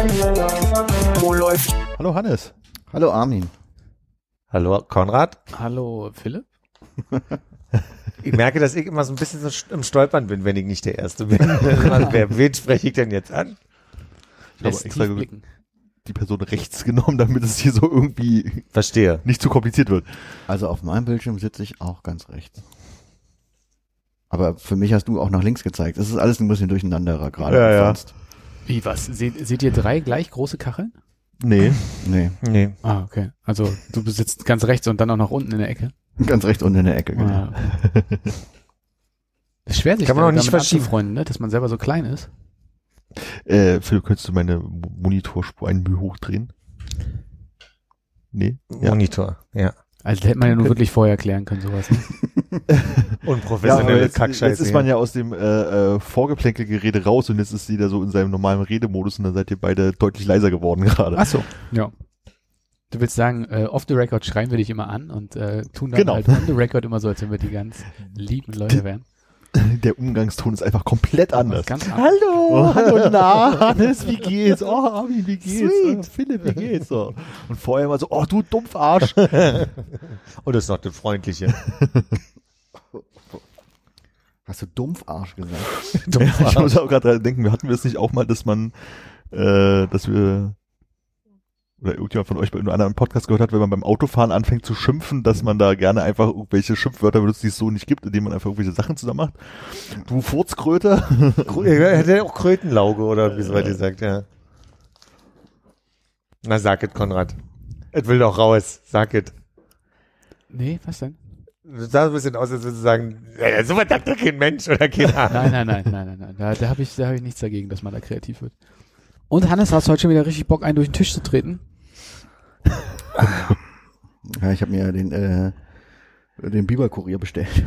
Läuft. Hallo Hannes. Hallo Armin. Hallo Konrad. Hallo Philipp. Ich merke, dass ich immer so ein bisschen so im Stolpern bin, wenn ich nicht der Erste bin. Wer, wen spreche ich denn jetzt an? Ich habe extra blicken. die Person rechts genommen, damit es hier so irgendwie Verstehe. nicht zu kompliziert wird. Also auf meinem Bildschirm sitze ich auch ganz rechts. Aber für mich hast du auch nach links gezeigt. Es ist alles ein bisschen durcheinanderer gerade. Ja, ja. sonst. Wie, was? Seht, seht ihr drei gleich große Kacheln? Nee. Nee, Nee. Ah, okay. Also du sitzt ganz rechts und dann auch noch unten in der Ecke. ganz rechts unten in der Ecke. Genau. Ah. ist schwer, sich Kann man da- auch nicht anzufreunden, ne? dass man selber so klein ist. Äh, Philipp, könntest du meine Mo- Monitorspur ein Mühe hochdrehen? Nee? Ja. Monitor. Ja. Also hätte man ja nur wirklich vorher klären können, sowas. Ne? Unprofessionelle jetzt, Kackscheiße. jetzt ist man ja aus dem äh, äh, Vorgeplänkelgerede raus und jetzt ist jeder so in seinem normalen Redemodus und dann seid ihr beide deutlich leiser geworden gerade. Ach so. Ja. Du willst sagen, äh, off the record schreien wir dich immer an und äh, tun dann Genau. halt on the record immer so, als wenn wir die ganz lieben Leute wären. Der Umgangston ist einfach komplett anders. Ganz anders. Hallo, oh, hallo, na, Hannes, wie geht's? Oh, Armin, wie geht's? Oh, Philipp, wie geht's? So. Und vorher immer so, oh, du Dumpfarsch. Und das ist noch das Freundliche. Hast du Dumpfarsch gesagt? ich muss auch gerade denken, wir hatten wir es nicht auch mal, dass man, äh, dass wir, oder irgendjemand von euch bei einem anderen Podcast gehört hat, wenn man beim Autofahren anfängt zu schimpfen, dass man da gerne einfach irgendwelche Schimpfwörter benutzt, die es so nicht gibt, indem man einfach irgendwelche Sachen zusammen macht. Du Furzkröte. Er hätte auch Krötenlauge oder wie es bei dir sagt, ja. Na, sag es, Konrad. Es will doch raus. Sag es. Nee, was denn? Du sahst ein bisschen aus, als würdest du sagen, ja, so was sagt doch kein Mensch oder kein Arzt. Nein, nein, nein, nein, nein, nein. Da, da habe ich, da hab ich nichts dagegen, dass man da kreativ wird. Und Hannes, hast du heute schon wieder richtig Bock, einen durch den Tisch zu treten? Ja, ich habe mir den, äh, den Biberkurier bestellt.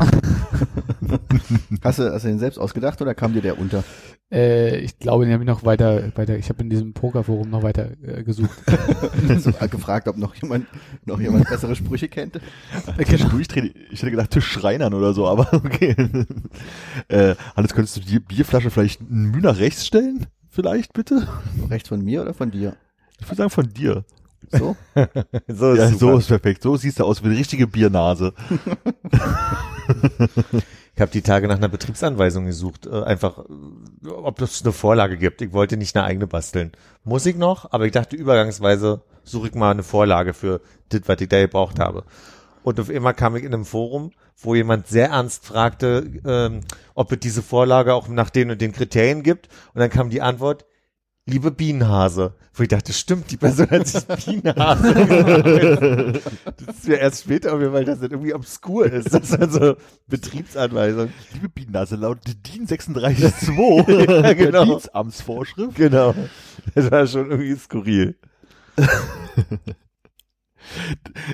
hast, du, hast du den selbst ausgedacht oder kam dir der unter? Äh, ich glaube, den habe ich noch weiter, weiter, ich habe in diesem Pokerforum noch weiter äh, gesucht. so, gefragt, ob noch jemand, noch jemand bessere Sprüche kennt. Durchdrehen. Ich hätte gedacht Tisch Schreinern oder so, aber okay. äh, Hannes, könntest du die Bierflasche vielleicht ein Mühe nach rechts stellen? Vielleicht, bitte? Rechts von mir oder von dir? Ich würde sagen von dir. So? So ist Ja, so ist perfekt. So siehst du aus wie eine richtige Biernase. Ich habe die Tage nach einer Betriebsanweisung gesucht, äh, einfach, äh, ob es eine Vorlage gibt. Ich wollte nicht eine eigene basteln. Muss ich noch, aber ich dachte übergangsweise suche ich mal eine Vorlage für das, was ich da gebraucht habe. Und auf einmal kam ich in einem Forum, wo jemand sehr ernst fragte, ähm, ob es diese Vorlage auch nach den und den Kriterien gibt. Und dann kam die Antwort, liebe Bienenhase. Wo ich dachte, stimmt, die Person hat sich Bienenhase genannt. Das ist mir erst später weil das nicht irgendwie obskur ist. Das ist also Betriebsanweisung. Liebe Biernase, laut DIN 36.2 Ja, genau. Dienstamtsvorschrift. Genau. Das war schon irgendwie skurril.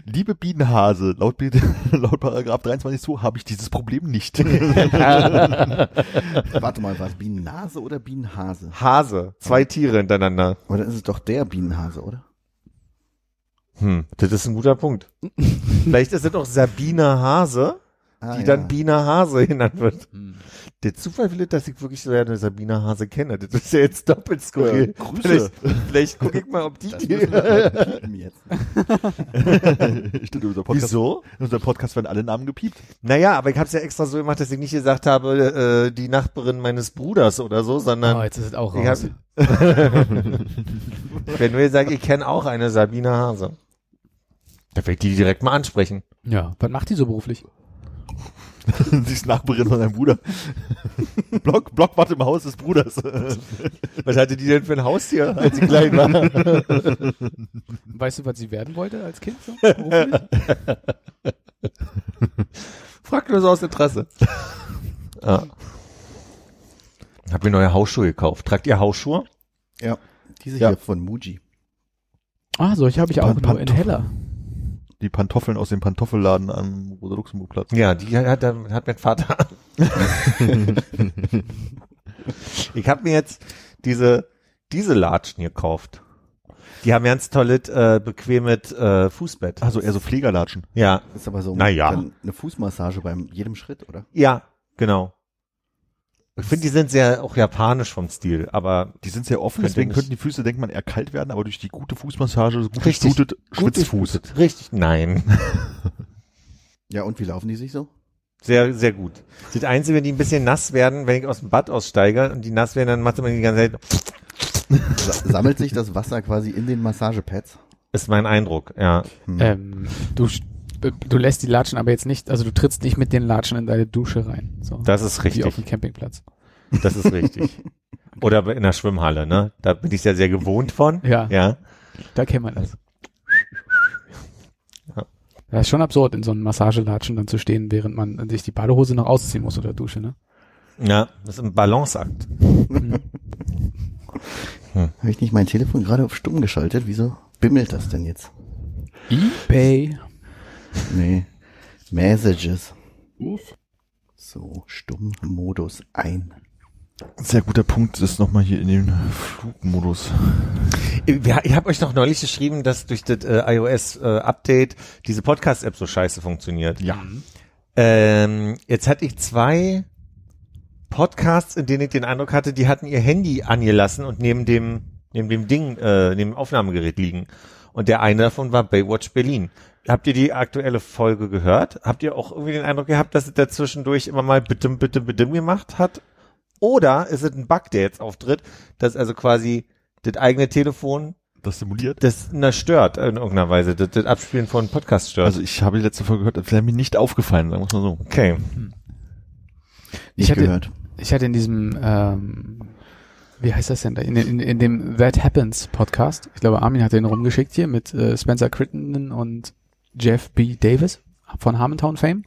Liebe Bienenhase, laut, laut Paragraph 23.2 habe ich dieses Problem nicht. Warte mal, war es Bienennase oder Bienenhase? Hase. Zwei Tiere hintereinander. Oder ist es doch der Bienenhase, oder? Hm, das ist ein guter Punkt. Vielleicht ist es auch Sabine Hase, Ah, die ja. dann Biene Hase genannt wird. Hm. Der Zufall will, dass ich wirklich so eine Sabine Hase kenne. Das ist ja jetzt doppelt skurril. Ja, Grüße. Vielleicht, vielleicht gucke ich mal, ob die Das die. jetzt. Stimmt, unser Podcast, Wieso? in unserem Podcast werden alle Namen gepiept. Naja, aber ich habe es ja extra so gemacht, dass ich nicht gesagt habe, äh, die Nachbarin meines Bruders oder so, sondern Oh, jetzt ist es auch ich raus. hab, wenn wir sagen, ich kenne auch eine Sabine Hase. Da werde ich die direkt mal ansprechen. Ja, was macht die so beruflich? Sie ist Nachbarin von deinem Bruder. Block, Blockwart im Haus des Bruders. Was hatte die denn für ein Haustier, als sie klein war? Weißt du, was sie werden wollte als Kind? So? Frag nur so aus Interesse. Ah. Hab mir neue Hausschuhe gekauft. Tragt ihr Hausschuhe? Ja. Diese Ja. hier von Muji. Ah, solche habe ich auch Pan- nur in heller. Die Pantoffeln aus dem Pantoffelladen am Rosa-Luxemburg-Platz. Ja, die hat, hat mein Vater. ich habe mir jetzt diese diese Latschen gekauft. Die haben ganz tolles, äh, bequemes äh, Fußbett. Also eher so Pflegerlatschen. Ja, Ist aber so Naja. eine Fußmassage beim jedem Schritt, oder? ja, genau. Ich finde, die sind sehr auch japanisch vom Stil, aber Die sind sehr offen, deswegen könnten die Füße, denkt man, eher kalt werden, aber durch die gute Fußmassage, so gut Richtig. durchblutet, gut schwitzt Fuß. durchblutet. Richtig, nein. Ja, und wie laufen die sich so? Sehr, sehr gut. Das Einzige, wenn die ein bisschen nass werden, wenn ich aus dem Bad aussteige und die nass werden, dann macht man die ganze Zeit, Sa sammelt sich das Wasser quasi in den Massagepads? ist mein Eindruck, ja. Hm. Ähm, du, du lässt die Latschen aber jetzt nicht, also du trittst nicht mit den Latschen in deine Dusche rein. So. Das ist Wie auf richtig. dem Campingplatz. Das ist richtig. Oder in der Schwimmhalle, ne? Da bin ich ja sehr gewohnt von. Ja, Ja. da kennt man das. Ja. Das ist schon absurd, in so einem Massagelatschen dann zu stehen, während man sich die Badehose noch ausziehen muss unter der Dusche, ne? Ja, das ist ein Balanceakt. Habe ich nicht mein Telefon gerade auf stumm geschaltet? Wieso bimmelt das denn jetzt? Ebay. Nee. Messages. So, Stummmodus ein. Sehr guter Punkt ist nochmal hier in den Flugmodus. Ich, ich habe euch noch neulich geschrieben, dass durch das äh, iOS-Update diese Podcast-App so scheiße funktioniert. Ja. Ähm, jetzt hatte ich zwei Podcasts, in denen ich den Eindruck hatte, die hatten ihr Handy angelassen und neben dem, neben dem Ding, äh, neben dem Aufnahmegerät liegen. Und der eine davon war Baywatch Berlin. Habt ihr die aktuelle Folge gehört? Habt ihr auch irgendwie den Eindruck gehabt, dass es da zwischendurch immer mal bitte, bitte, bitte gemacht hat? Oder ist es ein Bug, der jetzt auftritt, dass also quasi das eigene Telefon Das simuliert. das na, stört in irgendeiner Weise, das, das Abspielen von Podcast stört? Also ich habe die letzte Folge gehört, das wäre mir nicht aufgefallen, sagen wir es mal so. okay. Ich Nicht hatte- gehört. Ich hatte in diesem, ähm, wie heißt das denn da? In, in, in dem That Happens Podcast, ich glaube, Armin hat den rumgeschickt hier mit äh, Spencer Crittenden und Jeff B. Davis von Harmontown Fame.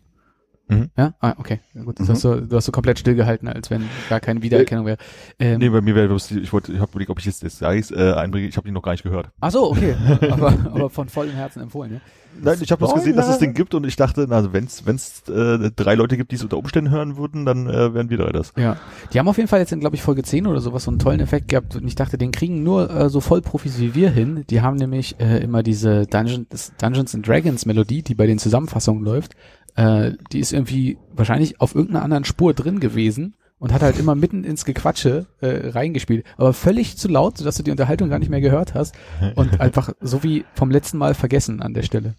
Mhm. Ja, ah, okay. Gut, Mhm. hast du, du hast so komplett stillgehalten, als wenn gar keine Wiedererkennung wäre. Ähm, Nee, bei mir wäre ich wollte, ich habe überlegt, ob ich jetzt das Eis äh, einbringe. Ich habe die noch gar nicht gehört. ach so, okay. aber, aber von vollem Herzen empfohlen, ja. Nein, ich habe bloß gesehen, dass es den gibt und ich dachte, na, also wenn's wenn's äh, drei Leute gibt, die es unter Umständen hören würden, dann äh, wären wir drei das. Ja, die haben auf jeden Fall jetzt in, glaube ich, Folge 10 oder sowas so einen tollen Effekt gehabt und ich dachte, den kriegen nur äh, so Vollprofis wie wir hin. Die haben nämlich äh, immer diese Dungeons, Dungeons and Dragons Melodie, die bei den Zusammenfassungen läuft. Äh, die ist irgendwie wahrscheinlich auf irgendeiner anderen Spur drin gewesen und hat halt immer mitten ins Gequatsche äh, reingespielt. Aber völlig zu laut, sodass du die Unterhaltung gar nicht mehr gehört hast und einfach so wie vom letzten Mal vergessen an der Stelle.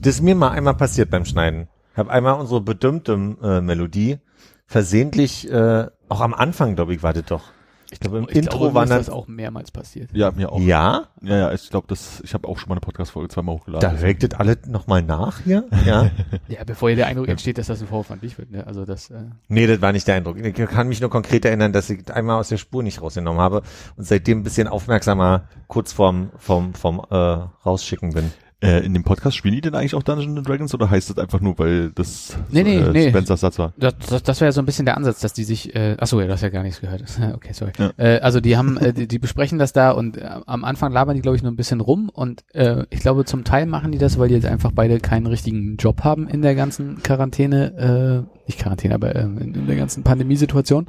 Das ist mir mal einmal passiert beim Schneiden. Ich habe einmal unsere bedümmte äh, Melodie versehentlich, äh, auch am Anfang, glaube ich, war das doch. Ich glaube, im Ich Intro glaube, mir waren ist dann. das auch mehrmals passiert. Ja, mir auch. Ja, Ja, ja, ich glaube, das, ich habe auch schon mal eine Podcast-Folge zweimal hochgeladen. da das alle nochmal nach hier. Ja. Ja, bevor hier der Eindruck entsteht, dass das ein Vorwurf an dich wird. Ne? Also das, äh, nee, das war nicht der Eindruck. Ich kann mich nur konkret erinnern, dass ich einmal aus der Spur nicht rausgenommen habe und seitdem ein bisschen aufmerksamer kurz vorm, vorm, vorm äh, Rausschicken bin. Äh, in dem Podcast spielen die denn eigentlich auch Dungeons and Dragons oder heißt das einfach nur, weil das Nee, nee, äh, nee. Spencers Satz war? Das, das, das wäre ja so ein bisschen der Ansatz, dass die sich, äh, achso, ja, du hast ja gar nichts gehört. okay, sorry. Ja. Äh, also die haben, äh, die, die besprechen das da und äh, am Anfang labern die, glaube ich, nur ein bisschen rum und äh, ich glaube, zum Teil machen die das, weil die jetzt einfach beide keinen richtigen Job haben in der ganzen Quarantäne, äh, nicht Quarantäne, aber äh, in, in der ganzen Pandemiesituation.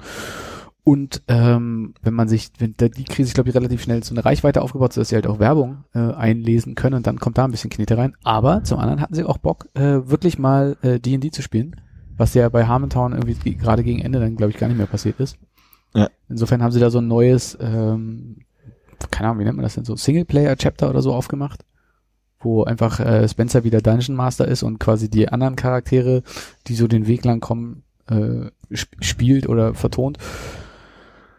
Und ähm, wenn man sich, wenn da die Krise, ich glaube, relativ schnell so eine Reichweite aufgebaut, sodass sie halt auch Werbung äh, einlesen können und dann kommt da ein bisschen Knete rein. Aber zum anderen hatten sie auch Bock, äh, wirklich mal äh, D&D zu spielen, was ja bei Harmontown irgendwie ge- gerade gegen Ende dann, glaube ich, gar nicht mehr passiert ist. Ja. Insofern haben sie da so ein neues, ähm, keine Ahnung, wie nennt man das denn, so Singleplayer-Chapter oder so aufgemacht, wo einfach äh, Spencer wieder Dungeon Master ist und quasi die anderen Charaktere, die so den Weg lang kommen, äh, sp spielt oder vertont.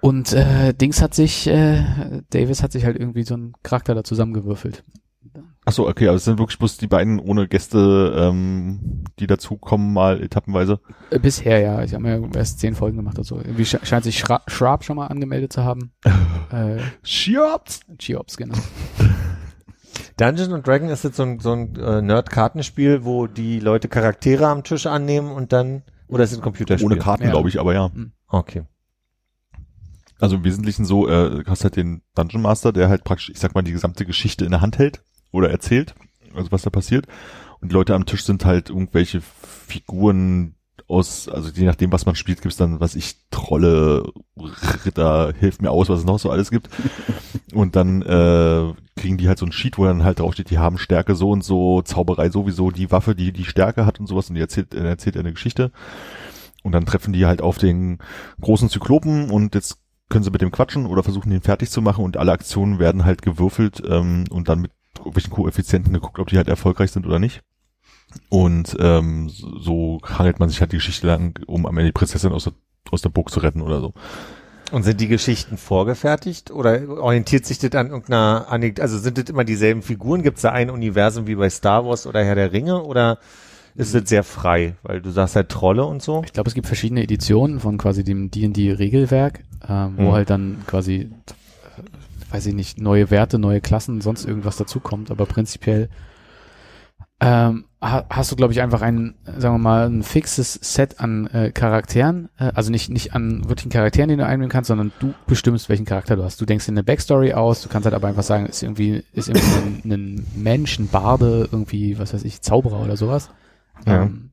Und äh, Dings hat sich, äh, Davis hat sich halt irgendwie so einen Charakter da zusammengewürfelt. Ach so, okay, aber es sind wirklich bloß die beiden ohne Gäste, ähm, die dazukommen, mal etappenweise. Äh, bisher ja, ich habe mir erst zehn Folgen gemacht oder so. Irgendwie sche scheint sich Schra Shrub schon mal angemeldet zu haben. äh, Schiops! Geops, genau. Dungeons and Dragon ist jetzt so ein, so ein äh, Nerd-Kartenspiel, wo die Leute Charaktere am Tisch annehmen und dann, oder ist es ein Computerspiel? Ohne Karten, Ja. glaube ich, aber ja. Okay. Also im Wesentlichen so, äh, du hast halt den Dungeon Master, der halt praktisch, ich sag mal, die gesamte Geschichte in der Hand hält oder erzählt, also was da passiert. Und die Leute am Tisch sind halt irgendwelche Figuren aus, also je nachdem, was man spielt, gibt's dann, was ich, Trolle, Ritter, hilft mir aus, was es noch so alles gibt. Und dann äh, kriegen die halt so ein Sheet, wo dann halt draufsteht, die haben Stärke so und so, Zauberei sowieso, die Waffe, die die Stärke hat und sowas und die erzählt, äh, erzählt eine Geschichte. Und dann treffen die halt auf den großen Zyklopen und jetzt können sie mit dem quatschen oder versuchen ihn fertig zu machen und alle Aktionen werden halt gewürfelt ähm, und dann mit irgendwelchen Koeffizienten geguckt, ob die halt erfolgreich sind oder nicht. Und ähm, so hangelt man sich halt die Geschichte lang, um am Ende die Prinzessin aus der, aus der Burg zu retten oder so. Und sind die Geschichten vorgefertigt oder orientiert sich das an irgendeiner, also sind das immer dieselben Figuren? Gibt es da ein Universum wie bei Star Wars oder Herr der Ringe oder ist das sehr frei? Weil du sagst halt Trolle und so. Ich glaube, es gibt verschiedene Editionen von quasi dem D&D-Regelwerk, ähm, wo Mhm. halt dann quasi, äh, weiß ich nicht, neue Werte, neue Klassen, sonst irgendwas dazukommt. Aber prinzipiell ähm, ha hast du, glaube ich, einfach ein, sagen wir mal, ein fixes Set an äh, Charakteren. Äh, also nicht, nicht an wirklichen Charakteren, die du einnehmen kannst, sondern du bestimmst, welchen Charakter du hast. Du denkst dir eine Backstory aus, du kannst halt aber einfach sagen, ist irgendwie, ist irgendwie ein, ein Mensch, ein Barde, irgendwie, was weiß ich, Zauberer oder sowas. Ja. Ähm,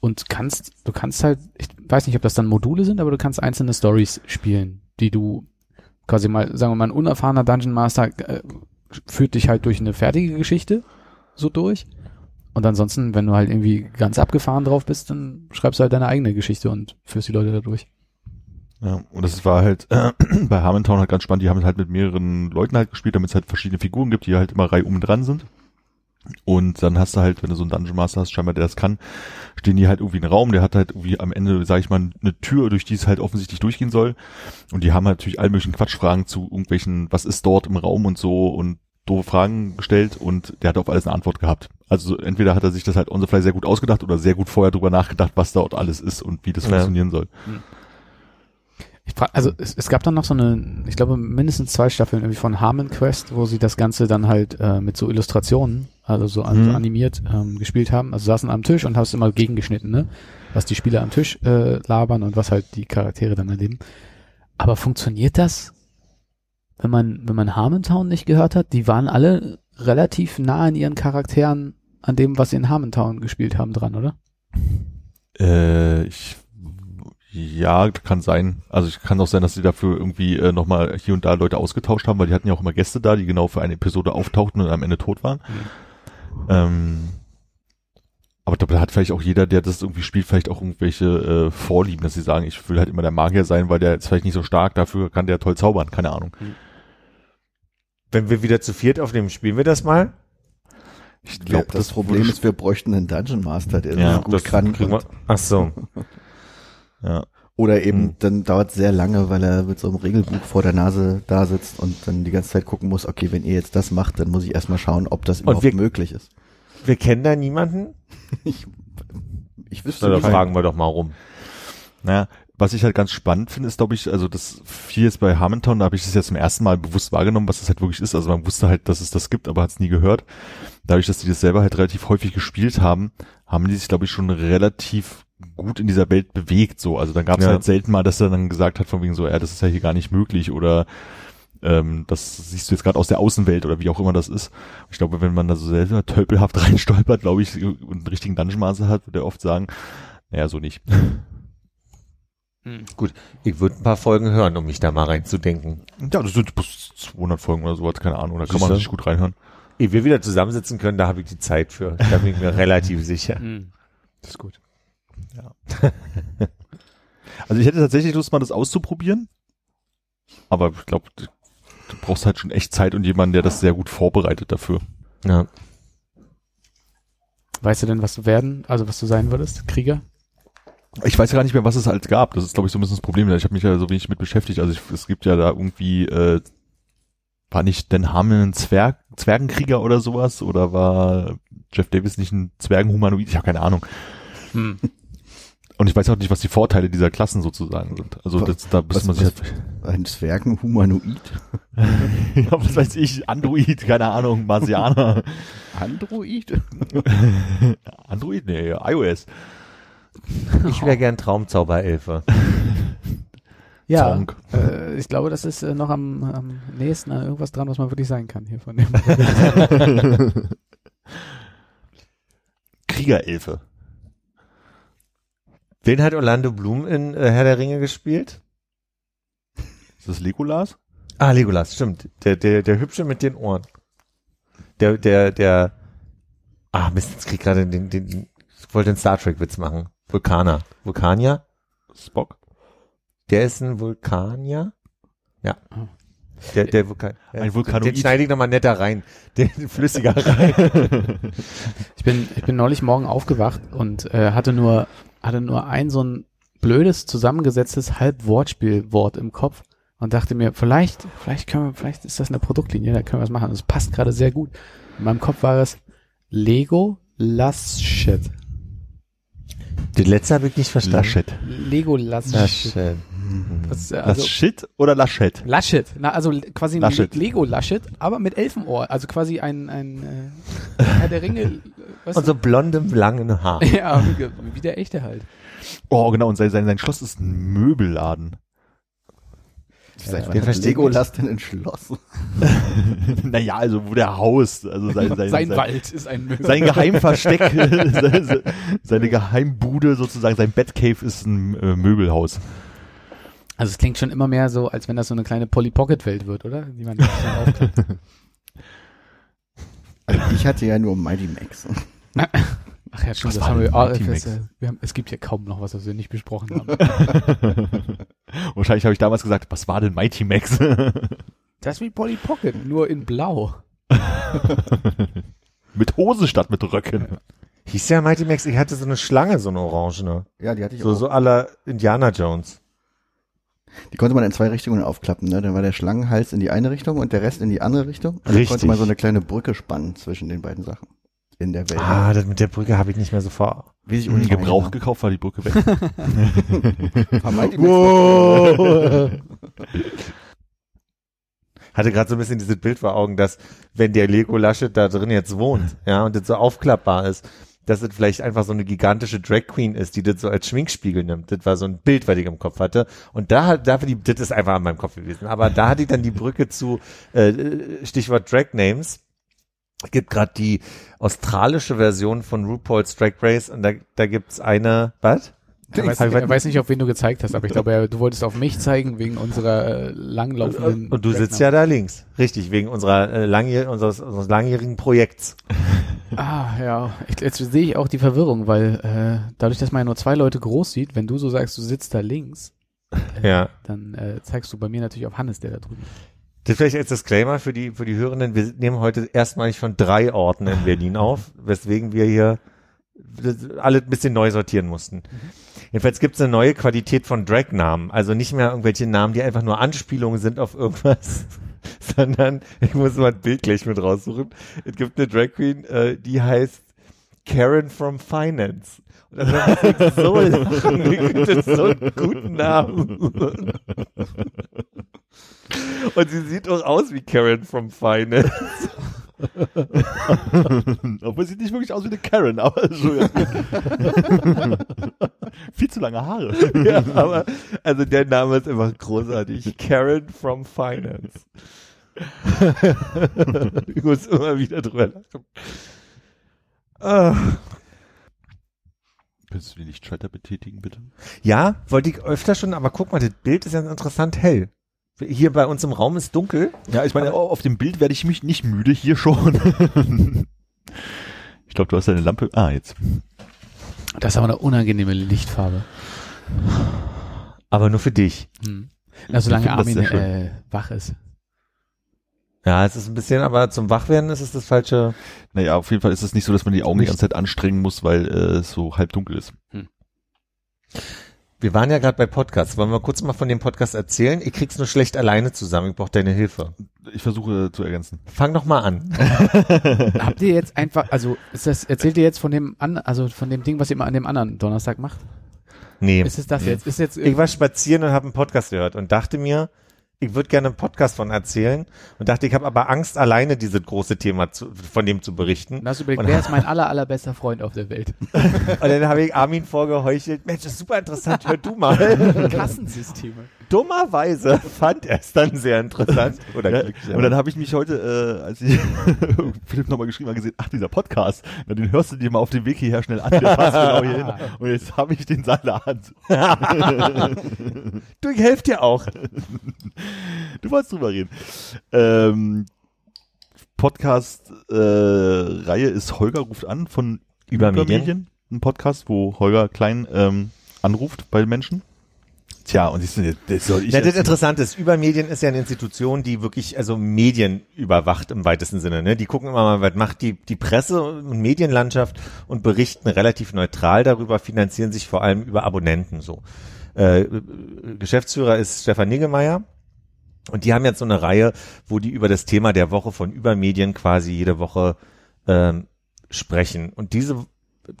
und kannst, du kannst halt, ich weiß nicht, ob das dann Module sind, aber du kannst einzelne Stories spielen, die du quasi mal, sagen wir mal, ein unerfahrener Dungeon Master äh, führt dich halt durch eine fertige Geschichte so durch. Und ansonsten, wenn du halt irgendwie ganz abgefahren drauf bist, dann schreibst du halt deine eigene Geschichte und führst die Leute da durch. Ja, und das war halt äh, bei Harmontown halt ganz spannend. Die haben halt mit mehreren Leuten halt gespielt, damit es halt verschiedene Figuren gibt, die halt immer Reihe um dran sind. Und dann hast du halt, wenn du so einen Dungeon Master hast, scheinbar der das kann, stehen die halt irgendwie in Raum, der hat halt irgendwie am Ende, sag ich mal, eine Tür, durch die es halt offensichtlich durchgehen soll. Und die haben halt natürlich all möglichen Quatschfragen zu irgendwelchen, was ist dort im Raum und so und doofe Fragen gestellt und der hat auf alles eine Antwort gehabt. Also entweder hat er sich das halt on the fly sehr gut ausgedacht oder sehr gut vorher drüber nachgedacht, was dort alles ist und wie das Ja. funktionieren soll. Ich frag, also es, es gab dann noch so eine, ich glaube mindestens zwei Staffeln irgendwie von Harmon Quest, wo sie das Ganze dann halt äh, mit so Illustrationen, also so, Mhm. animiert ähm, gespielt haben. Also saßen am Tisch und hast immer gegengeschnitten, ne? Was die Spieler am Tisch äh, labern und was halt die Charaktere dann erleben. Aber funktioniert das, wenn man wenn man Harmontown nicht gehört hat? Die waren alle relativ nah an ihren Charakteren an dem, was sie in Harmontown gespielt haben, dran, oder? Äh, ich, ja, kann sein. Also ich kann auch sein, dass sie dafür irgendwie äh, nochmal hier und da Leute ausgetauscht haben, weil die hatten ja auch immer Gäste da, die genau für eine Episode auftauchten und am Ende tot waren. Ähm, aber da hat vielleicht auch jeder, der das irgendwie spielt, vielleicht auch irgendwelche äh, Vorlieben, dass sie sagen, ich will halt immer der Magier sein, weil der ist vielleicht nicht so stark, dafür kann der toll zaubern, keine Ahnung. Wenn wir wieder zu viert aufnehmen, spielen wir das mal? Ich glaube, das, Problem würde- ist, wir bräuchten einen Dungeon Master, der Ja, das gut das kann. wir. Ach so. ja. Oder eben, Hm. dann dauert es sehr lange, weil er mit so einem Regelbuch vor der Nase da sitzt und dann die ganze Zeit gucken muss, okay, wenn ihr jetzt das macht, dann muss ich erstmal schauen, ob das überhaupt wir- möglich ist. Wir kennen da niemanden? Ich, ich wüsste Na, nicht. fragen wir doch mal rum. Naja, was ich halt ganz spannend finde, ist, glaube ich, also das viel jetzt bei Harmontown, da habe ich das jetzt zum ersten Mal bewusst wahrgenommen, was das halt wirklich ist. Also man wusste halt, dass es das gibt, aber hat es nie gehört. Dadurch, dass die das selber halt relativ häufig gespielt haben, haben die sich, glaube ich, schon relativ gut in dieser Welt bewegt. So, also dann gab es Ja. halt selten mal, dass er dann gesagt hat, von wegen so, ja, das ist ja hier gar nicht möglich oder ähm, das siehst du jetzt gerade aus der Außenwelt oder wie auch immer das ist. Ich glaube, wenn man da so selber tölpelhaft reinstolpert, glaube ich, und einen richtigen Dungeon Master hat, würde er oft sagen, naja, so nicht. Gut, ich würde ein paar Folgen hören, um mich da mal reinzudenken. Ja, das sind bis 200 Folgen oder sowas, keine Ahnung, da kann man Siehste? sich gut reinhören. Ehe wir wieder zusammensitzen können, da habe ich die Zeit für. Da bin ich mir relativ sicher. Hm. Das ist gut. Ja. also ich hätte tatsächlich Lust, mal das auszuprobieren. Aber ich glaube, du du brauchst halt schon echt Zeit und jemanden, der das sehr gut vorbereitet dafür. Ja. Weißt du denn, was du werden, also was du sein würdest? Krieger? Ich weiß ja gar nicht mehr, was es halt gab. Das ist, glaube ich, so ein bisschen das Problem. Ich habe mich ja so wenig mit beschäftigt. Also ich, es gibt ja da irgendwie, äh, war nicht Den Hamen ein Zwerg, Zwergenkrieger oder sowas? Oder war Jeff Davis nicht ein Zwergenhumanoid? Ich habe keine Ahnung. Hm. Und ich weiß auch nicht, was die Vorteile dieser Klassen sozusagen sind. Also das, da müsste man sich Ein Zwergenhumanoid? ja, was weiß ich, Android, keine Ahnung, Marsianer. Android? Android? Nee, iOS. Ich wäre gern Traumzauberelfe. Ja, äh, ich glaube, das ist äh, noch am, am nächsten an irgendwas dran, was man wirklich sein kann hier von dem. Kriegerelfe. Wen hat Orlando Bloom in äh, Herr der Ringe gespielt? Ist das Legolas? Ah, Legolas, stimmt. Der, der, der Hübsche mit den Ohren. Der, der, der, ah, Mist, jetzt krieg ich gerade den, den, den, ich wollte den Star Trek Witz machen. Vulkaner. Vulkanier? Spock? Der ist ein Vulkanier? Ja. Der, der Vulkan, Ein Vulkanoid. Den schneide ich nochmal netter rein. Den flüssiger rein. Ich bin, ich bin neulich morgen aufgewacht und äh, hatte nur, hatte nur ein so ein blödes zusammengesetztes Halbwortspielwort im Kopf und dachte mir, vielleicht, vielleicht können wir, vielleicht ist das eine Produktlinie, da können wir was machen. Das passt gerade sehr gut. In meinem Kopf war es Lego Laschet. Den letzten habe ich nicht verstanden. Laschet. Lego Laschet. Laschet. Das, also, Laschet oder Laschet? Laschet, na, also quasi ein Laschet. Le- Lego Laschet, aber mit Elfenohr, also quasi ein, ein äh, Herr der Ringe, weißt Und so blondem, langen Haar. Ja, wie, wie der echte halt. Oh, genau, und sein, sein, sein Schloss ist ein Möbelladen. Seit den wann hat Legolas denn entschlossen? naja, also wo der haust, also sein, sein, Sein sein, Wald ist ein Möbel. sein Geheimversteck, seine, seine Geheimbude sozusagen, sein Batcave ist ein äh, Möbelhaus. Also es klingt schon immer mehr so, als wenn das so eine kleine Polly Pocket Welt wird, oder? Die man. Also ich hatte ja nur Mighty Max. Ach ja, stimmt, Was das haben wir, Mighty das, Max? äh, wir haben, es gibt hier kaum noch was, was wir nicht besprochen haben. Wahrscheinlich habe ich damals gesagt, was war denn Mighty Max? Das ist wie Polly Pocket, nur in blau. mit Hose statt mit Röcken. Hieß der Mighty Max, ich hatte so eine Schlange, so eine orangene. Ja, die hatte ich So, auch. so aller Indiana Jones. Die konnte man in zwei Richtungen aufklappen. Ne? Dann war der Schlangenhals in die eine Richtung und der Rest in die andere Richtung. Und dann Richtig. konnte man so eine kleine Brücke spannen zwischen den beiden Sachen. In der Welt. Ah, das mit der Brücke habe ich nicht mehr so vor. Wie sich Mhm, Gebraucht gekauft war die Brücke weg. Max Hatte gerade so ein bisschen dieses Bild vor Augen, dass wenn der Lego Laschet da drin jetzt wohnt, ja, und das so aufklappbar ist, dass es vielleicht einfach so eine gigantische Drag Queen ist, die das so als Schminkspiegel nimmt. Das war so ein Bild, was ich im Kopf hatte. Und da hat, da die, das ist einfach an meinem Kopf gewesen. Aber da hatte ich dann die Brücke zu äh, Stichwort Drag Names. Es gibt gerade die australische Version von RuPaul's Drag Race und da, da gibt's eine, was? Er weiß, ich- weiß nicht, auf wen du gezeigt hast, aber ich glaube, du wolltest auf mich zeigen wegen unserer äh, langlaufenden. Und du sitzt ja da links. Richtig, wegen unserer, äh, langjähr unseres, unseres langjährigen Projekts. Ah, ja. Ich, jetzt sehe ich auch die Verwirrung, weil äh, dadurch, dass man ja nur zwei Leute groß sieht, wenn du so sagst, du sitzt da links, Ja. dann äh, zeigst du bei mir natürlich auf Hannes, der da drüben ist. Das vielleicht als Disclaimer für die, für die Hörenden. Wir nehmen heute erstmalig von drei Orten in Berlin auf, weswegen wir hier alle ein bisschen neu sortieren mussten. Jedenfalls gibt es eine neue Qualität von Drag-Namen. Also nicht mehr irgendwelche Namen, die einfach nur Anspielungen sind auf irgendwas, sondern ich muss mal ein Bild gleich mit raussuchen. Es gibt eine Drag Queen, äh, die heißt Karen from Finance. Und das muss ich so lachen. Das so einen guten Namen. Und sie sieht auch aus wie Karen from Finance. Obwohl sieht nicht wirklich aus wie eine Karen, aber so, ja. Viel zu lange Haare. ja, aber also der Name ist einfach großartig. Karen from Finance. ich muss immer wieder drüber lachen. Ah. Könntest du die Lichtschalter betätigen, bitte? Ja, wollte ich öfter schon, aber guck mal, das Bild ist ja interessant hell. Hier bei uns im Raum ist dunkel. Ja, ich meine, auf dem Bild werde ich mich nicht müde, hier schon. ich glaube, du hast deine Lampe. Ah, jetzt. Das ist aber eine unangenehme Lichtfarbe. Aber nur für dich. Hm. Na, solange Armin äh, wach ist. Ja, es ist ein bisschen, aber zum Wachwerden ist es das falsche. Naja, auf jeden Fall ist es nicht so, dass man die Augen die ganze Zeit anstrengen muss, weil äh, es so halb dunkel ist. Wir waren ja gerade bei Podcasts. Wollen wir kurz mal von dem Podcast erzählen? Ich krieg's nur schlecht alleine zusammen. Ich brauche deine Hilfe. Ich versuche zu ergänzen. Fang doch mal an. Habt ihr jetzt einfach, also ist das, erzählt ihr jetzt von dem an, also von dem Ding, was ihr mal an dem anderen Donnerstag macht? Nee. Ist es das jetzt? Ist jetzt Ich war spazieren und habe einen Podcast gehört und dachte mir, ich würde gerne einen Podcast von erzählen und dachte, ich habe aber Angst, alleine dieses große Thema zu, von dem zu berichten. Und hast du überlegt, Und- wer ist mein aller, allerbester Freund auf der Welt? Und dann habe ich Armin vorgeheuchelt, Mensch, das ist super interessant, hör du mal. Kassensysteme. Dummerweise fand er es dann sehr interessant. Oder Ja, und dann habe ich mich heute, äh, als ich Philipp nochmal geschrieben habe, gesehen, ach, dieser Podcast, na, den hörst du dir mal auf dem Weg hierher schnell an, der passt genau hier hin. Und jetzt habe ich den Salat. du, ich helfe dir auch. Du wolltest drüber reden. Ähm, Podcast-Reihe ist Holger ruft an von Übermedien. Ein Podcast, wo Holger Klein ähm, anruft bei Menschen. Tja, und du, das soll ich Ja, das Interessante ist, Übermedien ist ja eine Institution, die wirklich also Medien überwacht im weitesten Sinne. Ne? Die gucken immer mal, was macht die, die Presse und Medienlandschaft und berichten relativ neutral darüber, finanzieren sich vor allem über Abonnenten so. Äh, Geschäftsführer ist Stefan Niggemeier. Und die haben jetzt so eine Reihe, wo die über das Thema der Woche von Übermedien quasi jede Woche ähm, sprechen. Und diese,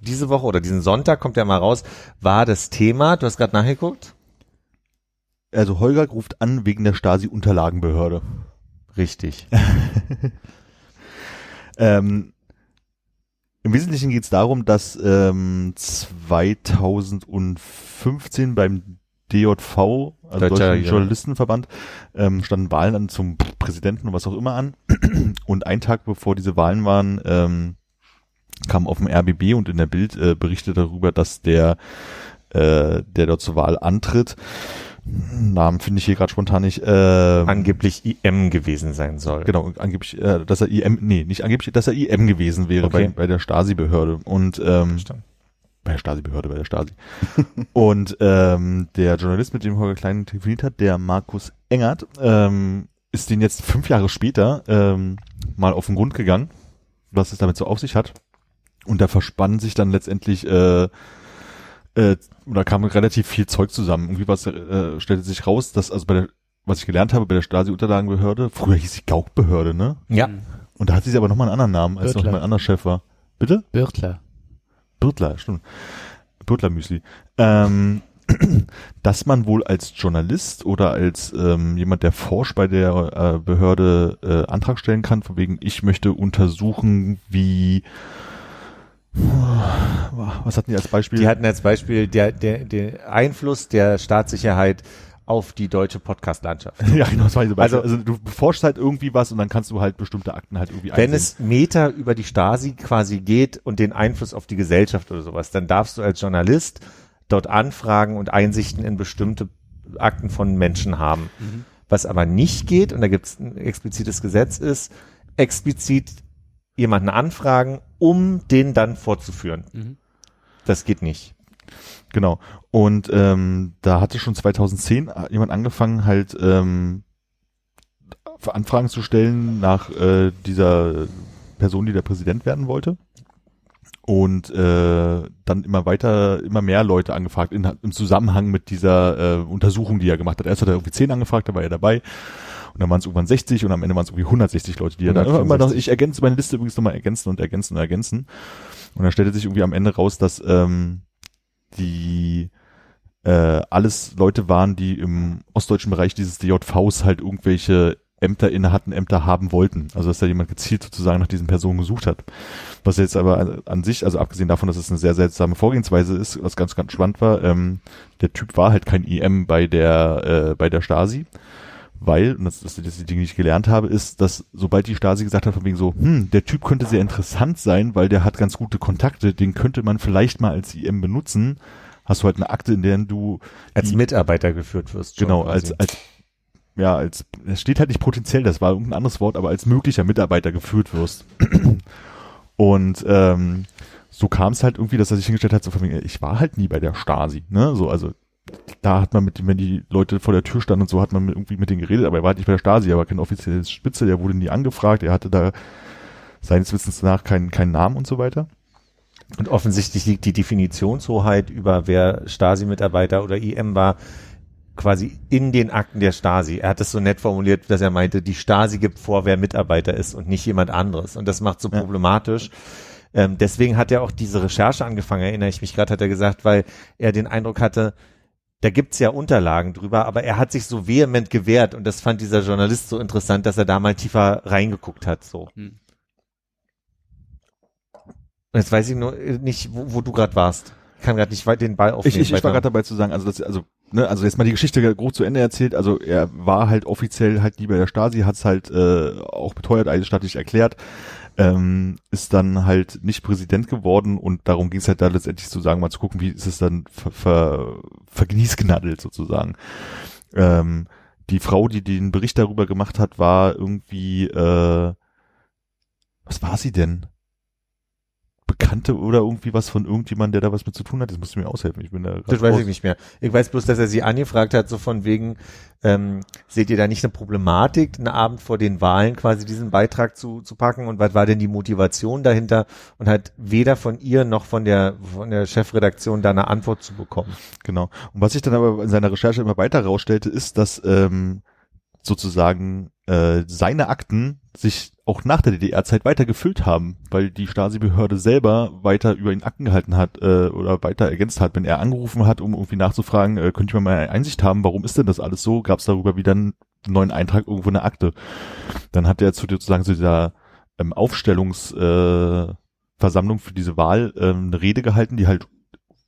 diese Woche oder diesen Sonntag kommt ja mal raus, war das Thema, du hast gerade nachgeguckt? Also Holger ruft an wegen der Stasi-Unterlagenbehörde. Richtig. Ähm, Im Wesentlichen geht es darum, dass ähm, 2015 beim DJV, also Deutscher ja. Journalistenverband, ähm, standen Wahlen an zum Präsidenten und was auch immer an. Und einen Tag bevor diese Wahlen waren, ähm, kam auf dem RBB und in der Bild äh, berichtet darüber, dass der, äh, der dort zur Wahl antritt, Namen finde ich hier gerade spontan nicht, äh, angeblich IM gewesen sein soll. Genau, angeblich, äh, dass er IM, nee, nicht angeblich, dass er IM gewesen wäre Okay. bei, bei der Stasi-Behörde. Und ähm, Verstanden. bei der Stasi-Behörde, bei der Stasi. und ähm, der Journalist, mit dem Holger Klein telefoniert hat, der Markus Engert, ähm, ist den jetzt fünf Jahre später ähm, mal auf den Grund gegangen, was es damit so auf sich hat. Und da verspannen sich dann letztendlich äh, äh, oder kam relativ viel Zeug zusammen. Irgendwie was äh, stellte sich raus, dass also bei der was ich gelernt habe bei der Stasi-Unterlagenbehörde, früher hieß sie Gaukbehörde, ne? Ja. Und da hatte sie aber nochmal einen anderen Namen, als noch Birtler. mein anderer Chef war. Bitte? Birtler. Birtler, stimmt. Birtler Müsli. Ähm, dass man wohl als Journalist oder als ähm, jemand, der forscht bei der äh, Behörde äh, Antrag stellen kann, von wegen, ich möchte untersuchen, wie was hatten die als Beispiel? Die hatten als Beispiel der, der, der Einfluss der Staatssicherheit auf die deutsche Podcast-Landschaft. ja, genau, das war so Beispiel. Also- Also, du forschst halt irgendwie was und dann kannst du halt bestimmte Akten halt irgendwie Wenn einsehen. es Meter über die Stasi quasi geht und den Einfluss auf die Gesellschaft oder sowas, dann darfst du als Journalist dort Anfragen und Einsichten in bestimmte Akten von Menschen haben. Was aber nicht geht, und da gibt es ein explizites Gesetz, ist explizit jemanden anfragen, um den dann fortzuführen. Mhm. Das geht nicht. Genau. Und ähm, da hatte schon 2010 jemand angefangen, halt ähm, Anfragen zu stellen nach äh, dieser Person, die der Präsident werden wollte. Und äh, dann immer weiter, immer mehr Leute angefragt in, im Zusammenhang mit dieser äh, Untersuchung, die er gemacht hat. Erst hat er irgendwie 10 angefragt, da war er dabei. Und dann waren es irgendwann 60 und am Ende waren es irgendwie 160 Leute, die er dann immer, noch, 165. ich ergänze meine Liste übrigens nochmal ergänzen und ergänzen und ergänzen. Und dann stellte sich irgendwie am Ende raus, dass ähm, die äh, alles Leute waren, die im ostdeutschen Bereich dieses DJVs halt irgendwelche Ämter inne hatten, Ämter haben wollten. Also dass da jemand gezielt sozusagen nach diesen Personen gesucht hat. Was jetzt aber an- an sich, also abgesehen davon, dass es eine sehr seltsame Vorgehensweise ist, was ganz, ganz spannend war, ähm, der Typ war halt kein IM bei der, äh, bei der Stasi. Weil, und das, das ist die Dinge, die ich gelernt habe, ist, dass sobald die Stasi gesagt hat, von wegen so, hm, der Typ könnte sehr interessant sein, weil der hat ganz gute Kontakte, den könnte man vielleicht mal als IM benutzen, hast du halt eine Akte, in der du Als Mitarbeiter geführt wirst. Genau, quasi. als, als, ja, als, es steht halt nicht potenziell, das war irgendein anderes Wort, aber als möglicher Mitarbeiter geführt wirst. Und ähm, so kam es halt irgendwie, dass er sich hingestellt hat, so von wegen, ich war halt nie bei der Stasi, ne, so, also da hat man mit, wenn die Leute vor der Tür standen und so, hat man mit, irgendwie mit denen geredet, aber er war halt nicht bei der Stasi, er war kein offizielles Spitze, der wurde nie angefragt, er hatte da seines Wissens nach keinen, keinen Namen und so weiter. Und offensichtlich liegt die Definitionshoheit über wer Stasi-Mitarbeiter oder IM war quasi in den Akten der Stasi. Er hat es so nett formuliert, dass er meinte, die Stasi gibt vor, wer Mitarbeiter ist und nicht jemand anderes. Und das macht so Ja. problematisch. Ähm, deswegen hat er auch diese Recherche angefangen, erinnere ich mich gerade, hat er gesagt, weil er den Eindruck hatte, da gibt's ja Unterlagen drüber, aber er hat sich so vehement gewehrt und das fand dieser Journalist so interessant, dass er da mal tiefer reingeguckt hat. So. Hm. Und Jetzt weiß ich nur nicht, wo, wo du gerade warst. Ich kann gerade nicht weit den Ball aufnehmen. Ich, ich, ich war gerade dabei zu sagen, also, das, also ne, also jetzt mal die Geschichte grob zu Ende erzählt, also er war halt offiziell halt nie bei der Stasi, hat es halt äh, auch beteuert, eidesstattlich erklärt, ähm, ist dann halt nicht Präsident geworden und darum ging es halt da letztendlich zu sagen, mal zu gucken, wie ist es dann ver, ver, vergniesgenadelt sozusagen. Ähm, die Frau, die den Bericht darüber gemacht hat, war irgendwie, äh, was war sie denn? Bekannte oder irgendwie was von irgendjemand, der da was mit zu tun hat? Das musst du mir aushelfen. Ich bin da Das weiß ich nicht mehr. Ich weiß bloß, dass er sie angefragt hat, so von wegen, ähm, seht ihr da nicht eine Problematik, einen Abend vor den Wahlen quasi diesen Beitrag zu, zu packen und was war denn die Motivation dahinter und hat weder von ihr noch von der, von der Chefredaktion da eine Antwort zu bekommen. Genau. Und was sich dann aber in seiner Recherche immer weiter herausstellte, ist, dass ähm, sozusagen äh, seine Akten sich auch nach der DDR-Zeit weiter gefüllt haben, weil die Stasi-Behörde selber weiter über ihn Akten gehalten hat äh, oder weiter ergänzt hat. Wenn er angerufen hat, um irgendwie nachzufragen, äh, könnte ich mal Einsicht haben, warum ist denn das alles so, gab es darüber wieder einen neuen Eintrag irgendwo in der Akte. Dann hat er zu sozusagen zu dieser ähm, Aufstellungsversammlung äh, Versammlung für diese Wahl ähm, eine Rede gehalten, die halt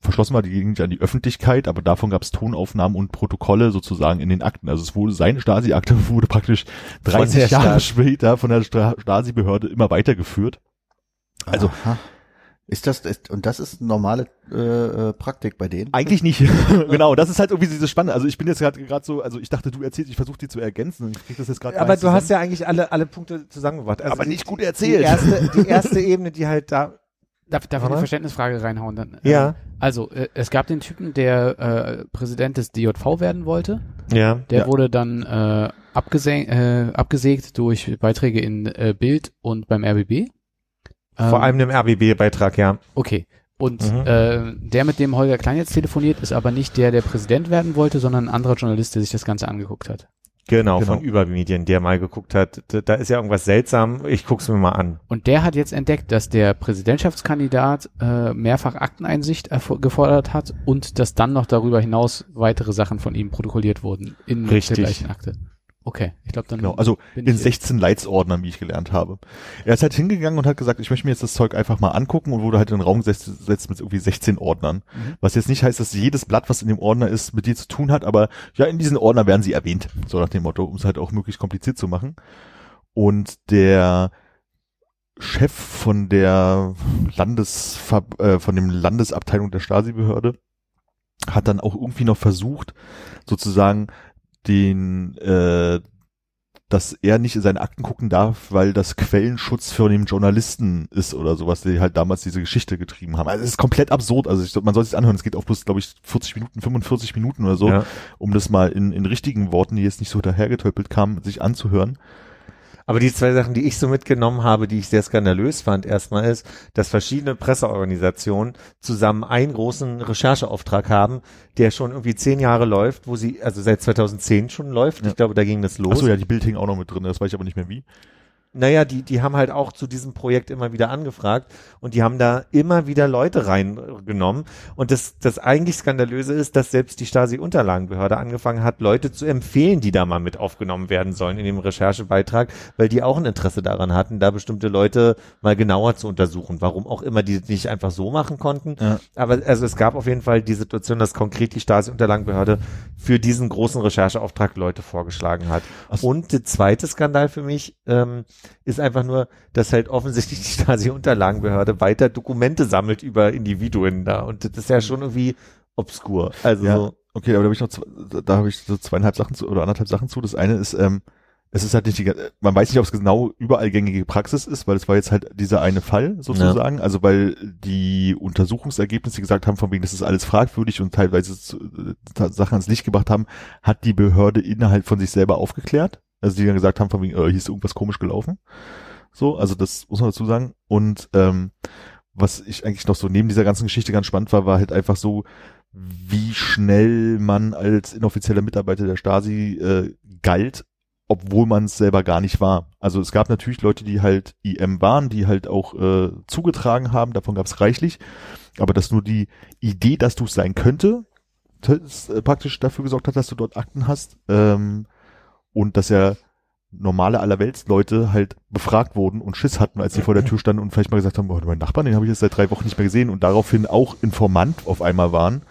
verschlossen war, die ging nicht an die Öffentlichkeit, aber davon gab es Tonaufnahmen und Protokolle sozusagen in den Akten. Also es wurde seine Stasi-Akte wurde praktisch 30 der Jahre Stasi. später von der Stasi-Behörde immer weitergeführt. Also Aha. ist das ist, und das ist normale äh, äh, Praktik bei denen? eigentlich nicht. genau, das ist halt irgendwie dieses Spannende. Also ich bin jetzt gerade gerade so, also ich dachte, du erzählst, ich versuche die zu ergänzen und ich krieg das jetzt gerade Aber du hast ja eigentlich alle, alle Punkte zusammengebracht. Also Aber die- nicht gut erzählt. Die erste, die erste Ebene, die halt da, Darf, darf ich eine Verständnisfrage reinhauen dann? Ja. Ähm, Also, äh, es gab den Typen, der äh, Präsident des DJV werden wollte. ja, Der Ja. wurde dann äh, abgese äh, abgesägt durch Beiträge in äh, Bild und beim RBB. vor Ähm, allem im RBB-Beitrag, ja. Okay. Und Mhm. äh, der, mit dem Holger Klein jetzt telefoniert, ist aber nicht der, der Präsident werden wollte, sondern ein anderer Journalist, der sich das Ganze angeguckt hat. Genau, Genau. von Übermedien, der mal geguckt hat, da, ist ja irgendwas seltsam, ich guck's mir mal an. Und der hat jetzt entdeckt, dass der Präsidentschaftskandidat äh, mehrfach Akteneinsicht gefordert hat und dass dann noch darüber hinaus weitere Sachen von ihm protokolliert wurden in Richtig. der gleichen Akte. Okay, ich glaube dann. Genau, also in ich- 16 Leitsordnern, wie ich gelernt habe. Er ist halt hingegangen und hat gesagt, ich möchte mir jetzt das Zeug einfach mal angucken und wurde halt in den Raum gesetzt, gesetzt mit irgendwie 16 Ordnern. Mhm. Was jetzt nicht heißt, dass jedes Blatt, was in dem Ordner ist, mit dir zu tun hat, aber ja, in diesen Ordner werden sie erwähnt. So nach dem Motto, um es halt auch möglichst kompliziert zu machen. Und der Chef von der Landesver äh, von dem Landesabteilung der Stasi-Behörde hat dann auch irgendwie noch versucht, sozusagen den, äh, dass er nicht in seine Akten gucken darf, weil das Quellenschutz für den Journalisten ist oder sowas, die halt damals diese Geschichte getrieben haben. Also es ist komplett absurd. Also ich, man soll sich anhören. Es geht auch bloß, glaube ich, 40 Minuten, 45 Minuten oder so, Ja. um das mal in, in richtigen Worten, die jetzt nicht so dahergetölpelt kamen, sich anzuhören. Aber die zwei Sachen, die ich so mitgenommen habe, die ich sehr skandalös fand, erstmal ist, dass verschiedene Presseorganisationen zusammen einen großen Rechercheauftrag haben, der schon irgendwie zehn Jahre läuft, wo sie, also seit 2010 schon läuft. Ja. Ich glaube, da ging das los. Achso, ja, die Bild hing auch noch mit drin, das weiß ich aber nicht mehr wie. Naja, die, die haben halt auch zu diesem Projekt immer wieder angefragt und die haben da immer wieder Leute reingenommen. Und das, das eigentlich Skandalöse ist, dass selbst die Stasi-Unterlagenbehörde angefangen hat, Leute zu empfehlen, die da mal mit aufgenommen werden sollen in dem Recherchebeitrag, weil die auch ein Interesse daran hatten, da bestimmte Leute mal genauer zu untersuchen. Warum auch immer die das nicht einfach so machen konnten. Ja. Aber also es gab auf jeden Fall die Situation, dass konkret die Stasi-Unterlagenbehörde für diesen großen Rechercheauftrag Leute vorgeschlagen hat. So. Und der zweite Skandal für mich ähm, ist einfach nur, dass halt offensichtlich die Stasi-Unterlagenbehörde weiter Dokumente sammelt über Individuen da. Und das ist ja schon irgendwie obskur. Also Ja. so, Okay, aber da habe ich noch, zwei, da habe ich so zweieinhalb Sachen zu oder anderthalb Sachen zu. Das eine ist, ähm, es ist halt nicht die, man weiß nicht, ob es genau überall gängige Praxis ist, weil es war jetzt halt dieser eine Fall sozusagen. Also weil die Untersuchungsergebnisse gesagt haben, von wegen, das ist alles fragwürdig und teilweise äh, Sachen ans Licht gebracht haben, hat die Behörde innerhalb von sich selber aufgeklärt. Also die dann gesagt haben, von wegen, äh, hier ist irgendwas komisch gelaufen. So, also das muss man dazu sagen. Und ähm, was ich eigentlich noch so neben dieser ganzen Geschichte ganz spannend war, war halt einfach so, wie schnell man als inoffizieller Mitarbeiter der Stasi äh, galt, obwohl man es selber gar nicht war. Also es gab natürlich Leute, die halt IM waren, die halt auch äh, zugetragen haben, davon gab es reichlich, aber dass nur die Idee, dass du es sein könnte, das, äh, praktisch dafür gesorgt hat, dass du dort Akten hast ähm, und dass ja normale Allerweltsleute halt befragt wurden und Schiss hatten, als sie vor der Tür standen und vielleicht mal gesagt haben, boah, mein Nachbarn, den habe ich jetzt seit drei Wochen nicht mehr gesehen und daraufhin auch Informant auf einmal waren.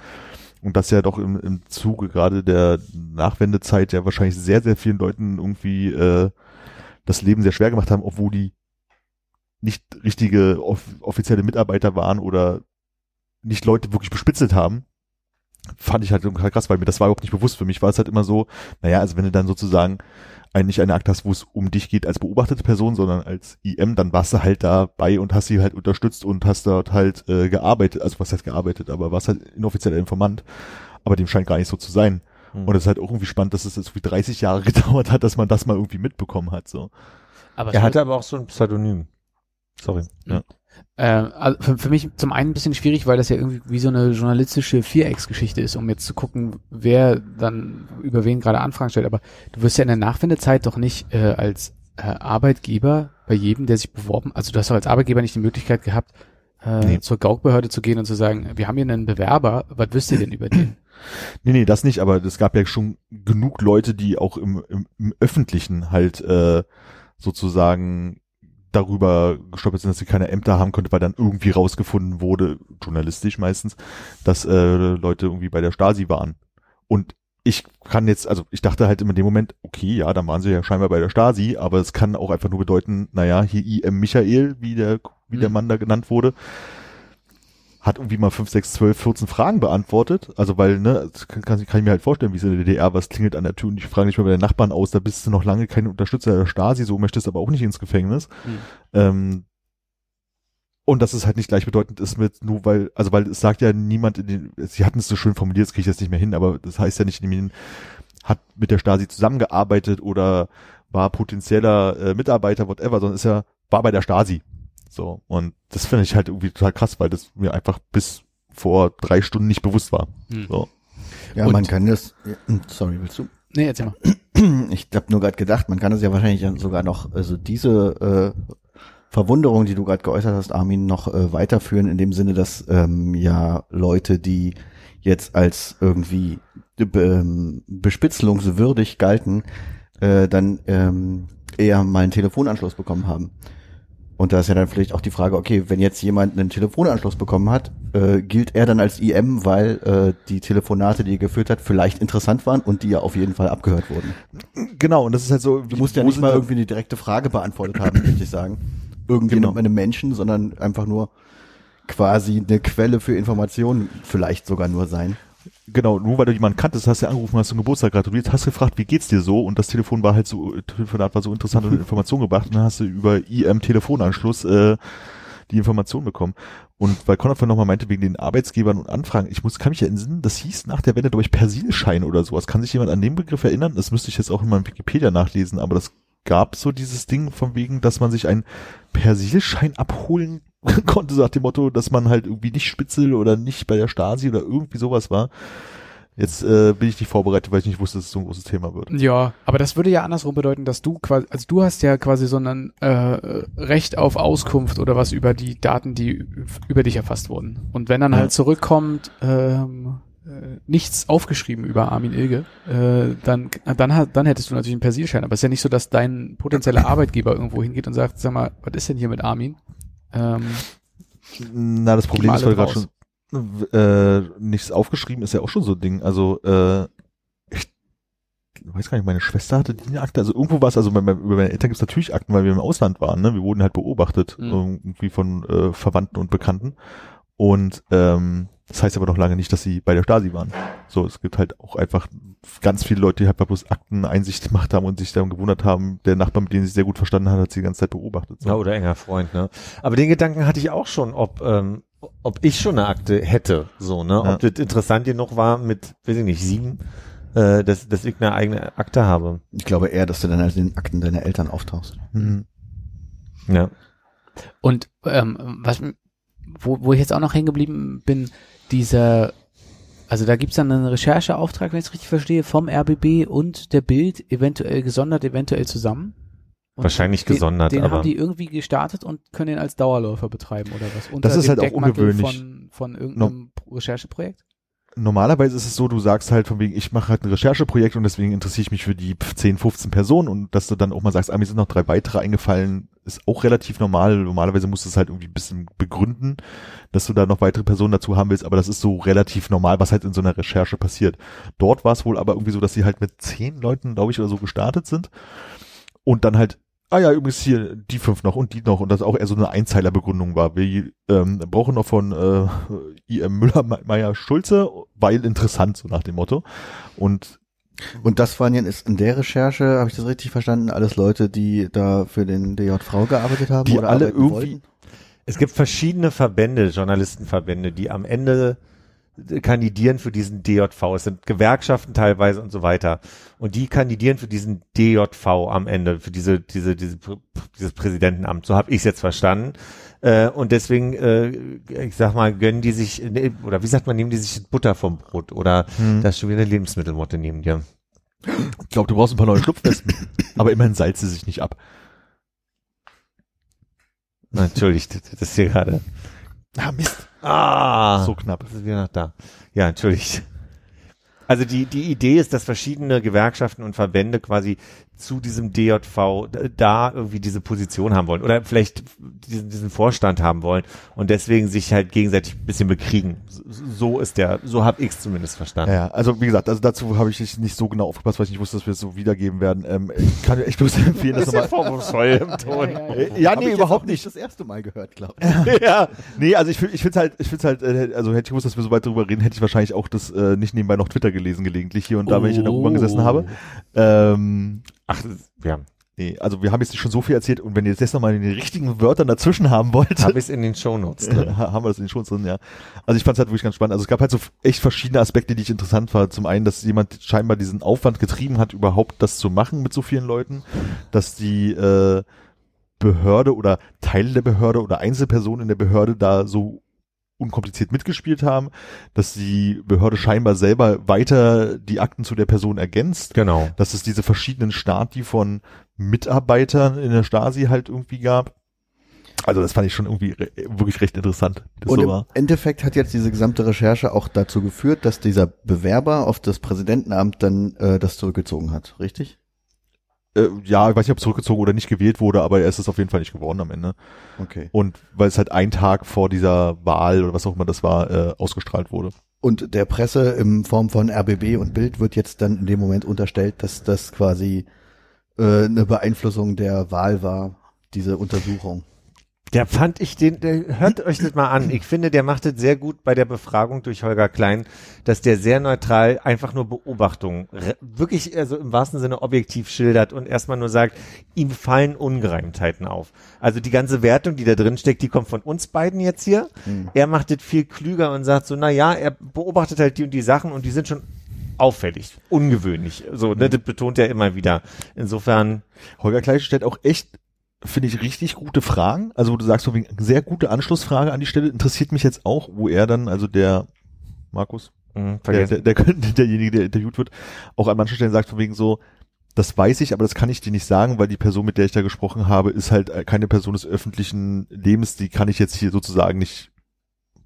Und das ja doch im, im Zuge gerade der Nachwendezeit ja wahrscheinlich sehr, sehr vielen Leuten irgendwie äh, das Leben sehr schwer gemacht haben, obwohl die nicht richtige off offizielle Mitarbeiter waren oder nicht Leute wirklich bespitzelt haben, fand ich halt krass, weil mir das war überhaupt nicht bewusst. Für mich war es halt immer so, naja, also wenn du dann sozusagen eigentlich eine Akte hast, wo es um dich geht als beobachtete Person, sondern als IM, dann warst du halt dabei und hast sie halt unterstützt und hast dort halt äh, gearbeitet, also was heißt gearbeitet, aber warst halt inoffizieller Informant. Aber dem scheint gar nicht so zu sein. Hm. Und es ist halt auch irgendwie spannend, dass es jetzt wie 30 Jahre gedauert hat, dass man das mal irgendwie mitbekommen hat. So. Aber Er hatte aber auch so ein Pseudonym. Sorry. Ja. Äh, also für, für mich zum einen ein bisschen schwierig, weil das ja irgendwie wie so eine journalistische Vierecksgeschichte ist, um jetzt zu gucken, wer dann über wen gerade Anfragen stellt. Aber du wirst ja in der Nachwendezeit doch nicht äh, als äh, Arbeitgeber bei jedem, der sich beworben, also du hast doch als Arbeitgeber nicht die Möglichkeit gehabt, äh, Nee. zur Gaukbehörde zu gehen und zu sagen, wir haben hier einen Bewerber, was wisst ihr denn über den? Nee, nee, das nicht, aber es gab ja schon genug Leute, die auch im, im, im Öffentlichen halt äh, sozusagen darüber gestolpert sind, dass sie keine Ämter haben konnte, weil dann irgendwie rausgefunden wurde, journalistisch meistens, dass äh, Leute irgendwie bei der Stasi waren. Und ich kann jetzt, also ich dachte halt immer in dem Moment, okay, ja, dann waren sie ja scheinbar bei der Stasi, aber es kann auch einfach nur bedeuten, naja, hier IM Michael, wie der, wie der Mhm. Mann da genannt wurde, hat irgendwie mal 5, 6, 12, 14 Fragen beantwortet. Also weil, ne, das kann, kann, kann ich mir halt vorstellen, wie es in der DDR was klingelt an der Tür und ich frage nicht mal bei den Nachbarn aus, da bist du noch lange kein Unterstützer der Stasi, so möchtest aber auch nicht ins Gefängnis. Hm. Ähm, und dass es halt nicht gleichbedeutend ist mit nur weil, also weil es sagt ja niemand in den, sie hatten es so schön formuliert, das kriege ich jetzt nicht mehr hin, aber das heißt ja nicht, niemand hat mit der Stasi zusammengearbeitet oder war potenzieller äh, Mitarbeiter, whatever, sondern ist ja, war bei der Stasi. So, und das finde ich halt irgendwie total krass, weil das mir einfach bis vor drei Stunden nicht bewusst war. Hm. So. Ja, Und- man kann das, ja, sorry, willst du? Nee, erzähl mal. Ich habe nur gerade gedacht, man kann das ja wahrscheinlich dann sogar noch, also diese äh, Verwunderung, die du gerade geäußert hast, Armin, noch äh, weiterführen, in dem Sinne, dass ähm, ja Leute, die jetzt als irgendwie be, ähm, bespitzelungswürdig galten, äh, dann ähm, eher mal einen Telefonanschluss bekommen haben. Und da ist ja dann vielleicht auch die Frage, okay, wenn jetzt jemand einen Telefonanschluss bekommen hat, äh, gilt er dann als IM, weil äh, die Telefonate, die er geführt hat, vielleicht interessant waren und die ja auf jeden Fall abgehört wurden. Genau, und das ist halt so, Du musst ja nicht mal irgendwie eine direkte Frage beantwortet haben, möchte ich sagen. Irgendjemand Genau. mit einem Menschen, sondern einfach nur quasi eine Quelle für Informationen vielleicht sogar nur sein. Genau, nur weil du jemanden kanntest, hast du angerufen, hast du Geburtstag gratuliert, hast gefragt, wie geht's dir so? Und das Telefon war halt so, Telefonat war so interessant und Informationen gebracht und dann hast du über IM Telefonanschluss äh, die Information bekommen. Und weil Conrad vorhin nochmal meinte, wegen den Arbeitsgebern und Anfragen, ich muss, kann mich erinnern, das hieß nach der Wende, glaube ich, Persilschein oder sowas. Kann sich jemand an den Begriff erinnern? Das müsste ich jetzt auch in meinem Wikipedia nachlesen, aber das gab so dieses Ding von wegen, dass man sich einen Persilschein abholen konnte, so nach dem Motto, dass man halt irgendwie nicht Spitzel oder nicht bei der Stasi oder irgendwie sowas war. Jetzt äh, bin ich nicht vorbereitet, weil ich nicht wusste, dass es so ein großes Thema wird. Ja, aber das würde ja andersrum bedeuten, dass du quasi, also du hast ja quasi so ein äh, Recht auf Auskunft oder was über die Daten, die über dich erfasst wurden. Und wenn dann Ja. halt zurückkommt, ähm, äh, nichts aufgeschrieben über Armin Ilge, äh, dann, dann, dann hättest du natürlich einen Persilschein. Aber es ist ja nicht so, dass dein potenzieller Arbeitgeber irgendwo hingeht und sagt, sag mal, was ist denn hier mit Armin? Ähm, Na, das Problem ist, weil gerade schon äh, nichts aufgeschrieben ist ja auch schon so ein Ding. Also äh, ich weiß gar nicht, meine Schwester hatte die Akte. Also irgendwo war es, also bei, bei, über meine Eltern gibt es natürlich Akten, weil wir im Ausland waren. Ne? Wir wurden halt beobachtet, Mhm. irgendwie von äh, Verwandten und Bekannten. Und ähm, das heißt aber noch lange nicht, dass sie bei der Stasi waren. So, es gibt halt auch einfach ganz viele Leute, die halt bloß Akteneinsicht gemacht haben und sich darum gewundert haben, der Nachbar, mit dem sie sich sehr gut verstanden hat, hat sie die ganze Zeit beobachtet. So. Ja, oder enger Freund, ne? Aber den Gedanken hatte ich auch schon, ob, ähm, ob ich schon eine Akte hätte, so, ne? Ja. Ob das interessant genug war mit, weiß ich nicht, sieben, äh, dass, dass ich eine eigene Akte habe. Ich glaube eher, dass du dann als in den Akten deiner Eltern auftauchst. Mhm. Ja. Und ähm, was wo, wo ich jetzt auch noch hängen geblieben bin, dieser, also da gibt's dann einen Rechercheauftrag, wenn ich es richtig verstehe, vom RBB und der Bild, eventuell gesondert, eventuell zusammen. Und Wahrscheinlich den, gesondert, Den aber- haben die irgendwie gestartet und können den als Dauerläufer betreiben oder was? Unter Das ist dem halt auch ungewöhnlich. Von, von irgendeinem Rechercheprojekt? Normalerweise ist es so, du sagst halt von wegen, ich mache halt ein Rechercheprojekt und deswegen interessiere ich mich für die 10, 15 Personen und dass du dann auch mal sagst, ah, mir sind noch drei weitere eingefallen, ist auch relativ normal. Normalerweise musst du es halt irgendwie ein bisschen begründen, dass du da noch weitere Personen dazu haben willst, aber das ist so relativ normal, was halt in so einer Recherche passiert. Dort war es wohl aber irgendwie so, dass sie halt mit zehn Leuten, glaube ich, oder so gestartet sind und dann halt ah ja, übrigens hier die fünf noch und die noch und das auch eher so eine Einzeilerbegründung war. Wir ähm, brauchen noch von äh, IM Müller, Meier, Schulze, weil interessant, so nach dem Motto. Und Und das waren jetzt in der Recherche, habe ich das richtig verstanden, alles Leute, die da für den DJV gearbeitet haben Die oder alle arbeiten irgendwie- wollten? Es gibt verschiedene Verbände, Journalistenverbände, die am Ende kandidieren für diesen DJV. Es sind Gewerkschaften teilweise und so weiter. Und die kandidieren für diesen DJV am Ende, für diese, diese, diese, dieses Präsidentenamt. So habe ich es jetzt verstanden. Äh, und deswegen, äh, ich sag mal, gönnen die sich, ne, oder wie sagt man, nehmen die sich Butter vom Brot oder das ist schon wieder eine Lebensmittelmotte neben dir. ich glaube, du brauchst ein paar neue Schlupfwesten. aber immerhin salzt sie sich nicht ab. Na, Entschuldigt, das ist hier gerade. Ah, Mist. Ah, So knapp. Das ist wieder noch da. Ja, entschuldigt. Also die, die Idee ist, dass verschiedene Gewerkschaften und Verbände quasi zu diesem DJV da irgendwie diese Position haben wollen oder vielleicht diesen, diesen Vorstand haben wollen und deswegen sich halt gegenseitig ein bisschen bekriegen. So, ist der, so habe ich es zumindest verstanden. Ja, also wie gesagt, also dazu habe ich nicht- so genau aufgepasst, weil ich nicht wusste, dass wir es so wiedergeben werden. Ähm, ich kann echt bloß empfehlen, das nochmal. vorwurfsvoll im Ton. Ja, Hab nee, ich jetzt überhaupt nicht. Das erste Mal gehört, glaube ich. ja, nee, also ich finde ich find's halt, ich find's halt, äh, also hätte ich gewusst, dass wir so weit drüber reden, hätte ich wahrscheinlich auch das äh, nicht nebenbei noch Twitter gelesen, gelegentlich hier und da, wenn ich in der U-Bahn gesessen habe. Ähm, Ach, ja. nee, also wir haben jetzt schon so viel erzählt und wenn ihr jetzt nochmal die richtigen Wörter dazwischen haben wollt, Habe ich es in den Shownotes drin. haben wir das in den Shows drin, ja. Also ich fand es halt wirklich ganz spannend. Also es gab halt so echt verschiedene Aspekte, die ich interessant fand. Zum einen, dass jemand scheinbar diesen Aufwand getrieben hat, überhaupt das zu machen mit so vielen Leuten, dass die äh, Behörde oder Teile der Behörde oder Einzelpersonen in der Behörde da so unkompliziert mitgespielt haben, dass die Behörde scheinbar selber weiter die Akten zu der Person ergänzt, Genau. dass es diese verschiedenen Stati von Mitarbeitern in der Stasi halt irgendwie gab. Also das fand ich schon irgendwie re wirklich recht interessant. Und so im war. Endeffekt hat jetzt diese gesamte Recherche auch dazu geführt, dass dieser Bewerber auf das Präsidentenamt dann äh, das zurückgezogen hat, richtig? Äh, ja, ich weiß nicht, ob zurückgezogen oder nicht gewählt wurde, aber er ist es auf jeden Fall nicht geworden am Ende. Okay. Und weil es halt ein Tag vor dieser Wahl oder was auch immer das war, äh, ausgestrahlt wurde. Und der Presse in Form von RBB und Bild wird jetzt dann in dem Moment unterstellt, dass das quasi äh, eine Beeinflussung der Wahl war, diese Untersuchung. Der fand ich den, der, hört euch das mal an. Ich finde, der macht es sehr gut bei der Befragung durch Holger Klein, dass der sehr neutral einfach nur Beobachtungen, wirklich also im wahrsten Sinne objektiv schildert und erstmal nur sagt, ihm fallen Ungereimtheiten auf. Also die ganze Wertung, die da drin steckt, die kommt von uns beiden jetzt hier. Er macht es viel klüger und sagt so, na ja, er beobachtet halt die und die Sachen und die sind schon auffällig, ungewöhnlich. So, ne, das betont er immer wieder. Insofern, Holger Klein stellt auch echt, finde ich, richtig gute Fragen. Also wo du sagst, so wegen sehr gute Anschlussfrage an die Stelle. Interessiert mich jetzt auch, wo er dann, also der Markus, mh, der, der, der, derjenige, der interviewt wird, auch an manchen Stellen sagt von wegen so, das weiß ich, aber das kann ich dir nicht sagen, weil die Person, mit der ich da gesprochen habe, ist halt keine Person des öffentlichen Lebens, die kann ich jetzt hier sozusagen nicht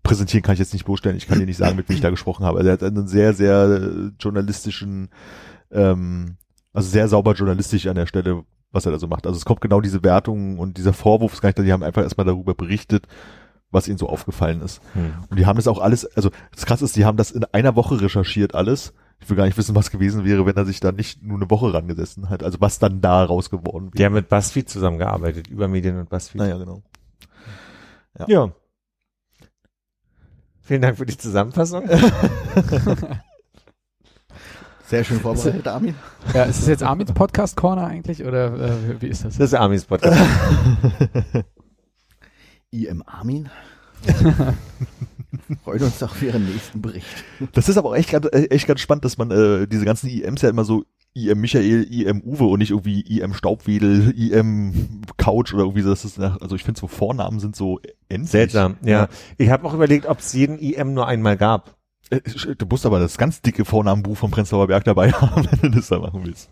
präsentieren, kann ich jetzt nicht bloßstellen, ich kann dir nicht sagen, mit wem ich da gesprochen habe. Also er hat einen sehr, sehr journalistischen, ähm, also sehr sauber journalistisch an der Stelle, was er da so macht. Also es kommt genau diese Wertung und dieser Vorwurf, ist gar nicht, die haben einfach erstmal darüber berichtet, was ihnen so aufgefallen ist. Hm. Und die haben das auch alles, also das krasse ist, die haben das in einer Woche recherchiert alles. Ich will gar nicht wissen, was gewesen wäre, wenn er sich da nicht nur eine Woche rangesessen hat. Also was dann da raus geworden Die wäre. haben mit BuzzFeed zusammengearbeitet, über Medien und BuzzFeed. Naja, genau. Ja. Vielen Dank für die Zusammenfassung. Sehr schön vorbereitet, Armin. Ja, ist es jetzt Armin's Podcast Corner eigentlich oder äh, wie ist das? Das ist Armis Podcast. IM Armin. Freut uns auf Ihren nächsten Bericht. Das ist aber auch echt, ganz- äh, echt ganz spannend, dass man äh, diese ganzen IMs ja immer so IM Michael, IM Uwe und nicht irgendwie IM Staubwedel, IM Couch oder irgendwie so. Das ist nach, also ich finde so Vornamen sind so endlich. Seltsam, ja. Ich habe auch überlegt, ob es jeden IM nur einmal gab. Äh, Du musst aber das ganz dicke Vornamenbuch vom Prenzlauer Berg dabei haben, wenn du das da machen willst.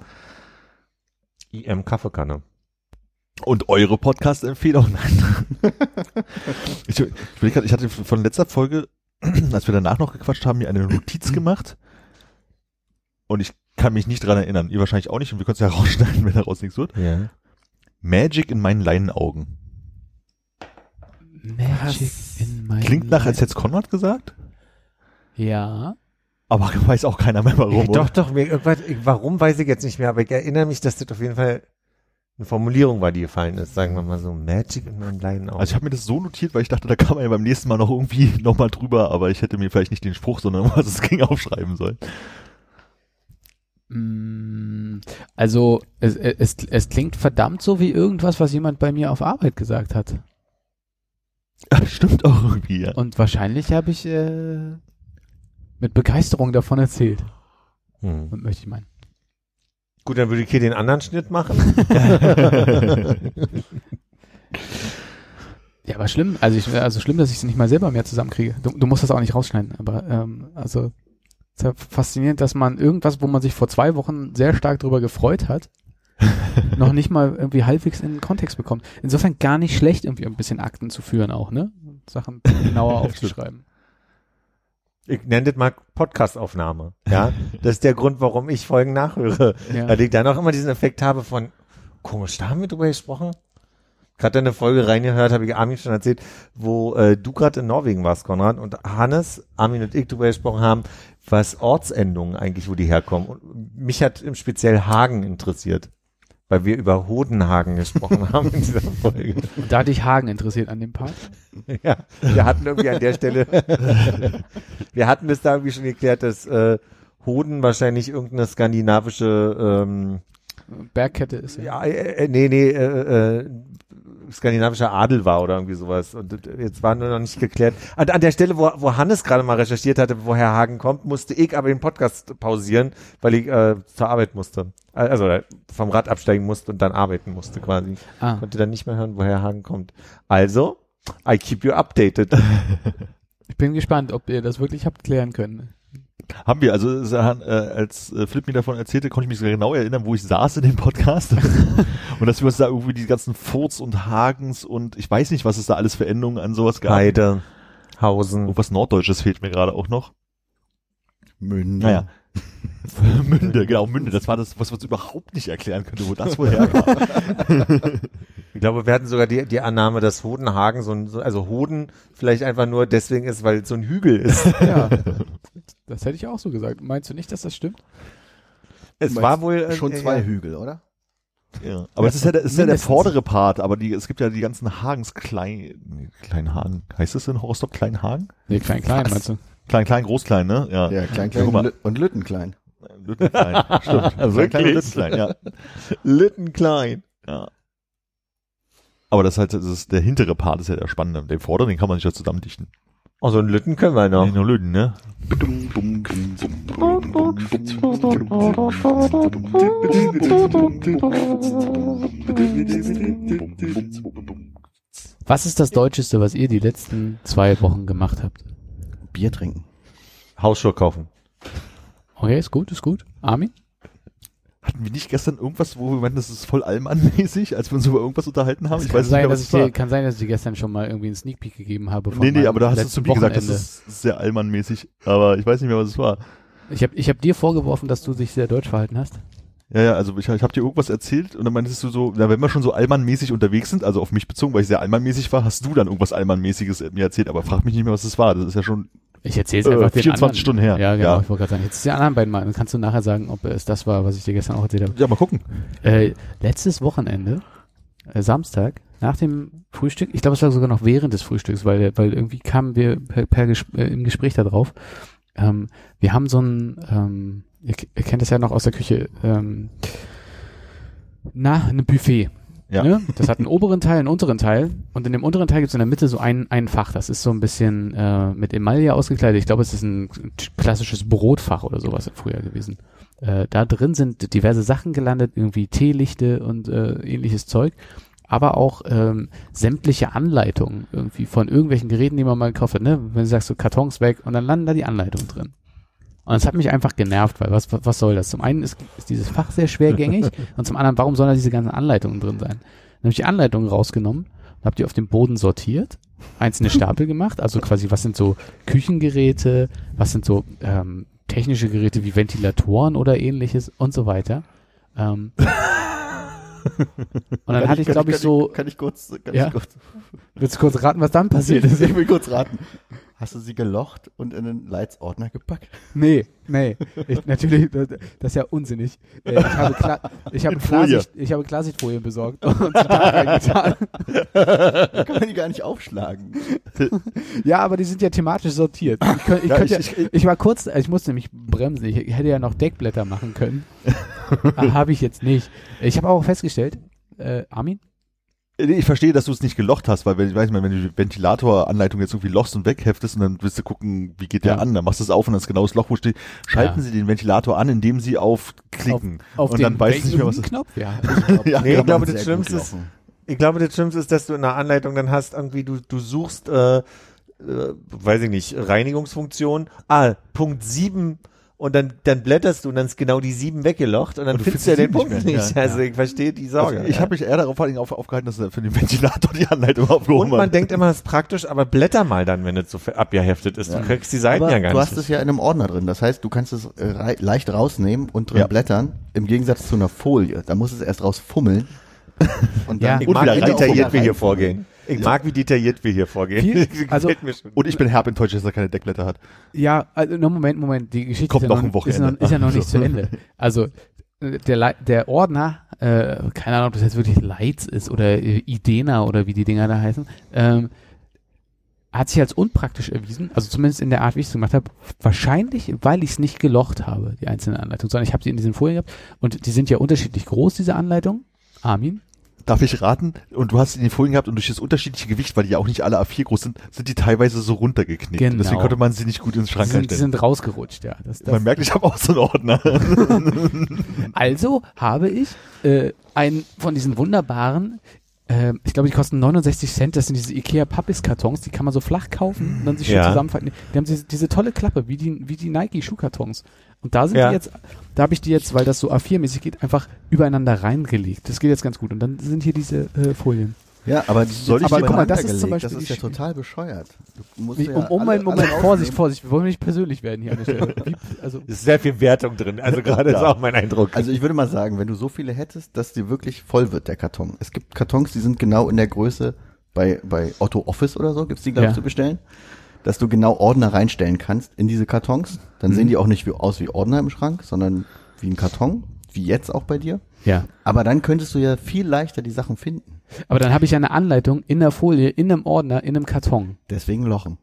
IM Kaffeekanne. Und eure Podcast-Empfehlung? Nein. ich, ich, ich hatte von letzter Folge als wir danach noch gequatscht haben, mir eine Notiz gemacht. Und ich kann mich nicht dran erinnern. Ihr wahrscheinlich auch nicht. Und wir können es ja rausschneiden, wenn daraus nichts wird. Ja. Magic in meinen Leinenaugen. Magic in my Klingt nach, als hätte es Konrad gesagt. Ja. Aber weiß auch keiner mehr warum. doch, doch, mir, irgendwas, warum weiß ich jetzt nicht mehr, aber ich erinnere mich, dass das auf jeden Fall eine Formulierung war, die gefallen ist, sagen wir mal so, Magic in meinen kleinen Augen. Also ich habe mir das so notiert, weil ich dachte, da kann man ja beim nächsten Mal noch irgendwie nochmal drüber, aber ich hätte mir vielleicht nicht den Spruch, sondern was es ging, aufschreiben sollen. Mm, Also es, es, es klingt verdammt so wie irgendwas, was jemand bei mir auf Arbeit gesagt hat. Stimmt auch irgendwie, ja. Und wahrscheinlich habe ich äh, mit Begeisterung davon erzählt. hm. Und möchte ich meinen. Gut, dann würde ich hier den anderen Schnitt machen. Ja, aber schlimm. Also ich, also schlimm, dass ich es nicht mal selber mehr zusammenkriege. Du, du musst das auch nicht rausschneiden. Aber ähm, also es ist ja faszinierend, dass man irgendwas, wo man sich vor zwei Wochen sehr stark drüber gefreut hat, noch nicht mal irgendwie halbwegs in den Kontext bekommt. Insofern gar nicht schlecht, irgendwie ein bisschen Akten zu führen auch, ne? Sachen genauer aufzuschreiben. Ich nenne das mal Podcast-Aufnahme. Ja, das ist der Grund, warum ich Folgen nachhöre. Ja. Weil ich dann auch immer diesen Effekt habe von, komisch, da haben wir drüber gesprochen. Gerade in eine Folge reingehört, habe ich Armin schon erzählt, wo äh, du gerade in Norwegen warst, Konrad, und Hannes, Armin und ich drüber gesprochen haben, was Ortsendungen eigentlich, wo die herkommen. Und mich hat im speziell Hagen interessiert, weil wir über Hodenhagen gesprochen haben in dieser Folge. Und da hat dich Hagen interessiert an dem Part. Ja, wir hatten irgendwie an der Stelle, wir hatten bis da irgendwie schon geklärt, dass äh, Hoden wahrscheinlich irgendeine skandinavische, ähm, Bergkette ist ja. ja, äh, äh, nee, nee, äh, äh, skandinavischer Adel war oder irgendwie sowas. Und äh, jetzt war nur noch nicht geklärt. An, an der Stelle, wo, wo Hannes gerade mal recherchiert hatte, woher Hagen kommt, musste ich aber den Podcast pausieren, weil ich äh, zur Arbeit musste. Also äh, vom Rad absteigen musste und dann arbeiten musste quasi. Ah. Konnte dann nicht mehr hören, woher Hagen kommt. Also, I keep you updated. Ich bin gespannt, ob ihr das wirklich habt klären können. Haben wir, also es, äh, als äh, Flip mir davon erzählte, konnte ich mich sogar genau erinnern, wo ich saß in dem Podcast. und dass wir uns da irgendwie die ganzen Furz und Hagens und ich weiß nicht, was es da alles für Endungen an sowas gab. Heide, Hausen. Irgendwas Norddeutsches fehlt mir gerade auch noch. Münde. Naja. Münde, genau, Münde. Das war das, was wir uns überhaupt nicht erklären könnte, wo das wohl herkam. Ich glaube, wir hatten sogar die, die Annahme, dass Hodenhagen so ein, so- also Hoden vielleicht einfach nur deswegen ist, weil es so ein Hügel ist. Ja. Das hätte ich auch so gesagt. Meinst du nicht, dass das stimmt? Es war wohl Schon äh, zwei ja. Hügel, oder? ja. Aber es ist ja, der, es ist ja der vordere Part, aber die, es gibt ja die ganzen Hagens klein, nee, Kleinhagen. Heißt das in Rostock Kleinhagen? Nee, klein, klein, Was? meinst du? Klein, klein, groß, klein, ne? Ja. Ja, Klein, Ja, und Lü- und Lüttenklein. Lüttenklein, stimmt. Klein, klein und Wirklich? Lüttenklein, ja. Littenklein. ja. Aber das ist halt, das ist der hintere Part ist ja der spannende. Den vorderen, den kann man sich ja zusammendichten. Oh, so einen Lütten können wir noch. Nicht nur Lüden, ne? Was ist das Deutscheste, was ihr die letzten zwei Wochen gemacht habt? Bier trinken. Hausschuhe kaufen. Okay, ist gut, ist gut. Armin? Hatten wir nicht gestern irgendwas, wo wir meinten, das ist voll allmannmäßig, als wir uns über irgendwas unterhalten haben? Es ich kann, weiß sein, nicht, mehr, dass was ich es war. dir, kann sein, dass ich dir gestern schon mal irgendwie einen Sneak Peek gegeben habe. Von Nee, nee, aber da hast du zu mir gesagt, das ist sehr allmannmäßig. Aber ich weiß nicht mehr, was es war. Ich habe ich hab dir vorgeworfen, dass du dich sehr deutsch verhalten hast. Ja, ja, also ich, ich habe dir irgendwas erzählt und dann meintest du so, na, wenn wir schon so allmannmäßig unterwegs sind, also auf mich bezogen, weil ich sehr allmannmäßig war, hast du dann irgendwas allmannmäßiges mir erzählt, aber frag mich nicht mehr, was es war. Das ist ja schon Ich erzähle es Äh, einfach den 24 anderen. Stunden her. Ja, genau. Ja. Ich wollte gerade sagen, jetzt die anderen beiden Mal. Dann kannst du nachher sagen, ob es das war, was ich dir gestern auch erzählt habe. Ja, mal gucken. Äh, letztes Wochenende, äh, Samstag, nach dem Frühstück, ich glaube, es war sogar noch während des Frühstücks, weil, weil irgendwie kamen wir per, per Gesp äh, im Gespräch da drauf. Ähm, wir haben so ein, ähm, ihr, ihr kennt das ja noch aus der Küche, ähm, na, ein Buffet. Ja. Ne? Das hat einen oberen Teil, einen unteren Teil und in dem unteren Teil gibt es in der Mitte so ein, ein Fach, das ist so ein bisschen äh, mit Emaille ausgekleidet. Ich glaube, es ist ein klassisches Brotfach oder sowas früher gewesen. Äh, da drin sind diverse Sachen gelandet, irgendwie Teelichte und äh, ähnliches Zeug, aber auch ähm, sämtliche Anleitungen irgendwie von irgendwelchen Geräten, die man mal gekauft hat. Ne? Wenn du sagst, so Kartons weg und dann landen da die Anleitungen drin. Und es hat mich einfach genervt, weil was, was, soll das? Zum einen ist, ist dieses Fach sehr schwergängig und zum anderen, warum sollen da diese ganzen Anleitungen drin sein? Dann habe ich die Anleitungen rausgenommen und habe die auf dem Boden sortiert einzelne Stapel gemacht. Also quasi, was sind so Küchengeräte, was sind so ähm, technische Geräte wie Ventilatoren oder ähnliches und so weiter. Ähm, und dann Kann hatte ich, glaube ich, kann so, Kann ich kurz, kann Ja? ich kurz, willst du kurz raten, was dann passiert ist? ich will kurz raten. Hast du sie gelocht und in den Leitsordner gepackt? Nee, nee. Ich, natürlich, das, ist ja unsinnig. Äh, ich habe, Kla ich habe. Klarsicht, ich habe Klarsichtfolien besorgt und sie da reingetan. Da kann man die gar nicht aufschlagen. Ja, aber die sind ja thematisch sortiert. Ich, könnt, ich, Ja, ich- ich, ich war kurz, ich musste nämlich bremsen. Ich hätte ja noch Deckblätter machen können. habe ich jetzt nicht. Ich habe auch festgestellt, äh, Armin? Ich verstehe, dass du es nicht gelocht hast, weil wenn, ich weiß nicht, wenn du die Ventilatoranleitung jetzt irgendwie lochst und wegheftest und dann willst du gucken, wie geht der Ja. an, dann machst du es auf und das ist genau das Loch, wo steht. Schalten Ja. Sie den Ventilator an, indem Sie auf klicken. Auf und den dann weißt du nicht mehr, was welchen Knopf, ja. ja, Nee, ich Kann glaube, man das sehr gut Schlimmste ist, ich glaube, das Schlimmste ist, dass du in der Anleitung dann hast, irgendwie, du, du suchst, äh, äh, weiß ich nicht, Reinigungsfunktion, ah, Punkt 7 und dann, dann blätterst du und dann ist genau die 7 weggelocht und dann Und du findest du ja den Punkt nicht nicht. mehr. Also ich verstehe die Sorge. Also ich habe mich eher darauf vor allem auf, aufgehalten, dass er für den Ventilator die Anleitung aufgehoben und man hat. denkt immer, es ist praktisch, aber blätter mal dann, wenn es so abgeheftet ist. Du kriegst die Seiten Aber ja gar du nicht. hast es ja in einem Ordner drin. Das heißt, du kannst es äh, rei- leicht rausnehmen und drin Ja. blättern. Im Gegensatz zu einer Folie. Da muss es erst rausfummeln. Und Ja. ich Und wie detailliert wir hier vorgehen. Ich mag, wie detailliert wir hier vorgehen. Viel- also- Gefällt mir schon. Und ich bin herb enttäuscht, dass er keine Deckblätter hat. Ja, also, no, Moment, Moment. Die Geschichte Kommt ist, ja noch ein ist, Wochenende. noch, ist ja noch nicht So. zu Ende. Also, der, der Ordner, äh, keine Ahnung, ob das jetzt wirklich Lights ist oder äh, Idena oder wie die Dinger da heißen, ähm, hat sich als unpraktisch erwiesen, also zumindest in der Art, wie ich es gemacht habe, wahrscheinlich, weil ich es nicht gelocht habe, die einzelnen Anleitungen, sondern ich habe sie in diesen Folien gehabt und die sind ja unterschiedlich groß, diese Anleitungen. Armin? Darf ich raten? Und du hast in den Folien gehabt und durch das unterschiedliche Gewicht, weil die ja auch nicht alle A4 groß sind, sind die teilweise so runtergeknickt. Genau. Deswegen konnte man sie nicht gut ins Schrank sind, die sind rausgerutscht, ja. Das, das, Man merkt, ich habe auch so einen Ordner. Also habe ich äh, einen von diesen wunderbaren, äh, ich glaube, die kosten 69 Cent, das sind diese Ikea Pappis-Kartons, die kann man so flach kaufen und dann sich schön Ja. zusammenfalten. Die haben diese, diese tolle Klappe, wie die, wie die Nike-Schuhkartons. Und da sind Ja. die jetzt, da habe ich die jetzt, weil das so A4-mäßig geht, einfach übereinander reingelegt. Das geht jetzt ganz gut. Und dann sind hier diese äh, Folien. Ja, aber die Soll ich aber guck mal, das ist zum Beispiel das ist ja total bescheuert. Du musst Wie, ja um, um alle- Moment, Vorsicht. Vorsicht, wir wollen nicht persönlich werden hier an der Stelle. Wie, also, Es ist sehr viel Wertung drin. Also gerade ist auch mein Eindruck. Also ich würde mal sagen, wenn du so viele hättest, dass dir wirklich voll wird, der Karton. Es gibt Kartons, die sind genau in der Größe bei, bei Otto Office oder so, gibt's die, glaube Ja. ich, zu bestellen. Dass du genau Ordner reinstellen kannst in diese Kartons. Dann Mhm. sehen die auch nicht wie, aus wie Ordner im Schrank, sondern wie ein Karton, wie jetzt auch bei dir. ja. Aber dann könntest du ja viel leichter die Sachen finden. Aber dann habe ich ja eine Anleitung in der Folie, in einem Ordner, in einem Karton. Deswegen lochen.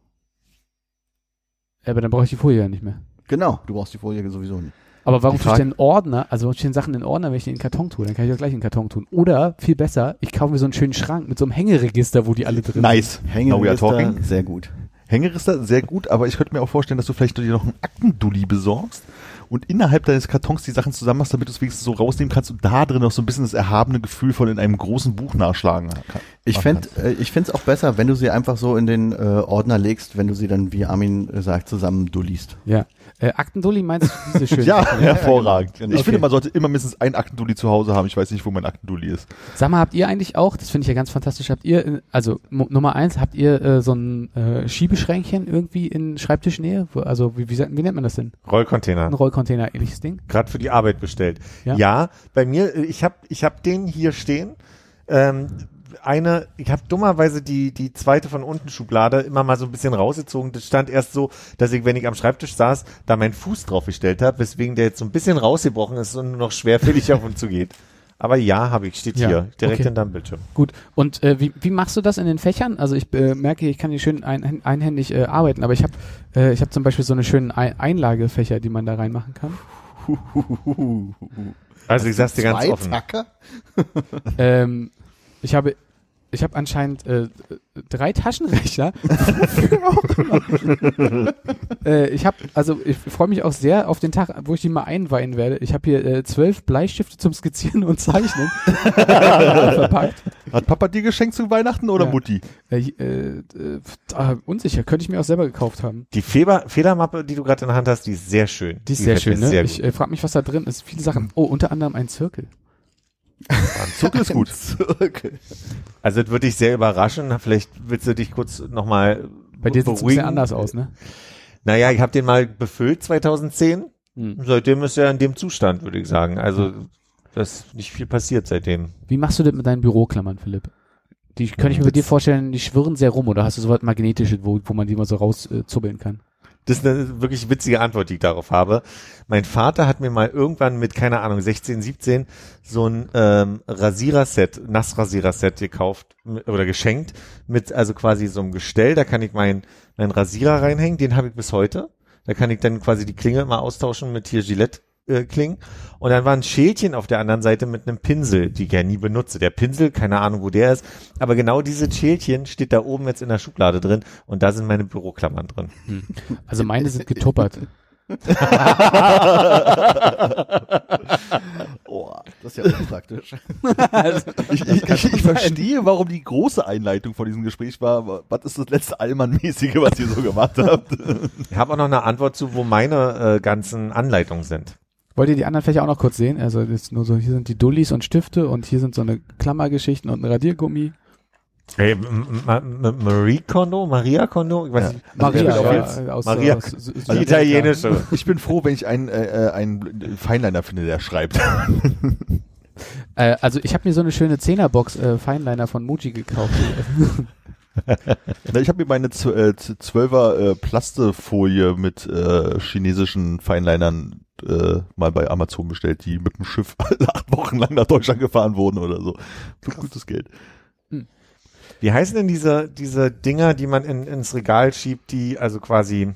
Aber dann brauche ich die Folie ja nicht mehr. Genau, du brauchst die Folie sowieso nicht. Aber warum tue ich denn Ordner? Also warum stehen Sachen in Ordner, wenn ich die in den Karton tue? Dann kann ich auch gleich in den Karton tun. Oder, viel besser, ich kaufe mir so einen schönen Schrank mit so einem Hängeregister, wo die alle drin sind. nice. Now we are talking. Hängeregister, sehr gut. Hängeregister, sehr gut, aber ich könnte mir auch vorstellen, dass du vielleicht dir noch einen Aktendulli besorgst und innerhalb deines Kartons die Sachen zusammen machst, damit du es wenigstens so rausnehmen kannst und da drin noch so ein bisschen das erhabene Gefühl von in einem großen Buch nachschlagen kann. Ich fänd, äh, ich find's auch besser, wenn du sie einfach so in den äh, Ordner legst, wenn du sie dann, wie Armin sagt, zusammen dullist. Ja. Äh, Aktendulli meinst du diese schönen Ja, Sachen? hervorragend. genau. Ich Okay. finde, man sollte immer mindestens ein Aktendulli zu Hause haben. Ich weiß nicht, wo mein Aktendulli ist. Sag mal, habt ihr eigentlich auch, das finde ich ja ganz fantastisch, habt ihr, äh, also Nummer eins, habt ihr äh, so ein äh, Schiebeschränkchen irgendwie in Schreibtischnähe? Wo, also wie, wie, wie nennt man das denn? Rollcontainer. Ein Rollcontainer, ähnliches Ding? gerade für die Arbeit bestellt. Ja. Ja, bei mir, äh, ich habe ich hab den hier stehen. Ähm, eine, ich habe dummerweise die, die zweite von unten Schublade immer mal so ein bisschen rausgezogen. Das stand erst so, dass ich, wenn ich am Schreibtisch saß, da meinen Fuß drauf gestellt habe, weswegen der jetzt so ein bisschen rausgebrochen ist und nur noch schwerfällig auf und zu geht. Aber ja, habe ich, steht Ja, hier, direkt okay. hinterm Bildschirm. Gut. Und äh, wie, wie machst du das in den Fächern? Also ich äh, merke, ich kann hier schön ein, einhändig äh, arbeiten, aber ich habe äh, ich habe zum Beispiel so eine schönen ein Einlagefächer, die man da reinmachen kann. Also ich sag's dir ganz Zwei offen. Ähm, ich habe ich habe anscheinend äh, drei Taschenrechner. äh, ich habe also ich freue mich auch sehr auf den Tag, wo ich die mal einweihen werde. Ich habe hier äh, zwölf Bleistifte zum Skizzieren und Zeichnen verpackt. Hat Papa dir geschenkt zu Weihnachten oder Ja. Mutti? Äh, äh, unsicher, könnte ich mir auch selber gekauft haben. Die Feder, Federmappe, die du gerade in der Hand hast, die ist sehr schön. Die ist sehr gefällt schön, ne? Sehr ich äh, frage mich, was da drin ist. Viele Sachen. Oh, unter anderem ein Zirkel. Zurück ist gut. Zurück. Also das würde dich sehr überraschen. Vielleicht willst du dich kurz nochmal Bei dir sieht es ein bisschen anders aus, ne? Naja, ich habe den mal befüllt 2010. Hm. Seitdem ist er in dem Zustand, würde ich sagen. Also das ist nicht viel passiert seitdem. Wie machst du das mit deinen Büroklammern, Philipp? Die könnte ich mir bei dir vorstellen, die schwirren sehr rum oder hast du sowas Magnetisches, wo, wo man die mal so rauszubbeln äh, kann? Das ist eine wirklich witzige Antwort, die ich darauf habe. Mein Vater hat mir mal irgendwann mit, keine Ahnung, 16, 17 so ein ähm, Rasiererset, Nassrasiererset gekauft oder geschenkt mit also quasi so einem Gestell. Da kann ich meinen meinen Rasierer reinhängen, den habe ich bis heute. Da kann ich dann quasi die Klinge immer austauschen mit hier Gillette äh, Klingen. Und dann war ein Schälchen auf der anderen Seite mit einem Pinsel, die ich ja nie benutze. Der Pinsel, keine Ahnung, wo der ist. Aber genau dieses Schälchen steht da oben jetzt in der Schublade drin und da sind meine Büroklammern drin. Also meine sind getuppert. Oh, das ist ja unpraktisch. Ich, ich, ich, ich verstehe, warum die große Einleitung von diesem Gespräch war. Was ist das letzte Allmann-mäßige, was ihr so gemacht habt? Ich habe auch noch eine Antwort zu, wo meine äh, ganzen Anleitungen sind. Wollt ihr die anderen Fächer auch noch kurz sehen? Also ist nur so, hier sind die Dullis und Stifte und hier sind so eine Klammergeschichten und ein Radiergummi. Hey, Marie Kondo, Maria Kondo, ich weiß nicht. Also Maria, ja, jetzt- aus, Maria- aus, Sü- Die italienische. Ich bin froh, wenn ich einen, äh, äh, einen Feinliner finde, der schreibt. Äh, also ich habe mir so eine schöne Zehnerbox äh, Feinliner von Muji gekauft. Na, ich habe mir meine äh, Zwölfer äh, Plastefolie mit äh, chinesischen Feinlinern äh, mal bei Amazon bestellt, die mit dem Schiff acht Wochen lang nach Deutschland gefahren wurden oder so. Für gutes Geld. Wie heißen denn diese, diese Dinger, die man in, ins Regal schiebt, die also quasi,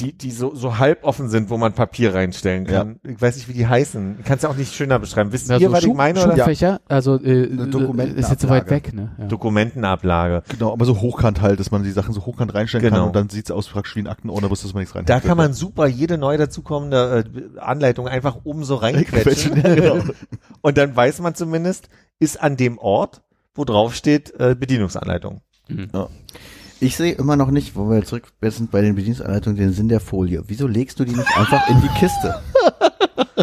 die, die so, so halb offen sind, wo man Papier reinstellen kann? Ich weiß nicht, wie die heißen. Kannst du auch nicht schöner beschreiben. Wisst Na, ihr, so was ich Schub- meine? Oder? Schubfächer, also äh, Eine ist jetzt so weit weg, ne? Ja. Dokumentenablage. Genau, aber so hochkant halt, dass man die Sachen so hochkant reinstellen Genau. kann und dann sieht's aus praktisch wie ein Aktenordner, wusste, dass man nichts rein Da kann man super jede neu dazukommende äh, Anleitung einfach oben so reinquetschen. Ja, genau. Und dann weiß man zumindest, ist an dem Ort, wo drauf steht, äh, Bedienungsanleitung. Ich sehe immer noch nicht, wo wir zurück sind bei den Bedienungsanleitungen, den Sinn der Folie. Wieso legst du die nicht einfach in die Kiste?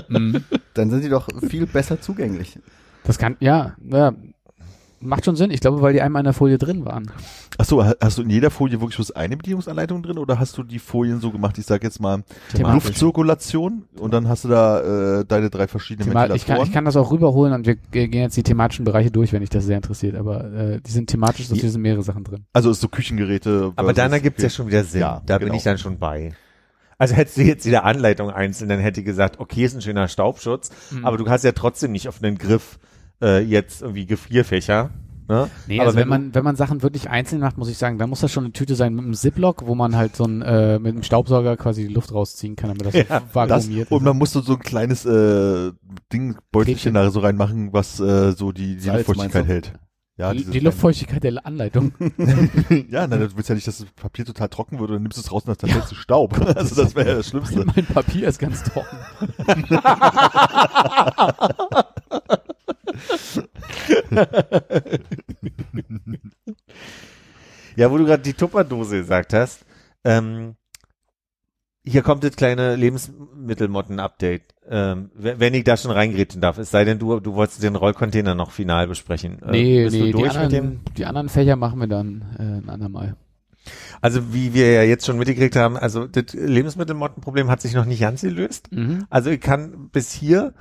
Mhm. Dann sind die doch viel besser zugänglich. Das kann, ja, ja, macht schon Sinn. Ich glaube, weil die einmal in der Folie drin waren. Achso, hast du in jeder Folie wirklich bloß eine Bedienungsanleitung drin oder hast du die Folien so gemacht, ich sag jetzt mal Thematisch. Luftzirkulation und dann hast du da äh, deine drei verschiedenen Thema ich, kann, ich kann das auch rüberholen und wir gehen jetzt die thematischen Bereiche durch, wenn dich das sehr interessiert. Aber äh, die sind thematisch, so sind mehrere Sachen drin. also ist so Küchengeräte. Aber dann ergibt es ja schon wieder Sinn. Ja, da bin genau. ich dann schon bei. Also hättest du jetzt wieder Anleitung einzeln, dann hätte ich gesagt, okay, ist ein schöner Staubschutz, Mhm. aber du hast ja trotzdem nicht auf einen Griff äh, jetzt irgendwie Gefrierfächer. Ne? Nee, aber also wenn du- man, wenn man Sachen wirklich einzeln macht, muss ich sagen, dann muss das schon eine Tüte sein mit einem Ziplock, wo man halt so ein, äh, mit einem Staubsauger quasi die Luft rausziehen kann, damit das Ja, so Das, vakuumiert und ist. man muss so so ein kleines äh, Ding, Beutelchen da so reinmachen, was äh, so die, die Salz, Luftfeuchtigkeit du? hält. Ja, die, die Luftfeuchtigkeit der Anleitung. ja, nein, du willst ja nicht, dass das Papier total trocken wird und dann nimmst du es raus und dann fällt zu Staub. Also das wäre ja das Schlimmste. mein Papier ist ganz trocken. Ja, wo du gerade die Tupperdose gesagt hast, ähm, hier kommt das kleine Lebensmittelmotten-Update. Ähm, wenn ich da schon reingrätschen darf, es sei denn, du, du wolltest den Rollcontainer noch final besprechen. Äh, Nee, bist nee, die anderen, die anderen Fächer machen wir dann äh, ein andermal. Also wie wir ja jetzt schon mitgekriegt haben, also das Lebensmittelmottenproblem hat sich noch nicht ganz gelöst. Mhm. Also ich kann bis hier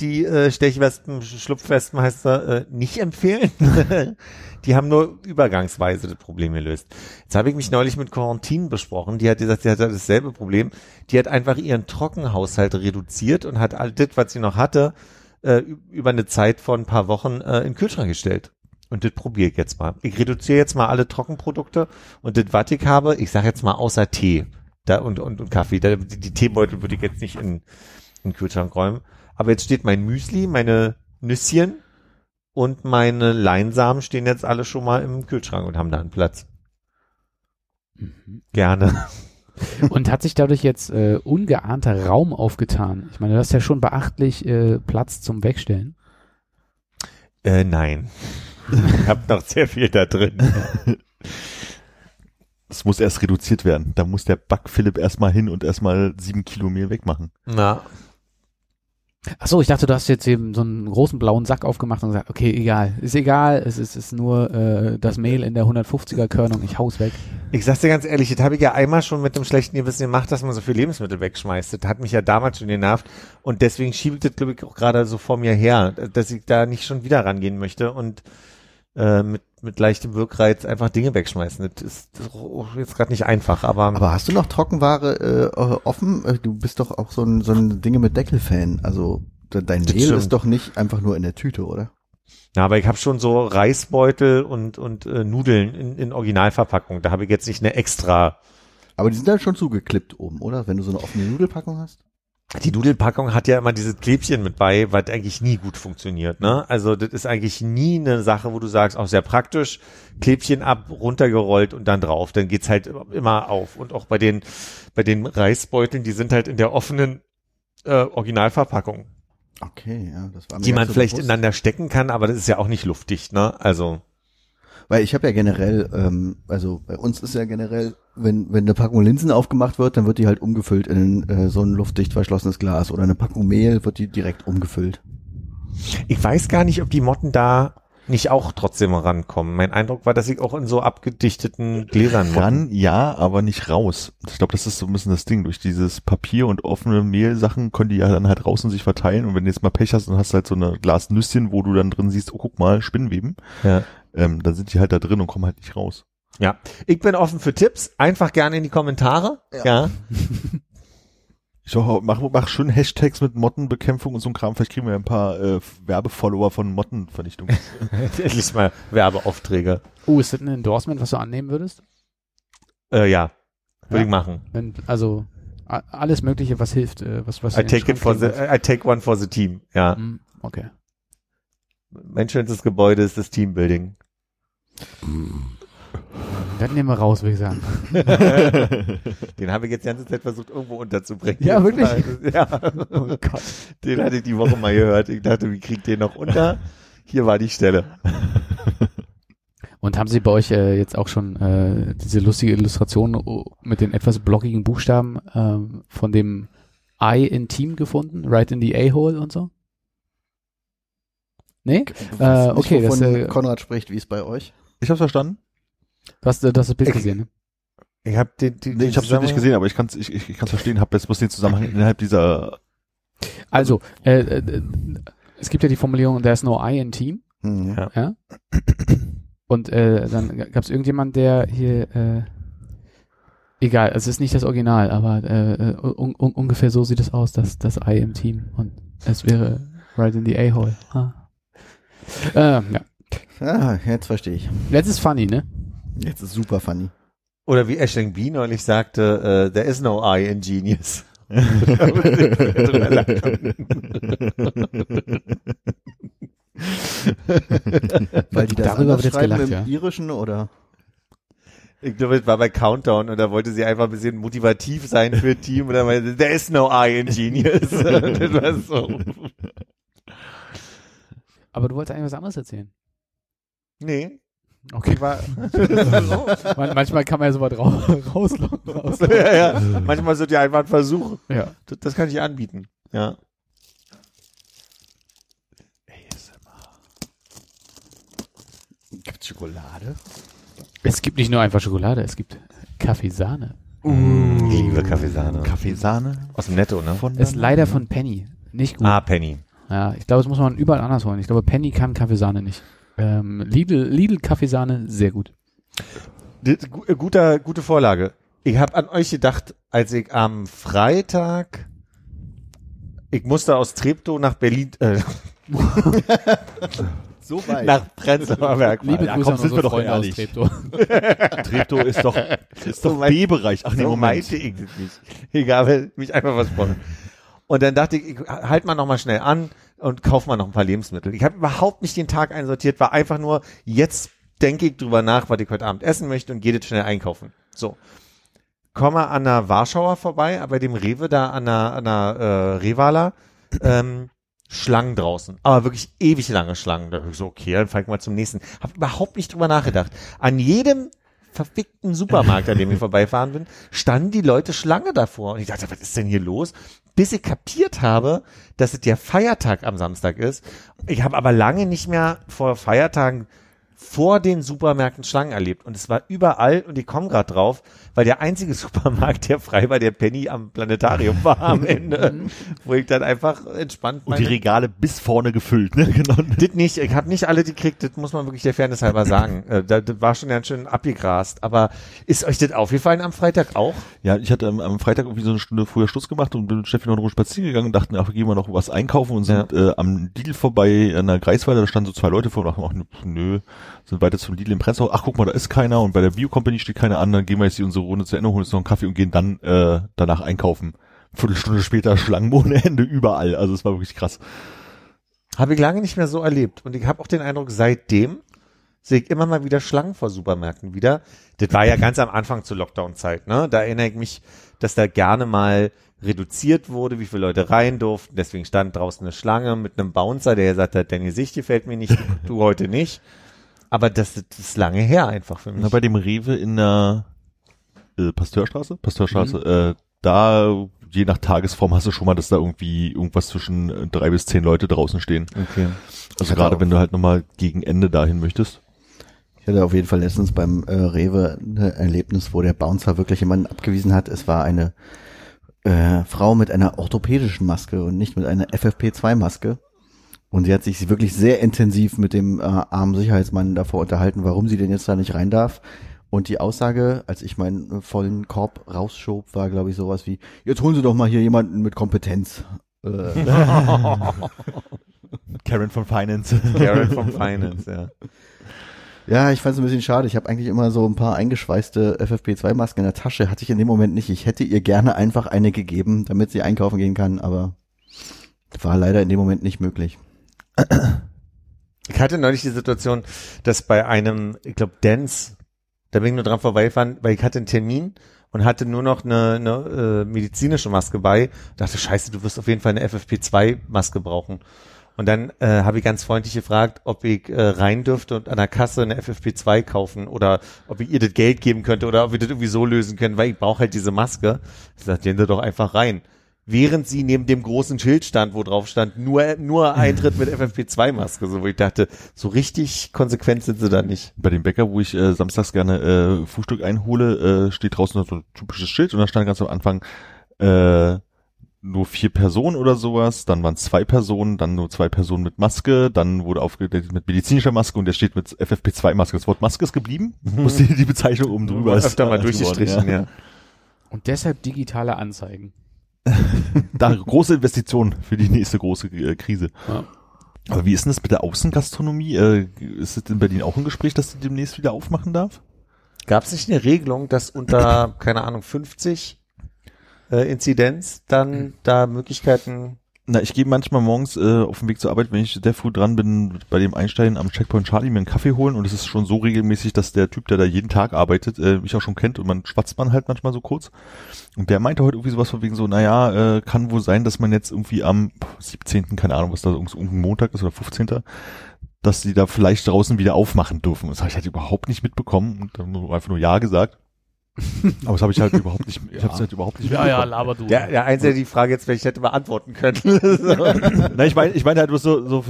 die äh, Stechwespen, Schlupfwespen heißt er, äh, nicht empfehlen. die haben nur übergangsweise das Problem gelöst. Jetzt habe ich mich neulich mit Quarantin besprochen. Die hat gesagt, sie hatte dasselbe Problem. Die hat einfach ihren Trockenhaushalt reduziert und hat all das, was sie noch hatte, äh, über eine Zeit von ein paar Wochen äh, in den Kühlschrank gestellt. Und das probiere ich jetzt mal. Ich reduziere jetzt mal alle Trockenprodukte und das, was ich habe, ich sage jetzt mal außer Tee da und, und, und Kaffee. Da, die, die Teebeutel würde ich jetzt nicht in, in den Kühlschrank räumen. Aber jetzt steht mein Müsli, meine Nüsschen und meine Leinsamen stehen jetzt alle schon mal im Kühlschrank und haben da einen Platz. Mhm. Gerne. Und hat sich dadurch jetzt äh, ungeahnter Raum aufgetan? Ich meine, du hast ja schon beachtlich äh, Platz zum Wegstellen. Äh, nein. Ich habe noch sehr viel da drin. Es muss erst reduziert werden. Da muss der Back Philipp erstmal hin und erstmal sieben Kilo Mehl wegmachen. Na, Ach so, ich dachte, du hast jetzt eben so einen großen blauen Sack aufgemacht und gesagt, okay, egal, ist egal, es ist, ist nur äh, das Mehl in der 150er Körnung, ich hau's weg. Ich sag's dir ganz ehrlich, das habe ich ja einmal schon mit dem schlechten Gewissen gemacht, dass man so viel Lebensmittel wegschmeißt. Das hat mich ja damals schon genervt und deswegen schiebe ich das, glaube ich, auch gerade so vor mir her, dass ich da nicht schon wieder rangehen möchte und äh, mit, mit leichtem Wirkreiz einfach Dinge wegschmeißen. Das ist jetzt gerade nicht einfach, aber, Aber hast du noch Trockenware äh, offen? Äh, Du bist doch auch so ein, so ein Dinge mit Deckel-Fan. Also de- dein Mehl ist doch nicht einfach nur in der Tüte, oder? Ja, aber ich habe schon so Reisbeutel und, und äh, Nudeln in, in Originalverpackung. Da habe ich jetzt nicht eine extra. Aber die sind dann schon zugeklippt oben, oder? Wenn du so eine offene Nudelpackung hast? Die Nudelpackung hat ja immer dieses Klebchen mit bei, was eigentlich nie gut funktioniert. Ne? Also das ist eigentlich nie eine Sache, wo du sagst, auch sehr praktisch, Klebchen ab, runtergerollt und dann drauf. Dann geht's halt immer auf. Und auch bei den, bei den Reisbeuteln, die sind halt in der offenen äh, Originalverpackung, Okay, ja, das war mir die man so vielleicht bewusst. ineinander stecken kann, aber das ist ja auch nicht luftdicht. Ne? Also Weil ich habe ja generell, ähm, also bei uns ist ja generell, wenn wenn eine Packung Linsen aufgemacht wird, dann wird die halt umgefüllt in äh, so ein luftdicht verschlossenes Glas oder eine Packung Mehl wird die direkt umgefüllt. Ich weiß gar nicht, ob die Motten da nicht auch trotzdem rankommen. Mein Eindruck war, dass ich auch in so abgedichteten Gläsern motten. Ran, ja, aber nicht raus. Ich glaube, das ist so ein bisschen das Ding. Durch dieses Papier und offene Mehlsachen können die ja dann halt raus und sich verteilen. Und wenn du jetzt mal Pech hast und hast halt so eine Glas Nüsschen, wo du dann drin siehst, oh guck mal, Spinnweben, Ja. Ähm, dann sind die halt da drin und kommen halt nicht raus. ja. Ich bin offen für Tipps. Einfach gerne in die Kommentare. Ja. Ich hoffe, mach, mach schön Hashtags mit Mottenbekämpfung und so ein Kram. Vielleicht kriegen wir ein paar äh, Werbefollower von Mottenvernichtung. Endlich mal Werbeaufträge. Oh, ist das ein Endorsement, was du annehmen würdest? Äh, ja. Würde Ja. ich machen. Wenn, also alles Mögliche, was hilft, äh, was was I take it for the, I take one for the team. Ja. Hm, Okay. Mein schönstes Gebäude ist das Teambuilding. Das nehmen wir raus, würde ich sagen. Den habe ich jetzt die ganze Zeit versucht, irgendwo unterzubringen. Ja, wirklich? Ja. Oh Gott. Den hatte ich die Woche mal gehört. Ich dachte, wie kriegt den noch unter? Hier war die Stelle. Und haben Sie bei euch äh, jetzt auch schon äh, diese lustige Illustration oh, mit den etwas blockigen Buchstaben ähm, von dem I in Team gefunden? Right in the A-Hole und so? Nee? Äh, nicht, okay, das, wovon äh, Konrad spricht, wie es bei euch? Ich hab's verstanden. Du hast, äh, du hast das Bild Ich- gesehen, ne? Ich habe den, den, Nee, ich hab's nicht gesehen, aber ich kann's, ich, ich, ich kann's verstehen, hab jetzt bloß den Zusammenhang innerhalb dieser Also, äh, äh, es gibt ja die Formulierung, there's no I in Team. Hm. Ja. Ja. Und äh, dann gab es irgendjemand, der hier, äh, egal, es ist nicht das Original, aber äh, un un ungefähr so sieht es aus, dass das I im Team und es wäre right in the A-Hole. Ah. Ähm, ja. Ah, jetzt verstehe ich. Jetzt ist funny, ne? Jetzt ist super funny. Oder wie Ashling B neulich sagte, äh, there is no I in Genius. Weil die das Darüber wird jetzt schreiben gelacht, im ja. Irischen oder? Ich glaube, es war bei Countdown und da wollte sie einfach ein bisschen motivativ sein für Team und dann meinte, there is no I in Genius. das war so. Aber du wolltest eigentlich was anderes erzählen. Nee. Okay. War, Man, manchmal kann man ja sowas raus, rauslocken. ja, ja. Manchmal sind ja einfach ein Versuch. Ja. Das, das kann ich anbieten. Ja. Gibt's Schokolade? Es gibt nicht nur einfach Schokolade, es gibt Kaffeesahne. Ich liebe Kaffeesahne. Kaffeesahne Aus dem Netto, ne? von Ist leider von Penny. Nicht gut. Ah, Penny. Ja, ich glaube, das muss man überall anders holen. Ich glaube, Penny kann Kaffeesahne nicht. Ähm, Lidl, Lidl Kaffeesahne, sehr gut. Äh, Guter, gute Vorlage. Ich habe an euch gedacht, als ich am Freitag, ich musste aus Treptow nach Berlin, äh, So weit. nach Prenzlauer Berg. Liebe ja, Grüße komm, an sind wir doch Freunde aus ehrlich. Treptow. Treptow ist doch, ist So doch B-Bereich. Ach nee, so Moment. meinte ich das nicht. Egal, mich einfach versprochen. Und dann dachte ich, ich halt mal noch mal schnell an und kauf mal noch ein paar Lebensmittel. Ich habe überhaupt nicht den Tag einsortiert, war einfach nur, jetzt denke ich drüber nach, was ich heute Abend essen möchte und gehe jetzt schnell einkaufen. So. Komme an der Warschauer vorbei, bei dem Rewe da an der, an der äh, Revala, ähm, Schlangen draußen. Aber wirklich ewig lange Schlangen. Da ich so, okay, dann fang ich mal zum nächsten. Hab überhaupt nicht drüber nachgedacht. An jedem verfickten Supermarkt, an dem ich vorbeifahren bin, standen die Leute Schlange davor. Und ich dachte, was ist denn hier los? Bis ich kapiert habe, dass es der Feiertag am Samstag ist. Ich habe aber lange nicht mehr vor Feiertagen vor den Supermärkten Schlangen erlebt. Und es war überall, und ich komme gerade drauf, weil der einzige Supermarkt, der frei war, der Penny am Planetarium war am Ende, wo ich dann einfach entspannt Und die Regale bis vorne gefüllt, ne? Genau. das nicht, ich habe nicht alle die kriegt, das muss man wirklich der Fairness halber sagen. Äh, da, das war schon ganz schön abgegrast. Aber ist euch das aufgefallen am Freitag auch? Ja, ich hatte am, Freitag irgendwie so eine Stunde früher Schluss gemacht und bin mit Steffi noch eine Runde spazieren gegangen und dachten, ach, gehen wir noch was einkaufen und sind äh, am Lidl vorbei an der Greifswalde, da standen so zwei Leute vor und dachten, ach, nö, sind weiter zum Lidl im Prenzlau, ach guck mal, da ist keiner und bei der Bio Company steht keiner an, dann gehen wir jetzt hier unsere Runde zu Ende, holen uns noch einen Kaffee und gehen dann äh, danach einkaufen. Viertelstunde später Schlangen ohne Ende überall, also es war wirklich krass. Habe ich lange nicht mehr so erlebt. Und ich habe auch den Eindruck, seitdem sehe ich immer mal wieder Schlangen vor Supermärkten wieder. Das war ja ganz am Anfang zur Lockdown-Zeit, ne? Da erinnere ich mich, dass da gerne mal reduziert wurde, wie viele Leute rein durften. Deswegen stand draußen eine Schlange mit einem Bouncer, der gesagt hat, dein Gesicht gefällt mir nicht, du heute nicht. Aber das, das ist lange her einfach für mich. Na, bei dem Rewe in der äh, Pasteurstraße, Pasteurstraße, äh, da je nach Tagesform hast du schon mal, dass da irgendwie irgendwas zwischen äh, drei bis zehn Leute draußen stehen. okay. Also gerade auch- wenn du halt nochmal gegen Ende dahin möchtest. Ich hatte auf jeden Fall letztens beim äh, Rewe ein Erlebnis, wo der Bouncer wirklich jemanden abgewiesen hat. Es war eine äh, Frau mit einer orthopädischen Maske und nicht mit einer FFP2-Maske. Und sie hat sich wirklich sehr intensiv mit dem äh, armen Sicherheitsmann davor unterhalten, warum sie denn jetzt da nicht rein darf. Und die Aussage, als ich meinen vollen Korb rausschob, war, glaube ich, sowas wie, jetzt holen Sie doch mal hier jemanden mit Kompetenz. Äh, Karen von Finance. Garrett vom Finance, ja. Ja, ich fand es ein bisschen schade. Ich habe eigentlich immer so ein paar eingeschweißte FFP2-Masken in der Tasche. Hatte ich in dem Moment nicht. Ich hätte ihr gerne einfach eine gegeben, damit sie einkaufen gehen kann, aber war leider in dem Moment nicht möglich. Ich hatte neulich die Situation, dass bei einem, ich glaube, Dance, da bin ich nur dran vorbeigefahren, weil ich hatte einen Termin und hatte nur noch eine, eine äh, medizinische Maske bei. Dachte, scheiße, du wirst auf jeden Fall eine FFP2-Maske brauchen. Und dann äh, habe ich ganz freundlich gefragt, ob ich äh, rein dürfte und an der Kasse eine FFP2 kaufen oder ob ich ihr das Geld geben könnte oder ob wir das irgendwie so lösen können, weil ich brauche halt diese Maske. Ich sagte, gehen Sie doch einfach rein. Während sie neben dem großen Schild stand, wo drauf stand, nur, nur Eintritt mit FFP2-Maske, so wo ich dachte, so richtig konsequent sind sie da nicht. Bei dem Bäcker, wo ich äh, samstags gerne äh, Frühstück einhole, äh, steht draußen so ein typisches Schild und da stand ganz am Anfang äh, nur vier Personen oder sowas, dann waren es zwei Personen, dann nur zwei Personen mit Maske, dann wurde aufgedatet mit medizinischer Maske und der steht mit FFP2-Maske. Das Wort Maske ist geblieben, muss die, die Bezeichnung oben drüber ist. Öfter mal durchgestrichen, geworden, ja. Und deshalb digitale Anzeigen. Da große Investition für die nächste große äh, Krise. Ja. Aber wie ist denn das mit der Außengastronomie? Äh, ist es in Berlin auch ein Gespräch, dass die demnächst wieder aufmachen darf? Gab es nicht eine Regelung, dass unter, keine Ahnung, 50 äh, Inzidenz dann da Möglichkeiten Na, ich gehe manchmal morgens äh, auf dem Weg zur Arbeit, wenn ich sehr früh dran bin, bei dem Einsteigen am Checkpoint Charlie mir einen Kaffee holen und es ist schon so regelmäßig, dass der Typ, der da jeden Tag arbeitet, äh, mich auch schon kennt und man schwatzt man halt manchmal so kurz. Und der meinte heute irgendwie sowas von wegen so, naja, äh, kann wohl sein, dass man jetzt irgendwie am 17., keine Ahnung, was da irgendein Montag ist oder 15., dass sie da vielleicht draußen wieder aufmachen dürfen. Das habe ich halt überhaupt nicht mitbekommen und dann einfach nur Ja gesagt. Aber das habe ich halt überhaupt nicht, ich habe es halt überhaupt nicht mitbekommen. laber du. Der, der Einzige, der die Frage jetzt vielleicht hätte beantworten können. Na, ich meine, ich meine halt bloß so, so,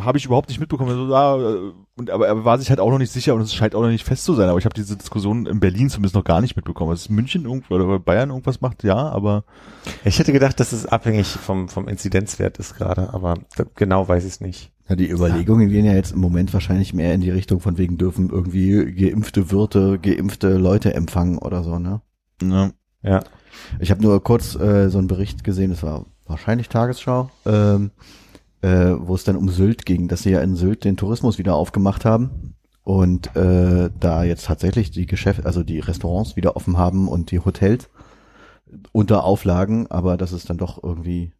habe ich überhaupt nicht mitbekommen. So, ja, äh, und, aber er war sich halt auch noch nicht sicher und es scheint auch noch nicht fest zu sein. Aber ich habe diese Diskussion in Berlin zumindest noch gar nicht mitbekommen. Dass München irgendwo oder Bayern irgendwas macht, ja, aber Ich hätte gedacht, dass es abhängig vom, vom Inzidenzwert ist gerade, aber da- genau weiß ich es nicht. Ja, die Überlegungen gehen ja jetzt im Moment wahrscheinlich mehr in die Richtung von wegen dürfen irgendwie geimpfte Wirte, geimpfte Leute empfangen oder so, ne? ne, Ja. Ich habe nur kurz äh, so einen Bericht gesehen, das war wahrscheinlich Tagesschau, ähm, äh, wo es dann um Sylt ging, dass sie ja in Sylt den Tourismus wieder aufgemacht haben und äh, da jetzt tatsächlich die Geschäfte, also die Restaurants wieder offen haben und die Hotels unter Auflagen, aber dass es dann doch irgendwie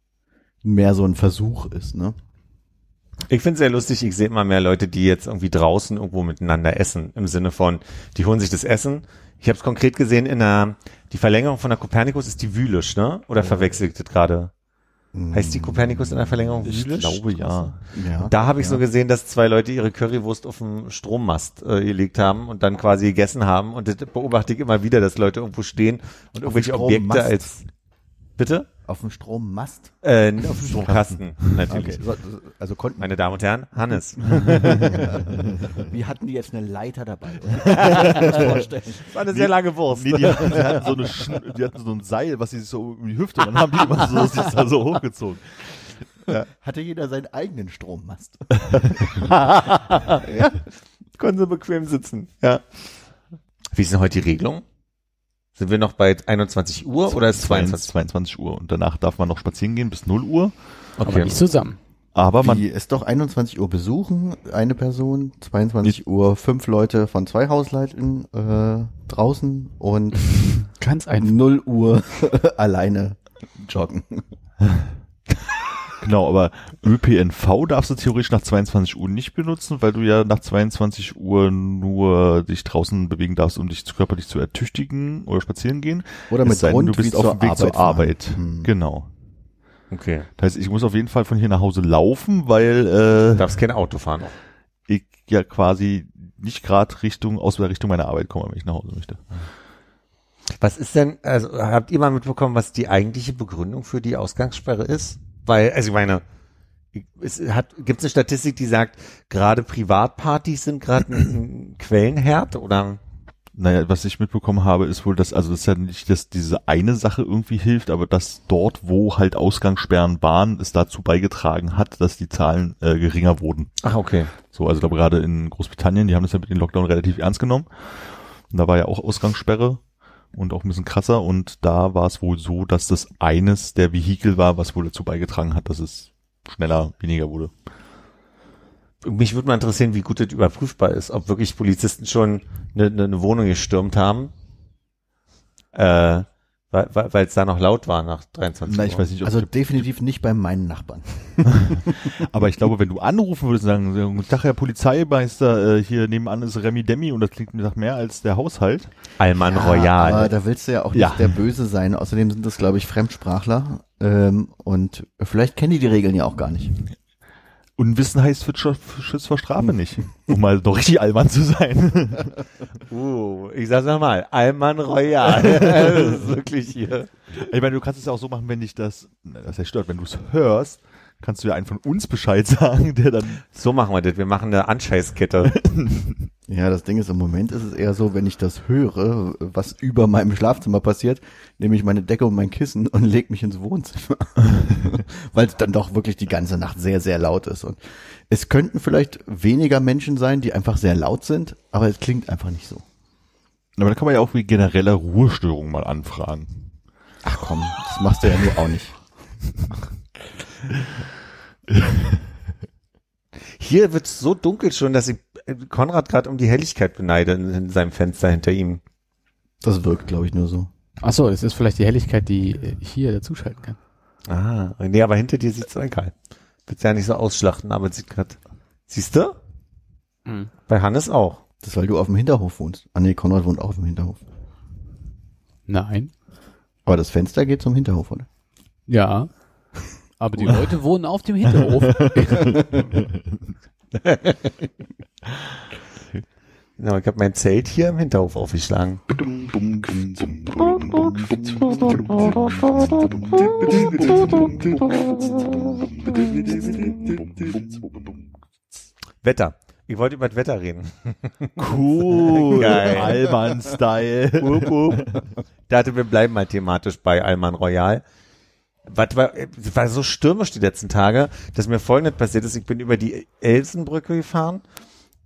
mehr so ein Versuch ist, ne? Ich finde es sehr lustig, ich sehe immer mehr Leute, die jetzt irgendwie draußen irgendwo miteinander essen, im Sinne von, die holen sich das Essen. Ich habe es konkret gesehen in der, die Verlängerung von der Kopernikus ist die Wühlisch, ne? Oder verwechselt das gerade? Heißt die Kopernikus in der Verlängerung Ich Wühlisch? glaube ja. Ja. Da habe ich ja. so gesehen, dass zwei Leute ihre Currywurst auf dem Strommast äh, gelegt haben und dann quasi gegessen haben. Und das beobachte ich immer wieder, dass Leute irgendwo stehen und irgendwelche dem Objekte als Bitte? Auf dem Strommast. Äh, auf dem Stromkasten, natürlich. Okay. So, also konnten Meine Damen und Herren, Hannes. Wir hatten die jetzt eine Leiter dabei. Das war eine sehr lange Wurst. Nee, die hatten, die hatten so eine, Schn- die hatten so ein Seil, was sie sich so um die Hüfte, und dann haben die immer so, sich da so hochgezogen. Hatte jeder seinen eigenen Strommast. ja. Konnten sie bequem sitzen. Ja. Wie ist denn heute die Regelung? Sind wir noch bei 21 Uhr oder ist 22? 22 Uhr. Und danach darf man noch spazieren gehen bis 0 Uhr. Aber nicht zusammen. Aber man, Die ist doch 21 Uhr besuchen, eine Person, 22 Uhr fünf Leute von zwei Hausleuten äh, draußen und Ganz einfach. 0 Uhr alleine joggen. genau, aber ÖPNV darfst du theoretisch nach 22 Uhr nicht benutzen, weil du ja nach 22 Uhr nur dich draußen bewegen darfst, um dich zu- körperlich zu ertüchtigen oder spazieren gehen. Oder Es mit sei denn, du bist auf zur dem Weg zur Arbeit fahren. Arbeit. Hm. Genau. Okay. Das heißt, ich muss auf jeden Fall von hier nach Hause laufen, weil Du äh, darfst kein Auto fahren. ich ja quasi nicht gerade Richtung aus der Richtung meiner Arbeit komme, wenn ich nach Hause möchte. Was ist denn, also habt ihr mal mitbekommen, was die eigentliche Begründung für die Ausgangssperre ist? Weil, also ich meine, es hat, gibt es eine Statistik, die sagt, gerade Privatpartys sind gerade ein, Quellenherd oder? Naja, was ich mitbekommen habe, ist wohl, dass, also das ist ja nicht, dass diese eine Sache irgendwie hilft, aber dass dort, wo halt Ausgangssperren waren, es dazu beigetragen hat, dass die Zahlen äh, geringer wurden. Ach, okay. So, also da gerade in Großbritannien, die haben das ja mit dem Lockdown relativ ernst genommen. Und da war ja auch Ausgangssperre und auch ein bisschen krasser und da war es wohl so, dass das eines der Vehikel war, was wohl dazu beigetragen hat, dass es schneller weniger wurde. Mich würde mal interessieren, wie gut das überprüfbar ist, ob wirklich Polizisten schon eine, eine, Wohnung gestürmt haben, äh, weil es da noch laut war nach 23 Na, Uhr. ich weiß nicht, ob Also definitiv nicht bei meinen Nachbarn. aber ich glaube, wenn du anrufen würdest und sagen, so, guten Tag, Herr Polizeimeister, äh, hier nebenan ist Remi Demi und das klingt mir nach mehr als der Haushalt. Alman Aber Royal. da willst du ja auch nicht Ja. der Böse sein. Außerdem sind das, glaube ich, Fremdsprachler. Ähm, und vielleicht kennen die die Regeln ja auch gar nicht. Unwissen heißt wird Schutz vor Strafe nicht. Um mal noch richtig albern zu sein. Uh, ich sag's nochmal, Alman Royal. das ist wirklich hier. Ich meine, du kannst es ja auch so machen, wenn dich das, na, das heißt stört, wenn du es hörst, kannst du ja einen von uns Bescheid sagen, der dann, So machen wir das. Wir machen eine Anscheißkette. Ja, das Ding ist, im Moment ist es eher so, wenn ich das höre, was über meinem Schlafzimmer passiert, nehme ich meine Decke und mein Kissen und leg mich ins Wohnzimmer. Weil es dann doch wirklich die ganze Nacht sehr, sehr laut ist. Und es könnten vielleicht weniger Menschen sein, die einfach sehr laut sind, aber es klingt einfach nicht so. aber da kann man ja auch wie generelle Ruhestörung mal anfragen. Ach komm, das machst du ja nur auch nicht. Hier wird's so dunkel schon, dass ich äh, Konrad gerade um die Helligkeit beneide in, in seinem Fenster hinter ihm. Das wirkt, glaube ich, nur so. Ach so, das ist vielleicht die Helligkeit, die äh, ich hier dazuschalten kann. Ah, nee, aber hinter dir sieht's so egal. Willst ja nicht so ausschlachten, aber sieht grad. Siehst du? Mhm. Bei Hannes auch. Das ist, weil du auf dem Hinterhof wohnst. Ah nee, Konrad wohnt auch auf dem Hinterhof. Nein. Aber das Fenster geht zum Hinterhof, oder? Ja. Aber die Leute wohnen auf dem Hinterhof. Genau, ich habe mein Zelt hier im Hinterhof aufgeschlagen. Wetter. Ich wollte über das Wetter reden. Cool. Geil. Alman-Style. Dachte, wir bleiben mal thematisch bei Alman Royal. Was war, war so stürmisch die letzten Tage, dass mir folgendes passiert ist. Ich bin über die Elsenbrücke gefahren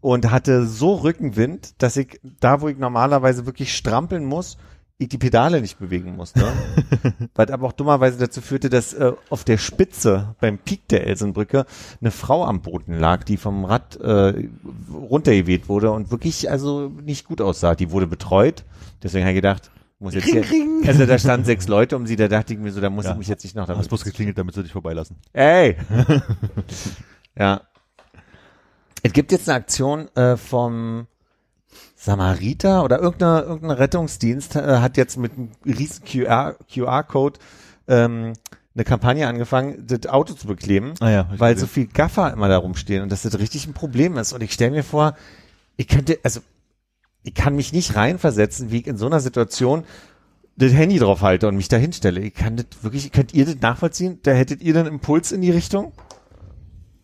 und hatte so Rückenwind, dass ich da, wo ich normalerweise wirklich strampeln muss, ich die Pedale nicht bewegen musste. Was aber auch dummerweise dazu führte, dass äh, auf der Spitze beim Peak der Elsenbrücke eine Frau am Boden lag, die vom Rad äh, runtergeweht wurde und wirklich also nicht gut aussah. Die wurde betreut. Deswegen habe ich gedacht, muss jetzt hier, also da standen sechs Leute um sie, da dachte ich mir so, da muss Ja. ich mich jetzt nicht noch Hast damit. bloß geklingelt, damit sie dich vorbeilassen. Ey! ja. Es gibt jetzt eine Aktion äh, vom Samariter oder irgendeiner irgendein Rettungsdienst äh, hat jetzt mit einem riesen QR QR-Code ähm, eine Kampagne angefangen, das Auto zu bekleben, Ah ja, weil gesehen. so viel Gaffer immer da rumstehen und dass das richtig ein Problem ist. Und ich stelle mir vor, ich könnte, also ich kann mich nicht reinversetzen, wie ich in so einer Situation das Handy drauf halte und mich da hinstelle. Ich kann das wirklich, könnt ihr das nachvollziehen? Da hättet ihr dann Impuls in die Richtung?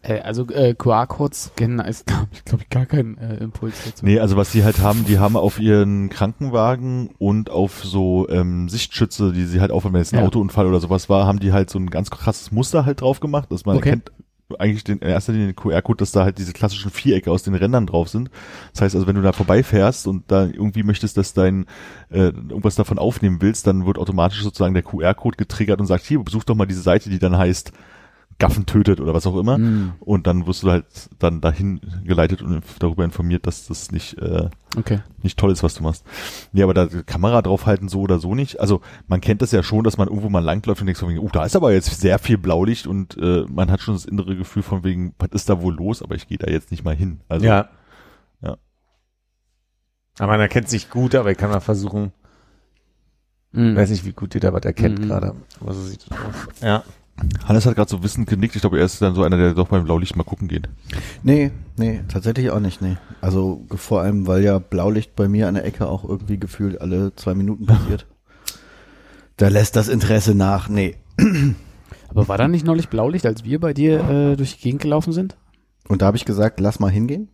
Äh, also äh, QR-Codes scannen ist, glaube ich, glaub ich, gar kein äh, Impuls dazu. Nee, also was sie halt haben, die haben auf ihren Krankenwagen und auf so ähm, Sichtschütze, die sie halt auch, wenn jetzt ein Ja. Autounfall oder sowas war, haben die halt so ein ganz krasses Muster halt drauf gemacht, dass man Okay. erkennt eigentlich den, in erster Linie den QR-Code, dass da halt diese klassischen Vierecke aus den Rändern drauf sind. Das heißt also, wenn du da vorbeifährst und da irgendwie möchtest, dass dein äh, irgendwas davon aufnehmen willst, dann wird automatisch sozusagen der QR-Code getriggert und sagt, hier, besuch doch mal diese Seite, die dann heißt Gaffen tötet oder was auch immer. Hm, Und dann wirst du halt dann dahin geleitet und darüber informiert, dass das nicht äh, okay. nicht toll ist, was du machst. Nee, aber da die Kamera draufhalten so oder so nicht. Also man kennt das ja schon, dass man irgendwo mal langläuft und denkt so, oh, da ist aber jetzt sehr viel Blaulicht und äh, man hat schon das innere Gefühl von wegen, was ist da wohl los, aber ich gehe da jetzt nicht mal hin. Also ja. ja. Aber man erkennt sich gut, aber ich kann mal versuchen, Hm. weiß nicht, wie gut ihr da was erkennt Mhm. gerade. Aber so sieht es aus. Ja. Hannes hat gerade so wissend genickt. Ich glaube, er ist dann so einer, der doch beim Blaulicht mal gucken geht. Nee, nee, tatsächlich auch nicht, nee. Also vor allem, weil ja Blaulicht bei mir an der Ecke auch irgendwie gefühlt alle zwei Minuten passiert. Da lässt das Interesse nach, nee. Aber war da nicht neulich Blaulicht, als wir bei dir äh, durch die Gegend gelaufen sind? Und da habe ich gesagt, lass mal hingehen.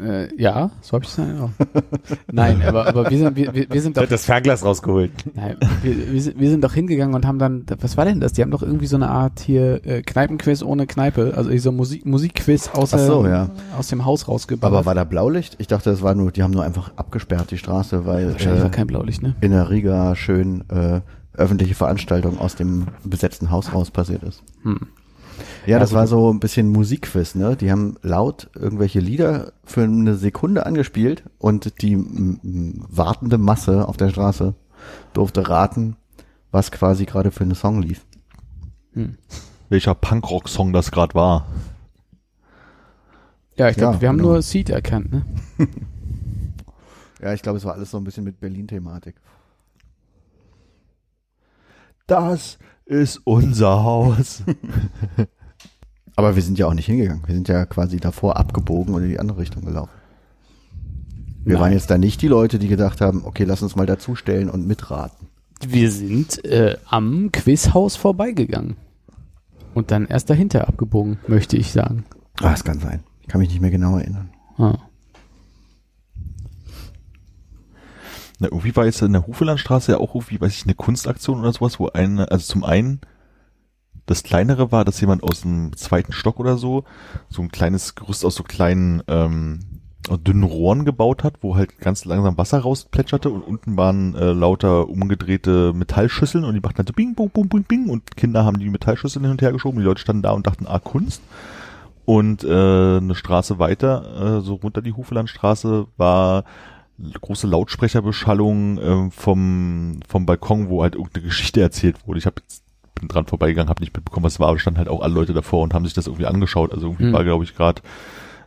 Äh, ja, so habe ich es dann auch. Nein, aber, aber wir sind, wir, wir sind doch, das Fernglas rausgeholt. nein, wir, wir, sind, wir sind doch hingegangen und haben dann, was war denn das? Die haben doch irgendwie so eine Art hier äh, Kneipenquiz ohne Kneipe, also so Musik, Musikquiz aus, Ach so, ja. aus dem Haus rausgebaut. Aber war da Blaulicht? Ich dachte, das war nur, die haben nur einfach abgesperrt, die Straße, weil Wahrscheinlich war äh, kein Blaulicht, ne? in der Riga schön äh, öffentliche Veranstaltung aus dem besetzten Haus raus passiert ist. Hm. Ja, das war so ein bisschen Musikquiz, ne? Die haben laut irgendwelche Lieder für eine Sekunde angespielt und die wartende Masse auf der Straße durfte raten, was quasi gerade für eine Song lief. Hm. Welcher Punkrock-Song das gerade war. Ja, ich glaube, Ja, wir haben genau. nur Seed erkannt, ne? Ja, ich glaube, es war alles so ein bisschen mit Berlin-Thematik. Das ist unser Haus. Aber wir sind ja auch nicht hingegangen. Wir sind ja quasi davor abgebogen und in die andere Richtung gelaufen. Wir Nein. waren jetzt da nicht die Leute, die gedacht haben, okay, lass uns mal dazustellen und mitraten. Wir sind äh, am Quizhaus vorbeigegangen. Und dann erst dahinter abgebogen, möchte ich sagen. Ah, das kann sein. Ich kann mich nicht mehr genau erinnern. Ah. Na, irgendwie war jetzt in der Hufelandstraße ja auch irgendwie, weiß ich, eine Kunstaktion oder sowas, wo eine, also zum einen das kleinere war, dass jemand aus dem zweiten Stock oder so so ein kleines Gerüst aus so kleinen ähm, dünnen Rohren gebaut hat, wo halt ganz langsam Wasser rausplätscherte und unten waren äh, lauter umgedrehte Metallschüsseln und die machten halt so bing, bing, bing, bing, bing und Kinder haben die Metallschüsseln hin und her geschoben, die Leute standen da und dachten, ah, Kunst. Und äh, eine Straße weiter, äh, so runter die Hufelandstraße, war große Lautsprecherbeschallung ähm, vom vom Balkon, wo halt irgendeine Geschichte erzählt wurde. Ich hab jetzt, bin dran vorbeigegangen, habe nicht mitbekommen, was es war, aber standen halt auch alle Leute davor und haben sich das irgendwie angeschaut. Also irgendwie Hm. war, glaube ich, gerade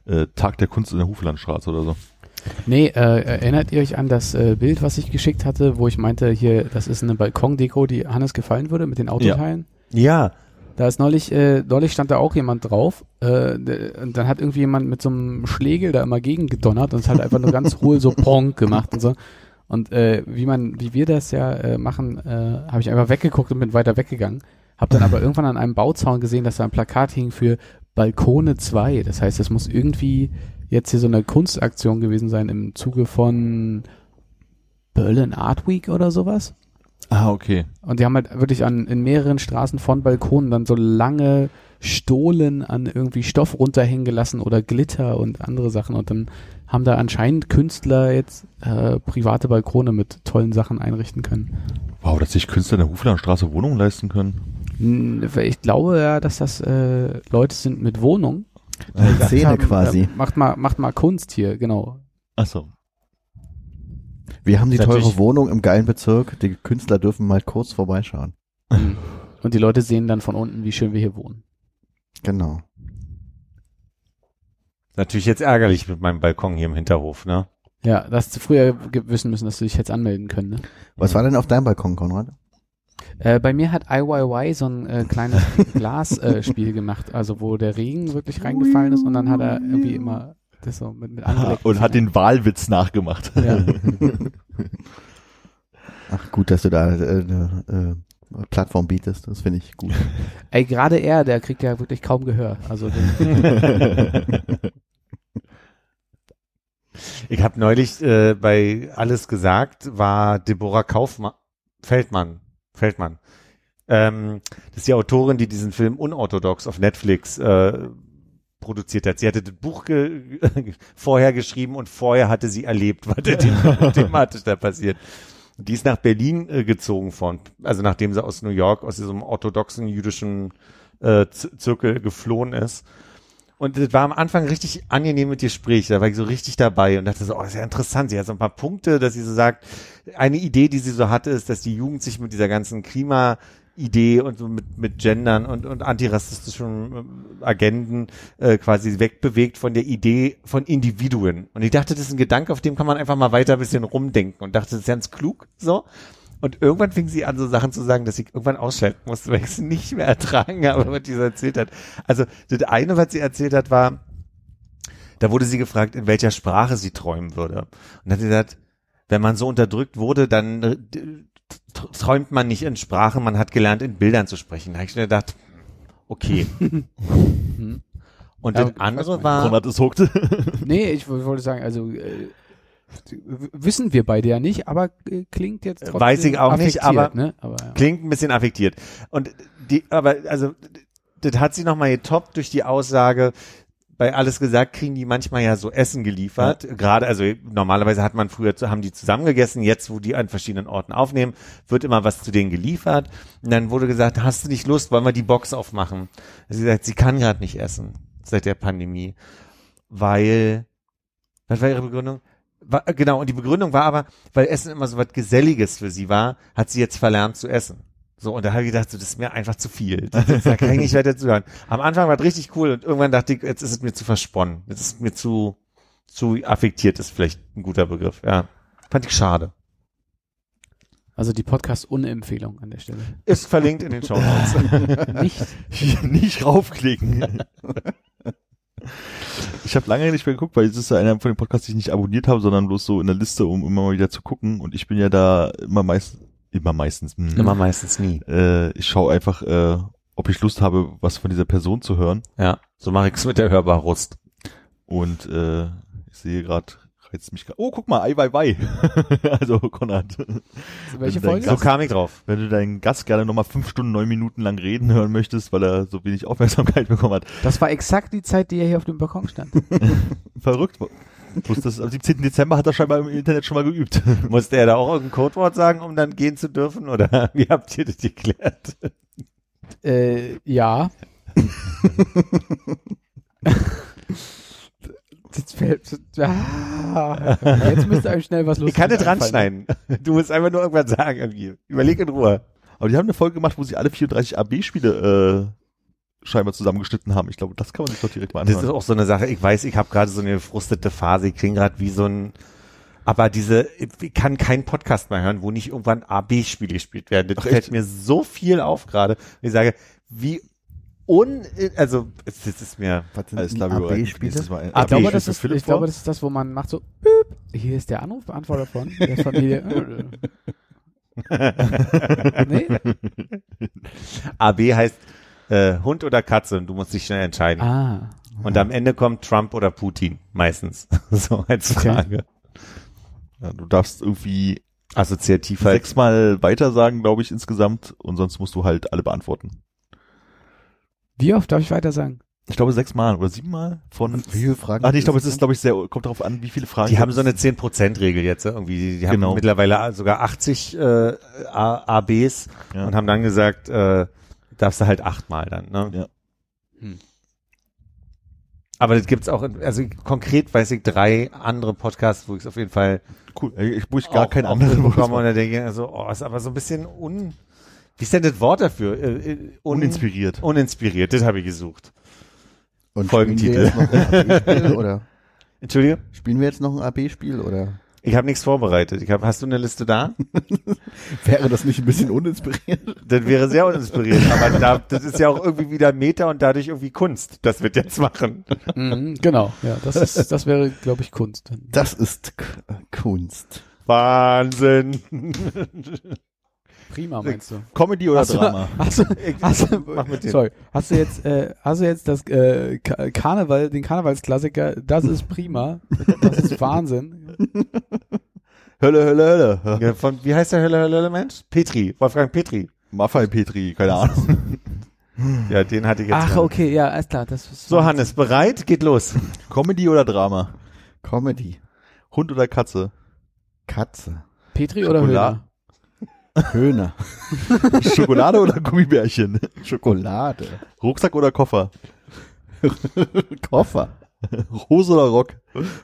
äh, Tag der Kunst in der Hufelandstraße oder so. Nee, äh, erinnert ihr euch an das äh, Bild, was ich geschickt hatte, wo ich meinte, hier, das ist eine Balkondeko, die Hannes gefallen würde mit den Autoteilen? Ja. Da ist neulich, äh, neulich stand da auch jemand drauf. Äh, und dann hat irgendwie jemand mit so einem Schlegel da immer gegen gedonnert und es hat einfach nur ganz hohl so Ponk gemacht und so. Und äh, wie man, wie wir das ja äh, machen, äh, habe ich einfach weggeguckt und bin weiter weggegangen. Hab dann aber irgendwann an einem Bauzaun gesehen, dass da ein Plakat hing für Balkone 2. Das heißt, es muss irgendwie jetzt hier so eine Kunstaktion gewesen sein im Zuge von Berlin Art Week oder sowas. Ah, okay. Und die haben halt wirklich an, in mehreren Straßen von Balkonen dann so lange Stohlen an irgendwie Stoff runterhängen gelassen oder Glitter und andere Sachen. Und dann haben da anscheinend Künstler jetzt äh, private Balkone mit tollen Sachen einrichten können. Wow, dass sich Künstler in der Hufelandstraße Wohnungen leisten können. Hm, Ich glaube ja, dass das äh, Leute sind mit Wohnung. Szene quasi. Äh, macht mal, macht mal Kunst hier, genau. Ach so. Wir haben die Natürlich- teure Wohnung im geilen Bezirk. Die Künstler dürfen mal kurz vorbeischauen. Hm. Und die Leute sehen dann von unten, wie schön wir hier wohnen. Genau. Natürlich jetzt ärgerlich mit meinem Balkon hier im Hinterhof, ne? Ja, das hast du früher wissen müssen, dass du dich jetzt anmelden können. Ne? Was war denn auf deinem Balkon, Konrad? Äh, bei mir hat IYY so ein äh, kleines Glasspiel äh, gemacht, also wo der Regen wirklich reingefallen ist und dann hat er irgendwie immer das so mit, mit angelegten Und hat den Wahlwitz nachgemacht. Ja. Ach gut, dass du da äh, eine äh, Plattform bietest. Das finde ich gut. Ey, gerade er, der kriegt ja wirklich kaum Gehör. Also Ich habe neulich äh, bei Alles gesagt, war Deborah Kaufmann, Feldmann, Feldmann. Ähm, das ist die Autorin, die diesen Film Unorthodox auf Netflix äh, produziert hat. Sie hatte das Buch ge vorher geschrieben und vorher hatte sie erlebt, was da them- thematisch da passiert. Die ist nach Berlin äh, gezogen von, also nachdem sie aus New York, aus diesem orthodoxen jüdischen äh, Zirkel geflohen ist. Und das war am Anfang richtig angenehm mit Gespräch. Da war ich so richtig dabei und dachte so, oh, das ist ja interessant. Sie hat so ein paar Punkte, dass sie so sagt, eine Idee, die sie so hatte, ist, dass die Jugend sich mit dieser ganzen Klima-Idee und so mit, mit Gendern und, und antirassistischen ähm, Agenden äh, quasi wegbewegt von der Idee von Individuen. Und ich dachte, das ist ein Gedanke, auf dem kann man einfach mal weiter ein bisschen rumdenken und dachte, das ist ganz klug, so. Und irgendwann fing sie an, so Sachen zu sagen, dass ich irgendwann ausschalten musste, weil ich es nicht mehr ertragen habe, was so erzählt hat. Also das eine, was sie erzählt hat, war, da wurde sie gefragt, in welcher Sprache sie träumen würde. Und dann hat sie gesagt, wenn man so unterdrückt wurde, dann äh, träumt man nicht in Sprache, man hat gelernt, in Bildern zu sprechen. Da habe ich mir gedacht, okay. Und Ja, das andere war, Konrad ist hooked. nee, ich wollte sagen, also äh, wissen wir beide ja nicht, aber äh, klingt jetzt trotzdem Weiß ich auch nicht, aber- ne? aber ja. Klingt ein bisschen affektiert. Und die, aber also das hat sie nochmal getoppt durch die Aussage, bei alles gesagt kriegen die manchmal ja so Essen geliefert. Gerade, also normalerweise hat man früher, haben die zusammen gegessen, jetzt wo die an verschiedenen Orten aufnehmen, wird immer was zu denen geliefert. Und dann wurde gesagt, hast du nicht Lust, wollen wir die Box aufmachen? Sie sagt, sie kann gerade nicht essen seit der Pandemie, weil, was war ihre Begründung? War, genau, und die Begründung war aber, weil Essen immer so was Geselliges für sie war, hat sie jetzt verlernt zu essen. So, und da habe ich gedacht, so, das ist mir einfach zu viel. Das, das, da kann ich nicht weiter zuhören. Am Anfang war es richtig cool und irgendwann dachte ich, jetzt ist es mir zu versponnen. Jetzt ist es mir zu, zu affektiert, ist vielleicht ein guter Begriff. Ja. Fand ich schade. Also die Podcast-Unempfehlung an der Stelle. Ist verlinkt in den Show Notes. Nicht. nicht raufklicken. Ich habe lange nicht mehr geguckt, weil es ist ja einer von den Podcasts, die ich nicht abonniert habe, sondern bloß so in der Liste, um immer mal wieder zu gucken. Und ich bin ja da immer meist, immer meistens. hm. Immer meistens nie. Äh, ich schaue einfach, äh, ob ich Lust habe, was von dieser Person zu hören. Ja. So mache ich es mit der Hörbarrust. Und äh, ich sehe gerade, reizt mich gerade. Oh, guck mal, ei, wei, wei. also Konrad, Welche dein Folge? So kam ich drauf. wenn du deinen Gast gerne nochmal fünf Stunden, neun Minuten lang reden hören möchtest, weil er so wenig Aufmerksamkeit bekommen hat. Das war exakt die Zeit, die er hier auf dem Balkon stand. Verrückt. Bloß das, am 17. Dezember hat er scheinbar im Internet schon mal geübt. Musste er da auch irgendein Codewort sagen, um dann gehen zu dürfen? Oder wie habt ihr das geklärt? äh, ja. Jetzt, fällt, ah, jetzt müsste einem schnell was los Ich kann nicht ranschneiden. Du musst einfach nur irgendwas sagen irgendwie. Überleg in Ruhe. Aber die haben eine Folge gemacht, wo sie alle 34 AB-Spiele äh, scheinbar zusammengeschnitten haben. Ich glaube, das kann man sich doch direkt mal Das ist anhören. auch so eine Sache. Ich weiß, ich habe gerade so eine frustete Phase. Ich klinge gerade wie so ein. Aber diese, ich kann keinen Podcast mehr hören, wo nicht irgendwann AB-Spiele gespielt werden. Das Ach, fällt echt? mir so viel auf gerade. Ich sage, wie un, also, es- das ist mir, Was sind Alles klar, AB-Spiele? Ich glaube, AB das für ist, Philipp ich glaube, das ist das, wo man macht so, Büp. hier ist der Anrufbeantworter von der Familie. nee? AB heißt äh, Hund oder Katze und du musst dich schnell entscheiden. Ah. Und am Ende kommt Trump oder Putin, meistens. so als Okay. Frage. Ja, du darfst irgendwie Assoziativ halt. sechsmal weiter sagen, glaube ich, insgesamt. Und sonst musst du halt alle beantworten. Wie oft darf ich weiter sagen? Ich glaube sechsmal oder siebenmal von. Wie viele Fragen? Ach nee, ich glaube, es ist, glaube ich, sehr, kommt darauf an, wie viele Fragen. Die haben so eine es 10%-Regel jetzt irgendwie. Die, die haben Genau. mittlerweile sogar 80 äh, A- ABs Ja. und haben dann gesagt, äh, darfst du halt achtmal dann. Ne? Ja. Hm. Aber das gibt's auch, in, also konkret weiß ich drei andere Podcasts, wo ich es auf jeden Fall Cool. Ich, wo ich gar keinen anderen bekomme und da denke ich also, oh, ist aber so ein bisschen un, wie ist denn das Wort dafür? Äh, äh, un, uninspiriert. Uninspiriert, das habe ich gesucht. Und Folgentitel. Spielen wir jetzt noch ein AB-Spiel oder? Entschuldige? Spielen wir jetzt noch ein AB-Spiel oder? Ich habe nichts vorbereitet. Ich hab, hast du eine Liste da? Wäre das nicht ein bisschen uninspiriert? Das wäre sehr uninspiriert. Aber da, das ist ja auch irgendwie wieder Meta und dadurch irgendwie Kunst. Das wird jetzt machen. Mhm, genau, ja, das ist, das wäre, glaube ich, Kunst. Das ist K Kunst. Wahnsinn. Prima, meinst du? Comedy oder Hast du, Drama? hast du, hast du, Mach mit dem. sorry, hast du jetzt, äh, hast du jetzt das äh, Ka- Karneval, den Karnevalsklassiker, das ist prima, das ist Wahnsinn. Hölle, Hölle, Hölle. Ja, von, wie heißt der Hölle, Hölle, Hölle Mensch? Petri. Wolfgang Petri. Maffei Petri, keine Ahnung. Ja, den hatte ich jetzt. Ach, mal. okay, ja, alles klar, das ist So, Hannes, bereit? Geht los. Comedy oder Drama? Comedy. Hund oder Katze? Katze. Petri oder Schokolade. Höhner? Höhner. Schokolade oder Gummibärchen? Schokolade. Rucksack oder Koffer? Koffer. Hose oder Rock?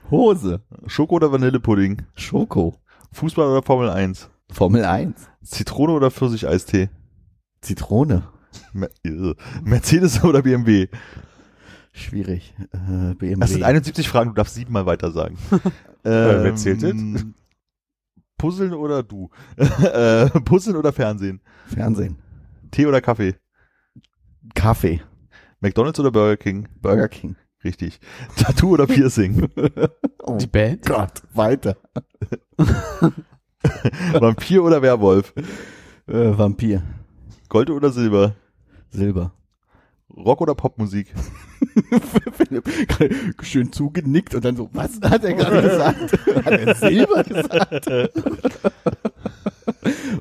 Hose. Schoko oder Vanillepudding? Schoko. Fußball oder Formel 1? Formel 1. Zitrone oder Pfirsicheistee? Zitrone. Mer Mercedes oder BMW? Schwierig. Äh, BMW. Das sind 71 Fragen, du darfst siebenmal weiter sagen. Äh, wer zählt Ähm, Puzzeln oder du? äh, Puzzeln oder Fernsehen? Fernsehen. Tee oder Kaffee? Kaffee. McDonalds oder Burger King? Burger King. Richtig. Tattoo oder Piercing? Oh Die Band? Gott. Weiter. Vampir oder Werwolf? Äh, Vampir. Gold oder Silber? Silber. Rock oder Popmusik? Philipp schön zugenickt und dann so, was hat er gerade gesagt? Hat er Silber gesagt?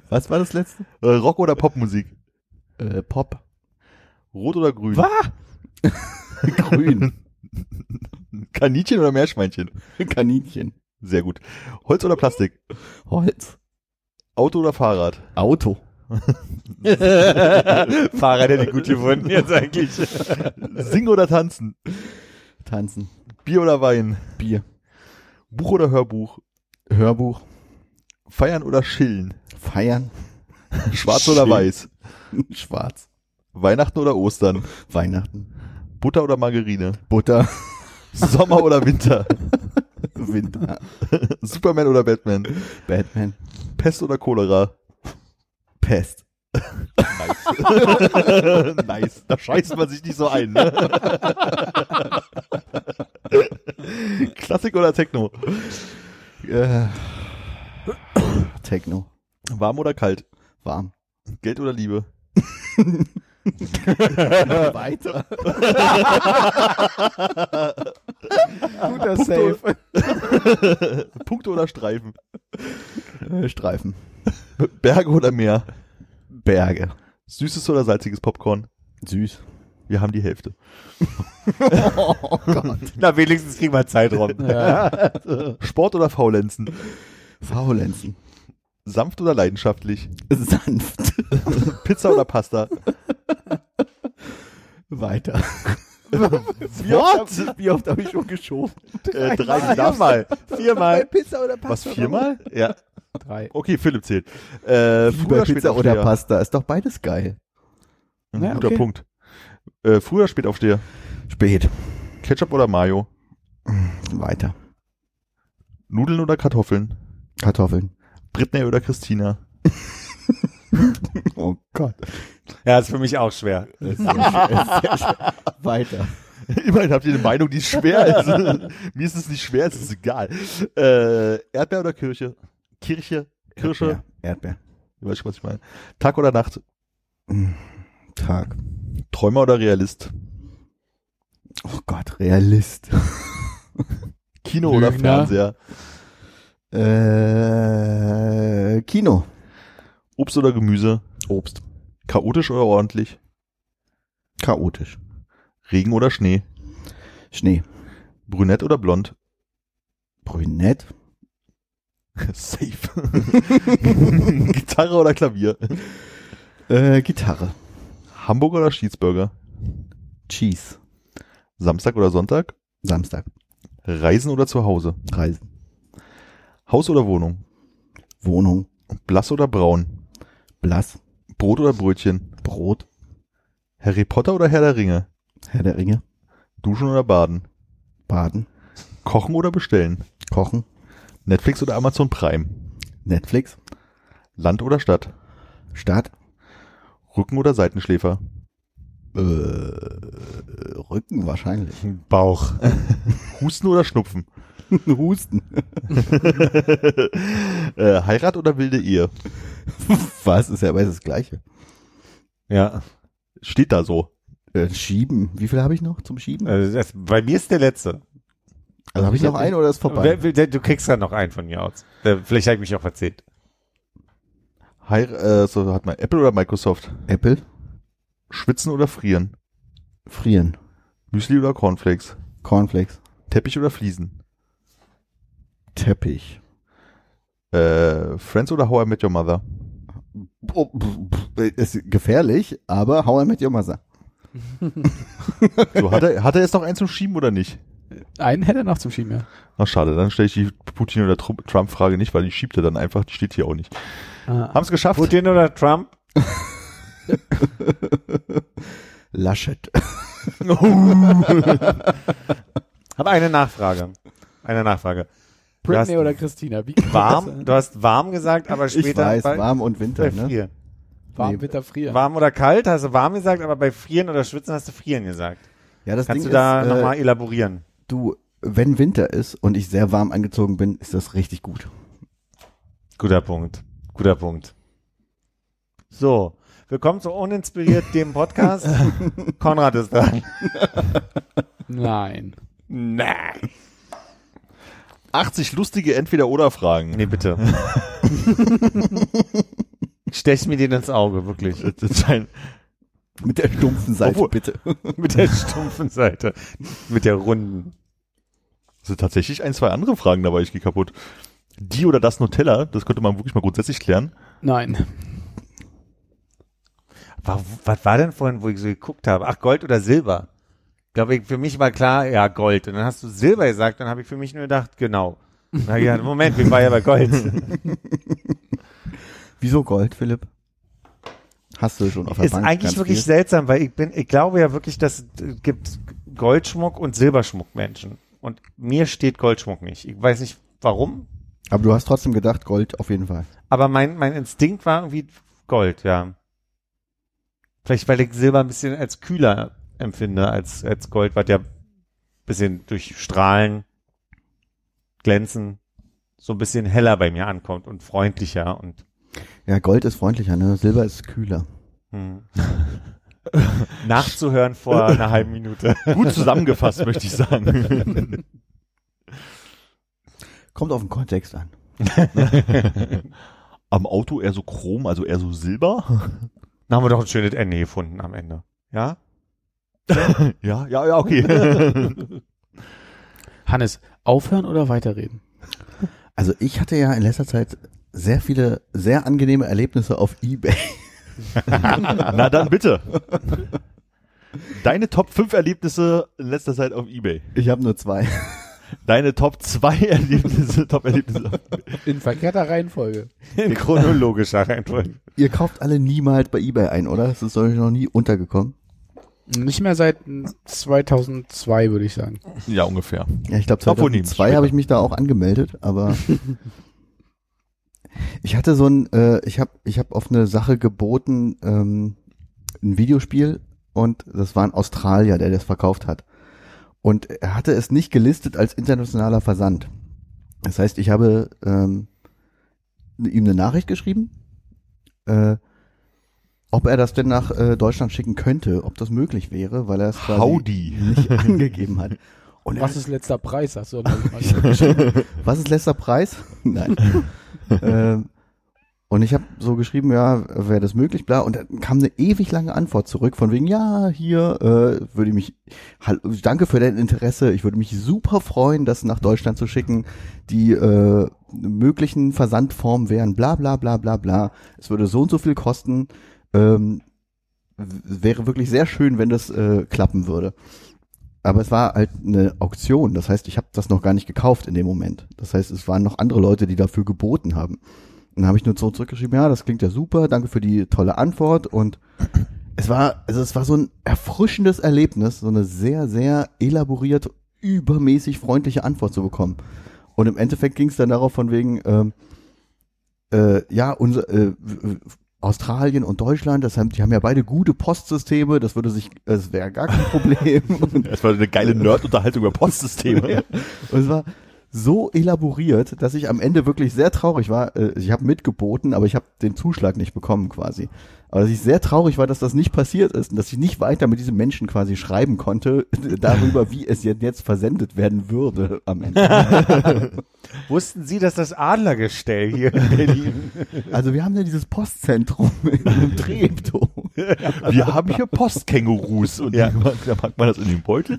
was war das letzte? Äh, Rock oder Popmusik? Äh, Pop. Rot oder grün? Was? Grün. Kaninchen oder Meerschweinchen? Kaninchen. Sehr gut. Holz oder Plastik? Holz. Auto oder Fahrrad? Auto. Fahrer, der gut gefunden jetzt eigentlich. Singen oder tanzen? Tanzen. Bier oder Wein? Bier. Buch oder Hörbuch? Hörbuch. Feiern oder chillen? Feiern. Schwarz oder Chillen. weiß? Schwarz. Weihnachten oder Ostern? Weihnachten. Butter oder Margarine? Butter. Sommer oder Winter? Winter. Superman oder Batman? Batman. Pest oder Cholera? Pest. Nice. nice. Da scheißt man sich nicht so ein. Ne? Klassik oder Techno? Äh, Techno. Warm oder kalt? Warm. Geld oder Liebe? Weiter. Guter Punkte, Punkte oder Streifen? Äh, Streifen. Berge oder Meer? Berge. Süßes oder salziges Popcorn? Süß. Wir haben die Hälfte. Oh Gott. Na, wenigstens kriegen wir Zeit rum. Ja. Sport oder Faulenzen? Faulenzen. Sanft oder leidenschaftlich? Sanft. Pizza oder Pasta? Weiter. Wie oft? Wie oft habe ich schon geschoben? Äh, drei darfst Viermal. Viermal. Pizza oder Was, viermal? Ja. Drei. Okay, Philipp zählt. Äh, früher Lieber Pizza oder Aufsteher? Pasta. Ist doch beides geil. Ein Ja, guter okay. Punkt. Äh, früher oder spät aufsteher? Spät. Ketchup oder Mayo? Weiter. Nudeln oder Kartoffeln? Kartoffeln. Britney oder Christina? Oh Gott. Ja, ist für mich auch schwer. Ist sehr schwer, ist sehr schwer. Weiter. Immerhin habt ihr eine Meinung, die schwer ist. Mir ist es nicht schwer, es ist egal. Äh, Erdbeer oder Kirche? Kirche? Kirsche? Erdbeer. Erdbeer. Du weißt schon, was ich meine. Tag oder Nacht? Tag. Träumer oder Realist? Oh Gott, Realist. Kino oder Lügner. Fernseher? Äh, Kino. Obst oder Gemüse? Obst. Chaotisch oder ordentlich? Chaotisch. Regen oder Schnee? Schnee. Brünett oder blond? Brünett. Safe. Gitarre oder Klavier? Äh, Gitarre. Hamburger oder Cheeseburger? Cheese. Samstag oder Sonntag? Samstag. Reisen oder zu Hause? Reisen. Haus oder Wohnung? Wohnung. Blass oder braun? Blass. Brot oder Brötchen? Brot. Harry Potter oder Herr der Ringe? Herr der Ringe. Duschen oder baden? Baden. Kochen oder bestellen? Kochen. Netflix oder Amazon Prime? Netflix, Land oder Stadt? Start, Rücken oder Seitenschläfer? äh, Rücken wahrscheinlich. Bauch. Husten oder Schnupfen? Husten. äh, Heirat oder wilde Ehe? Was? Ist ja aber das Gleiche. Ja. Steht da so. Äh, schieben. Wie viel habe ich noch zum Schieben? Also das, bei mir ist der letzte. Also habe ich noch einen oder ist vorbei? Du kriegst ja noch einen von mir aus. Vielleicht habe ich mich auch verzählt. Heir äh, so hat man Apple oder Microsoft? Apple, Schwitzen oder frieren? frieren, Müsli oder Cornflakes? Cornflakes, Teppich oder Fliesen? Teppich. Äh, Friends oder How I Met Your Mother? Oh, pff, pff, ist gefährlich, aber How I Met Your Mother. So, hat er, hat er jetzt noch einen zum Schieben oder nicht? Einen hätte er noch zum Schieben, ja. Ach schade, dann stelle ich die Putin- oder Tru- Trump-Frage nicht, weil die schiebt er dann einfach, die steht hier auch nicht. Ah, Haben es geschafft? Putin oder Trump? Laschet. Habe eine Nachfrage. Eine Nachfrage. Britney oder Christina? Wie warm, du hast warm gesagt, aber Ich später weiß, bei, warm und Winter, bei ne? frieren. Warm, Nee. Winter, frieren. Warm oder kalt hast du warm gesagt, aber bei frieren oder schwitzen hast du frieren gesagt. Ja, das Kannst Ding du da ist, nochmal äh, elaborieren? Du, wenn Winter ist und ich sehr warm angezogen bin, ist das richtig gut. Guter Punkt. Guter Punkt. So, willkommen zu Uninspiriert, dem Podcast. Konrad ist dran. Nein. Nein. 80 lustige Entweder-Oder-Fragen. Nee, bitte. Stech mir den ins Auge, wirklich. Mit der stumpfen Seite, Obwohl- bitte. Mit der stumpfen Seite. Mit der runden. Das sind tatsächlich ein, zwei andere Fragen dabei, ich gehe kaputt. Die oder das Nutella, das könnte man wirklich mal grundsätzlich klären. Nein. Wa- Was war denn vorhin, wo ich so geguckt habe? Ach, Gold oder Silber? Ich glaube, für mich war klar, ja, Gold. Und dann hast du Silber gesagt, dann habe ich für mich nur gedacht, genau. Na ja, Moment, wir waren ja bei Gold. Wieso Gold, Philipp? Hast du schon auf der Ist Bank eigentlich wirklich viel? seltsam, weil ich bin, ich glaube ja wirklich, dass es äh, gibt Goldschmuck und Silberschmuck Menschen. Und mir steht Goldschmuck nicht. Ich weiß nicht warum, Aber du hast trotzdem gedacht, Gold auf jeden Fall. aber mein, mein Instinkt war irgendwie Gold, ja. Vielleicht, weil ich Silber ein bisschen als kühler empfinde als, als Gold, was ja ein bisschen durch Strahlen, Glänzen so ein bisschen heller bei mir ankommt und freundlicher und Ja, Gold ist freundlicher, ne? Silber ist kühler. hm. nachzuhören vor einer halben Minute. Gut zusammengefasst, möchte ich sagen. Kommt auf den Kontext an. Am Auto eher so chrom, also eher so silber. Dann haben wir doch ein schönes Ende gefunden am Ende. Ja? ja, ja, ja, okay. Hannes, aufhören oder weiterreden? Also ich hatte ja in letzter Zeit sehr viele, sehr angenehme Erlebnisse auf Ebay. Na dann bitte. Deine Top 5 Erlebnisse in letzter Zeit auf Ebay. Ich habe nur zwei. Deine Top 2 Erlebnisse, Top Erlebnisse. auf In verkehrter Reihenfolge. In chronologischer Reihenfolge. Ihr kauft alle niemals bei Ebay ein, oder? Das ist euch noch nie untergekommen. Nicht mehr seit 2002, würde ich sagen. Ja, ungefähr. Ja, ich glaube Obwohl, nee, 2002 später. habe ich mich da auch angemeldet, aber ich hatte so ein, äh, ich habe ich hab auf eine Sache geboten, ähm, ein Videospiel und das war ein Australier, der das verkauft hat. Und er hatte es nicht gelistet als internationaler Versand. Das heißt, ich habe ähm, ihm eine Nachricht geschrieben, äh, ob er das denn nach äh, Deutschland schicken könnte, ob das möglich wäre, weil er es quasi Howdy. nicht angegeben hat. Und er Was ist letzter Preis, hast du mal Was ist letzter Preis? Nein. ähm, und ich habe so geschrieben, ja, wäre das möglich, bla. Und dann kam eine ewig lange Antwort zurück von wegen, ja, hier äh, würde ich mich, hallo, danke für dein Interesse. Ich würde mich super freuen, das nach Deutschland zu schicken. Die äh, möglichen Versandformen wären bla bla bla bla bla. Es würde so und so viel kosten. Ähm, wäre wirklich sehr schön, wenn das äh, klappen würde. Aber es war halt eine Auktion. Das heißt, ich habe das noch gar nicht gekauft in dem Moment. Das heißt, es waren noch andere Leute, die dafür geboten haben. Und dann habe ich nur so zurückgeschrieben, ja, das klingt ja super, danke für die tolle Antwort. Und es war, also es war so ein erfrischendes Erlebnis, so eine sehr, sehr elaboriert, übermäßig freundliche Antwort zu bekommen. Und im Endeffekt ging es dann darauf von wegen, ähm, äh, ja, unser, äh, Australien und Deutschland, das haben, die haben ja beide gute Postsysteme, das würde sich, es wäre gar kein Problem. Das war eine geile Nerd-Unterhaltung über Postsysteme. und es war so elaboriert, dass ich am Ende wirklich sehr traurig war. Äh, Ich habe mitgeboten, aber ich habe den Zuschlag nicht bekommen quasi. Aber dass ich sehr traurig war, dass das nicht passiert ist und dass ich nicht weiter mit diesem Menschen quasi schreiben konnte darüber, wie es jetzt versendet werden würde am Ende. Wussten Sie, dass das Adlergestell hier in Berlin? Also wir haben ja dieses Postzentrum in Treptow. Wir haben hier Postkängurus und Ja. die, da packt man das in den Beutel.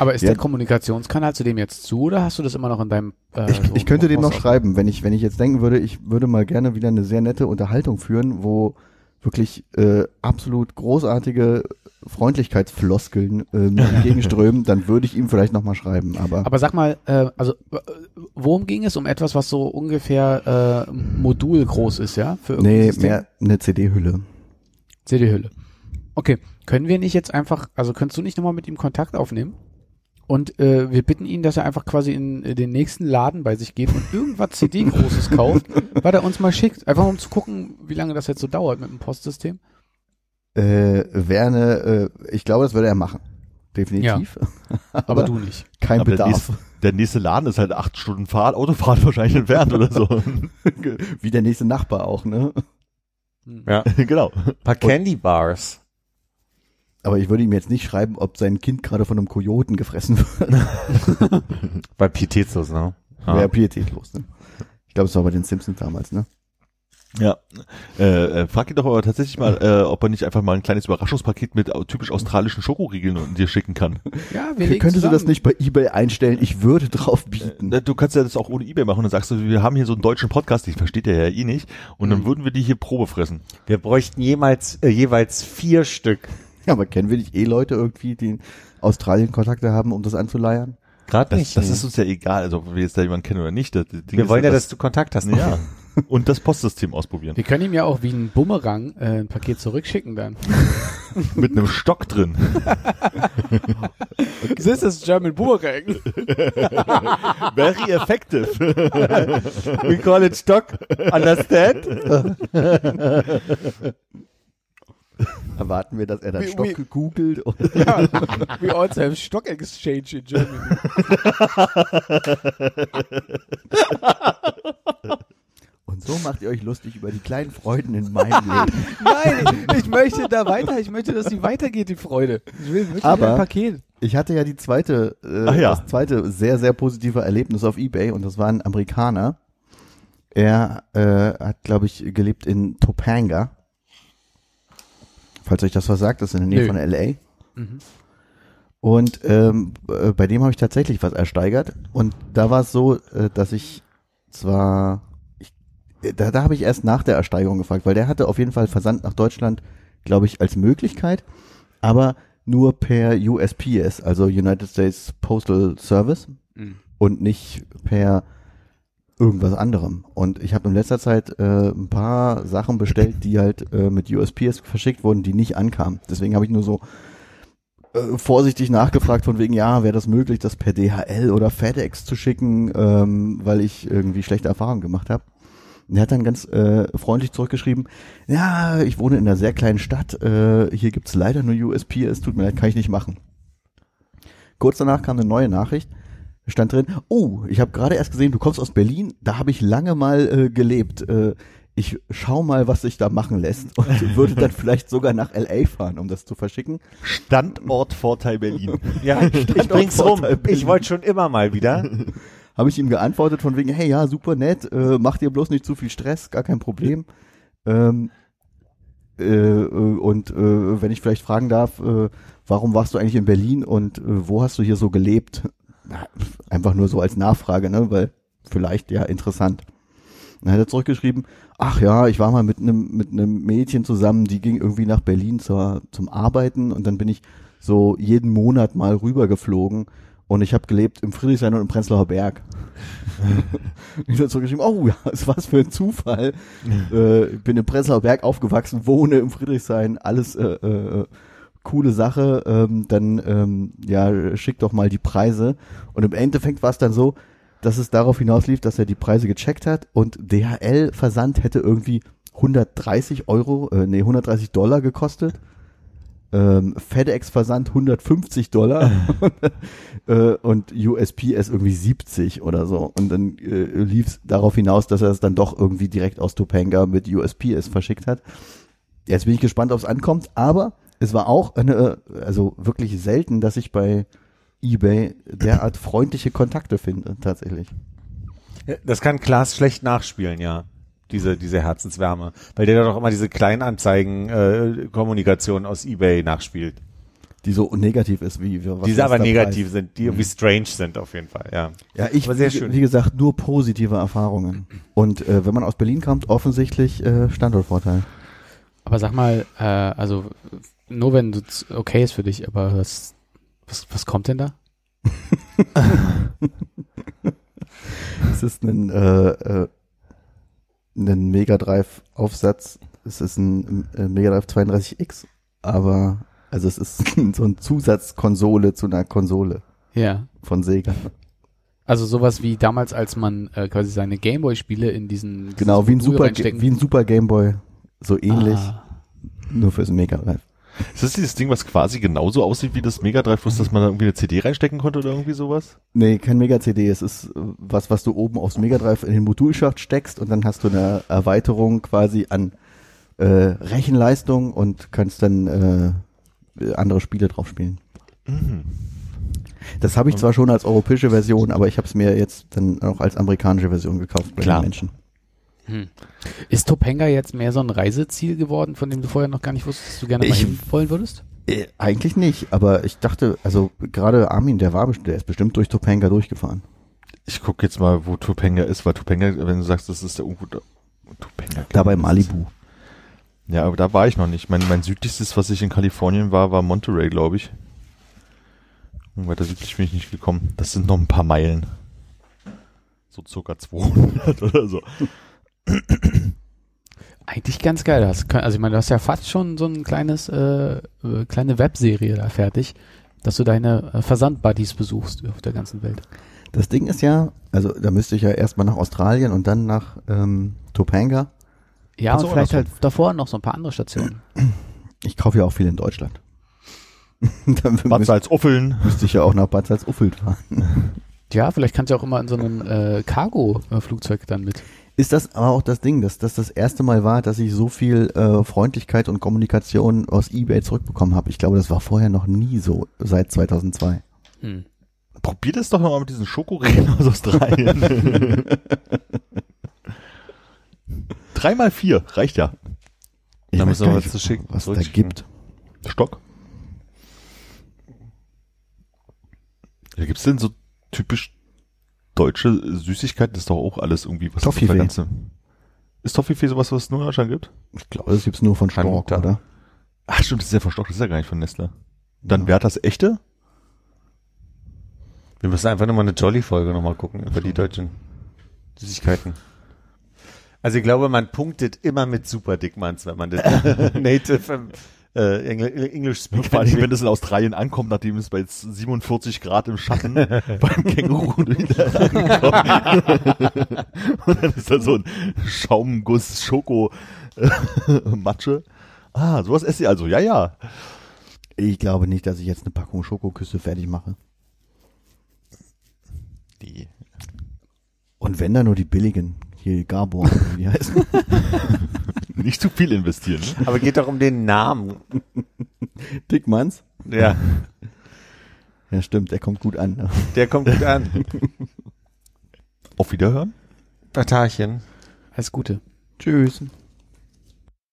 Aber ist Ja. der Kommunikationskanal zu dem jetzt zu oder hast du das immer noch in deinem äh, Ich, so ich könnte dem noch schreiben, wenn ich, wenn ich jetzt denken würde, ich würde mal gerne wieder eine sehr nette Unterhaltung führen, wo wirklich äh, absolut großartige Freundlichkeitsfloskeln äh, entgegenströmen, dann würde ich ihm vielleicht noch mal schreiben. Aber, Aber sag mal, äh, also worum ging es? Um etwas, was so ungefähr äh, modulgroß ist, ja? Für nee, System? mehr eine CD-Hülle. CD-Hülle. Okay, können wir nicht jetzt einfach, also könntest du nicht nochmal mit ihm Kontakt aufnehmen? Und äh, wir bitten ihn, dass er einfach quasi in äh, den nächsten Laden bei sich geht und irgendwas CD-Großes kauft, was er uns mal schickt. Einfach um zu gucken, wie lange das jetzt so dauert mit dem Postsystem. Äh, wäre eine, äh, ich glaube, das würde er machen. Definitiv. Aber du nicht. Kein Aber der Bedarf. nächste, der nächste Laden ist halt acht Stunden Fahrt, Autofahrt wahrscheinlich entfernt oder so. Wie der nächste Nachbar auch, ne? Ja. genau. Ein paar Candy Bars. Aber ich würde ihm jetzt nicht schreiben, ob sein Kind gerade von einem Kojoten gefressen wird. Bei Pietätslos, ne? Wäre pietätlos, ne? Ich glaube, es war bei den Simpsons damals, ne? Ja. Äh, äh, frag ihn doch aber tatsächlich mal, äh, ob er nicht einfach mal ein kleines Überraschungspaket mit typisch australischen Schokoriegeln dir schicken kann. Ja, wir Könntest du das nicht bei Ebay einstellen? Ich würde drauf bieten. Äh, Du kannst ja das auch ohne Ebay machen. Dann sagst du, wir haben hier so einen deutschen Podcast, ich versteht der ja eh nicht. Und dann würden wir die hier Probe fressen. Wir bräuchten jemals, äh, jeweils vier Stück. Ja, aber kennen wir nicht eh Leute irgendwie, die in Australien Kontakte haben, um das anzuleiern? Gerade Das, nicht. das ist uns ja egal, also ob wir jetzt da jemanden kennen oder nicht. Das Ding wir ist wollen ja, dass das, du Kontakt hast. ja. Und das Postsystem ausprobieren. Wir können ihm ja auch wie ein Bumerang äh, ein Paket zurückschicken dann. Mit einem Stock drin. This is German Bumerang. Very effective. We call it Stock. Understand? Erwarten wir, dass er dann Wie- Stock wie- googelt und ja, we also have stock exchange in Germany. Und so macht ihr euch lustig über die kleinen Freuden in meinem Leben. Nein, ich möchte da weiter. Ich möchte, dass die weitergeht, die Freude. Ich will wirklich Aber- ein Paket. Ich hatte ja die zweite, äh, ja. das zweite sehr, sehr positive Erlebnis auf Ebay und das war ein Amerikaner. Er äh, hat, glaube ich, gelebt in Topanga. Falls euch das was sagt, das ist in der Nähe Nö. von LA. Mhm. Und ähm, äh, bei dem habe ich tatsächlich was ersteigert. Und da war es so, äh, dass ich zwar, ich, äh, da, da habe ich erst nach der Ersteigerung gefragt, weil der hatte auf jeden Fall Versand nach Deutschland, glaube ich, als Möglichkeit, aber nur per USPS, also United States Postal Service Mhm. und nicht per irgendwas anderem. Und ich habe in letzter Zeit äh, ein paar Sachen bestellt, die halt äh, mit USPS verschickt wurden, die nicht ankamen. Deswegen habe ich nur so äh, vorsichtig nachgefragt von wegen, ja, wäre das möglich, das per DHL oder FedEx zu schicken, ähm, weil ich irgendwie schlechte Erfahrungen gemacht habe. Und er hat dann ganz äh, freundlich zurückgeschrieben, ja, ich wohne in einer sehr kleinen Stadt, äh, hier gibt's leider nur USPS, tut mir leid, kann ich nicht machen. Kurz danach kam eine neue Nachricht, stand drin, oh, ich habe gerade erst gesehen, du kommst aus Berlin, da habe ich lange mal äh, gelebt. Äh, ich schau mal, was sich da machen lässt und würde dann vielleicht sogar nach LA fahren, um das zu verschicken. Standortvorteil Berlin. Ja, ich bring's rum. Vorteil bin. Ich wollte schon immer mal wieder. Habe ich ihm geantwortet von wegen, hey, ja, super nett, äh, mach dir bloß nicht zu viel Stress, gar kein Problem. Ähm, äh, äh, und äh, wenn ich vielleicht fragen darf, äh, warum warst du eigentlich in Berlin und äh, wo hast du hier so gelebt? Na, Einfach nur so als Nachfrage, ne, weil vielleicht ja interessant. Dann hat er zurückgeschrieben, ach ja, ich war mal mit einem mit einem Mädchen zusammen, die ging irgendwie nach Berlin zur, zum Arbeiten und dann bin ich so jeden Monat mal rübergeflogen und ich habe gelebt im Friedrichshain und im Prenzlauer Berg. ich habe zurückgeschrieben, oh ja, was was für ein Zufall. äh, ich bin im Prenzlauer Berg aufgewachsen, wohne im Friedrichshain, alles äh, äh, coole Sache. Ähm, dann ähm, ja, schick doch mal die Preise. Und im Endeffekt war es dann so, dass es darauf hinauslief, dass er die Preise gecheckt hat und DHL-Versand hätte irgendwie 130 Euro, äh, nee, 130 Dollar gekostet. Ähm, FedEx-Versand 150 Dollar äh, und USPS irgendwie 70 oder so. Und dann äh, lief es darauf hinaus, dass er es dann doch irgendwie direkt aus Topanga mit USPS verschickt hat. Jetzt bin ich gespannt, ob es ankommt, aber es war auch eine, also wirklich selten, dass ich bei eBay derart freundliche Kontakte finde, tatsächlich. Das kann Klaas schlecht nachspielen, ja. Diese, diese Herzenswärme. Weil der doch immer diese Kleinanzeigen-Kommunikation aus Ebay nachspielt. Die so negativ ist, wie wir Diese aber negativ Preis? sind, die irgendwie strange sind auf jeden Fall, ja. Ja, ich, Aber sehr wie, schön. wie gesagt, nur positive Erfahrungen. Und äh, wenn man aus Berlin kommt, offensichtlich äh, Standortvorteil. Aber sag mal, äh, also nur wenn es okay ist für dich, aber was, was, was kommt denn da? Es ist ein, äh, äh, ein Mega Drive Aufsatz. Es ist ein äh, Mega Drive 32X, aber also es ist so ein Zusatzkonsole zu einer Konsole Ja. von Sega. Also sowas wie damals, als man äh, quasi seine Gameboy-Spiele in diesen Genau, wie ein Super wie ein Super Game Boy, so ähnlich, Ah. nur fürs Mega Drive. Ist das dieses Ding, was quasi genauso aussieht wie das Mega Drive, dass man da irgendwie eine CD reinstecken konnte oder irgendwie sowas? Nee, kein Mega CD, es ist äh, was, was du oben aufs Mega Drive in den Modulschacht steckst und dann hast du eine Erweiterung quasi an äh, Rechenleistung und kannst dann äh, andere Spiele drauf spielen. Mhm. Das habe ich zwar schon als europäische Version, aber ich habe es mir jetzt dann auch als amerikanische Version gekauft bei Klar. den Menschen. Hm. Ist Topanga jetzt mehr so ein Reiseziel geworden, von dem du vorher noch gar nicht wusstest, dass du gerne mal Ich- wollen würdest? Äh, eigentlich nicht, aber ich dachte, also gerade Armin, der war der ist bestimmt durch Topanga durchgefahren. Ich guck jetzt mal, wo Topanga ist, weil Topanga, wenn du sagst, das ist der irgendwo da. Topanga. Da bei Malibu. Ja, aber da war ich noch nicht. Mein, mein südlichstes, was ich in Kalifornien war, war Monterey, glaube ich. Und weiter südlich bin ich nicht gekommen. Das sind noch ein paar Meilen. So circa 200 oder so. Eigentlich ganz geil. Das kann, also ich meine, du hast ja fast schon so ein kleines, äh, äh, kleine Webserie da fertig, dass du deine äh, Versandbuddies besuchst auf der ganzen Welt. Das Ding ist ja, also da müsste ich ja erstmal nach Australien und dann nach ähm, Topanga. Ja, und vielleicht halt davor noch so ein paar andere Stationen. Ich kaufe ja auch viel in Deutschland. dann Bad müsste, Salzuffeln. müsste ich ja auch nach Bad Salzuffeln fahren. Ja, vielleicht kannst du auch immer in so einem äh, Cargo-Flugzeug dann mit. Ist das aber auch das Ding, dass das das erste Mal war, dass ich so viel äh, Freundlichkeit und Kommunikation aus eBay zurückbekommen habe? Ich glaube, das war vorher noch nie so, seit 2002. Hm. Probier das doch mal mit diesen Schokoregen aus Australien. Drei mal vier, reicht ja. Ich Da weiß müssen wir gar was nicht, zu schicken, was da gibt. Stock. Ja, gibt's denn so typisch deutsche Süßigkeiten? Das ist doch auch alles irgendwie was Toffifee. ganze- Ist Toffifee sowas, was es nur in Deutschland gibt? Ich glaube, das gibt's nur von Stork, Hanuta. oder? Ach stimmt, das ist ja verstockt, das ist ja gar nicht von Nestle. Dann Ja. wäre das echte? Wir müssen einfach nochmal eine Jolly-Folge nochmal gucken über die deutschen Süßigkeiten. Also ich glaube, man punktet immer mit Super Dickmanns, wenn man das Native äh, Engl English Vor Speaker allem, wenn es in Australien ankommt, nachdem es bei 47 Grad im Schatten beim Känguru wieder ankommt. Und dann ist da so ein Schaumguss Schoko äh, Matsche. Ah, sowas esse ich also. Ja, ja. Ich glaube nicht, dass ich jetzt eine Packung Schokoküsse fertig mache. Die. Und wenn da nur die billigen, hier Gabor, wie heißen. Nicht zu viel investieren. Ne? Aber geht doch um den Namen. Dickmanns? Ja, Ja, stimmt, der kommt gut an. Ne? der kommt gut an. Auf Wiederhören. Tatarchen. Alles Gute. Tschüss.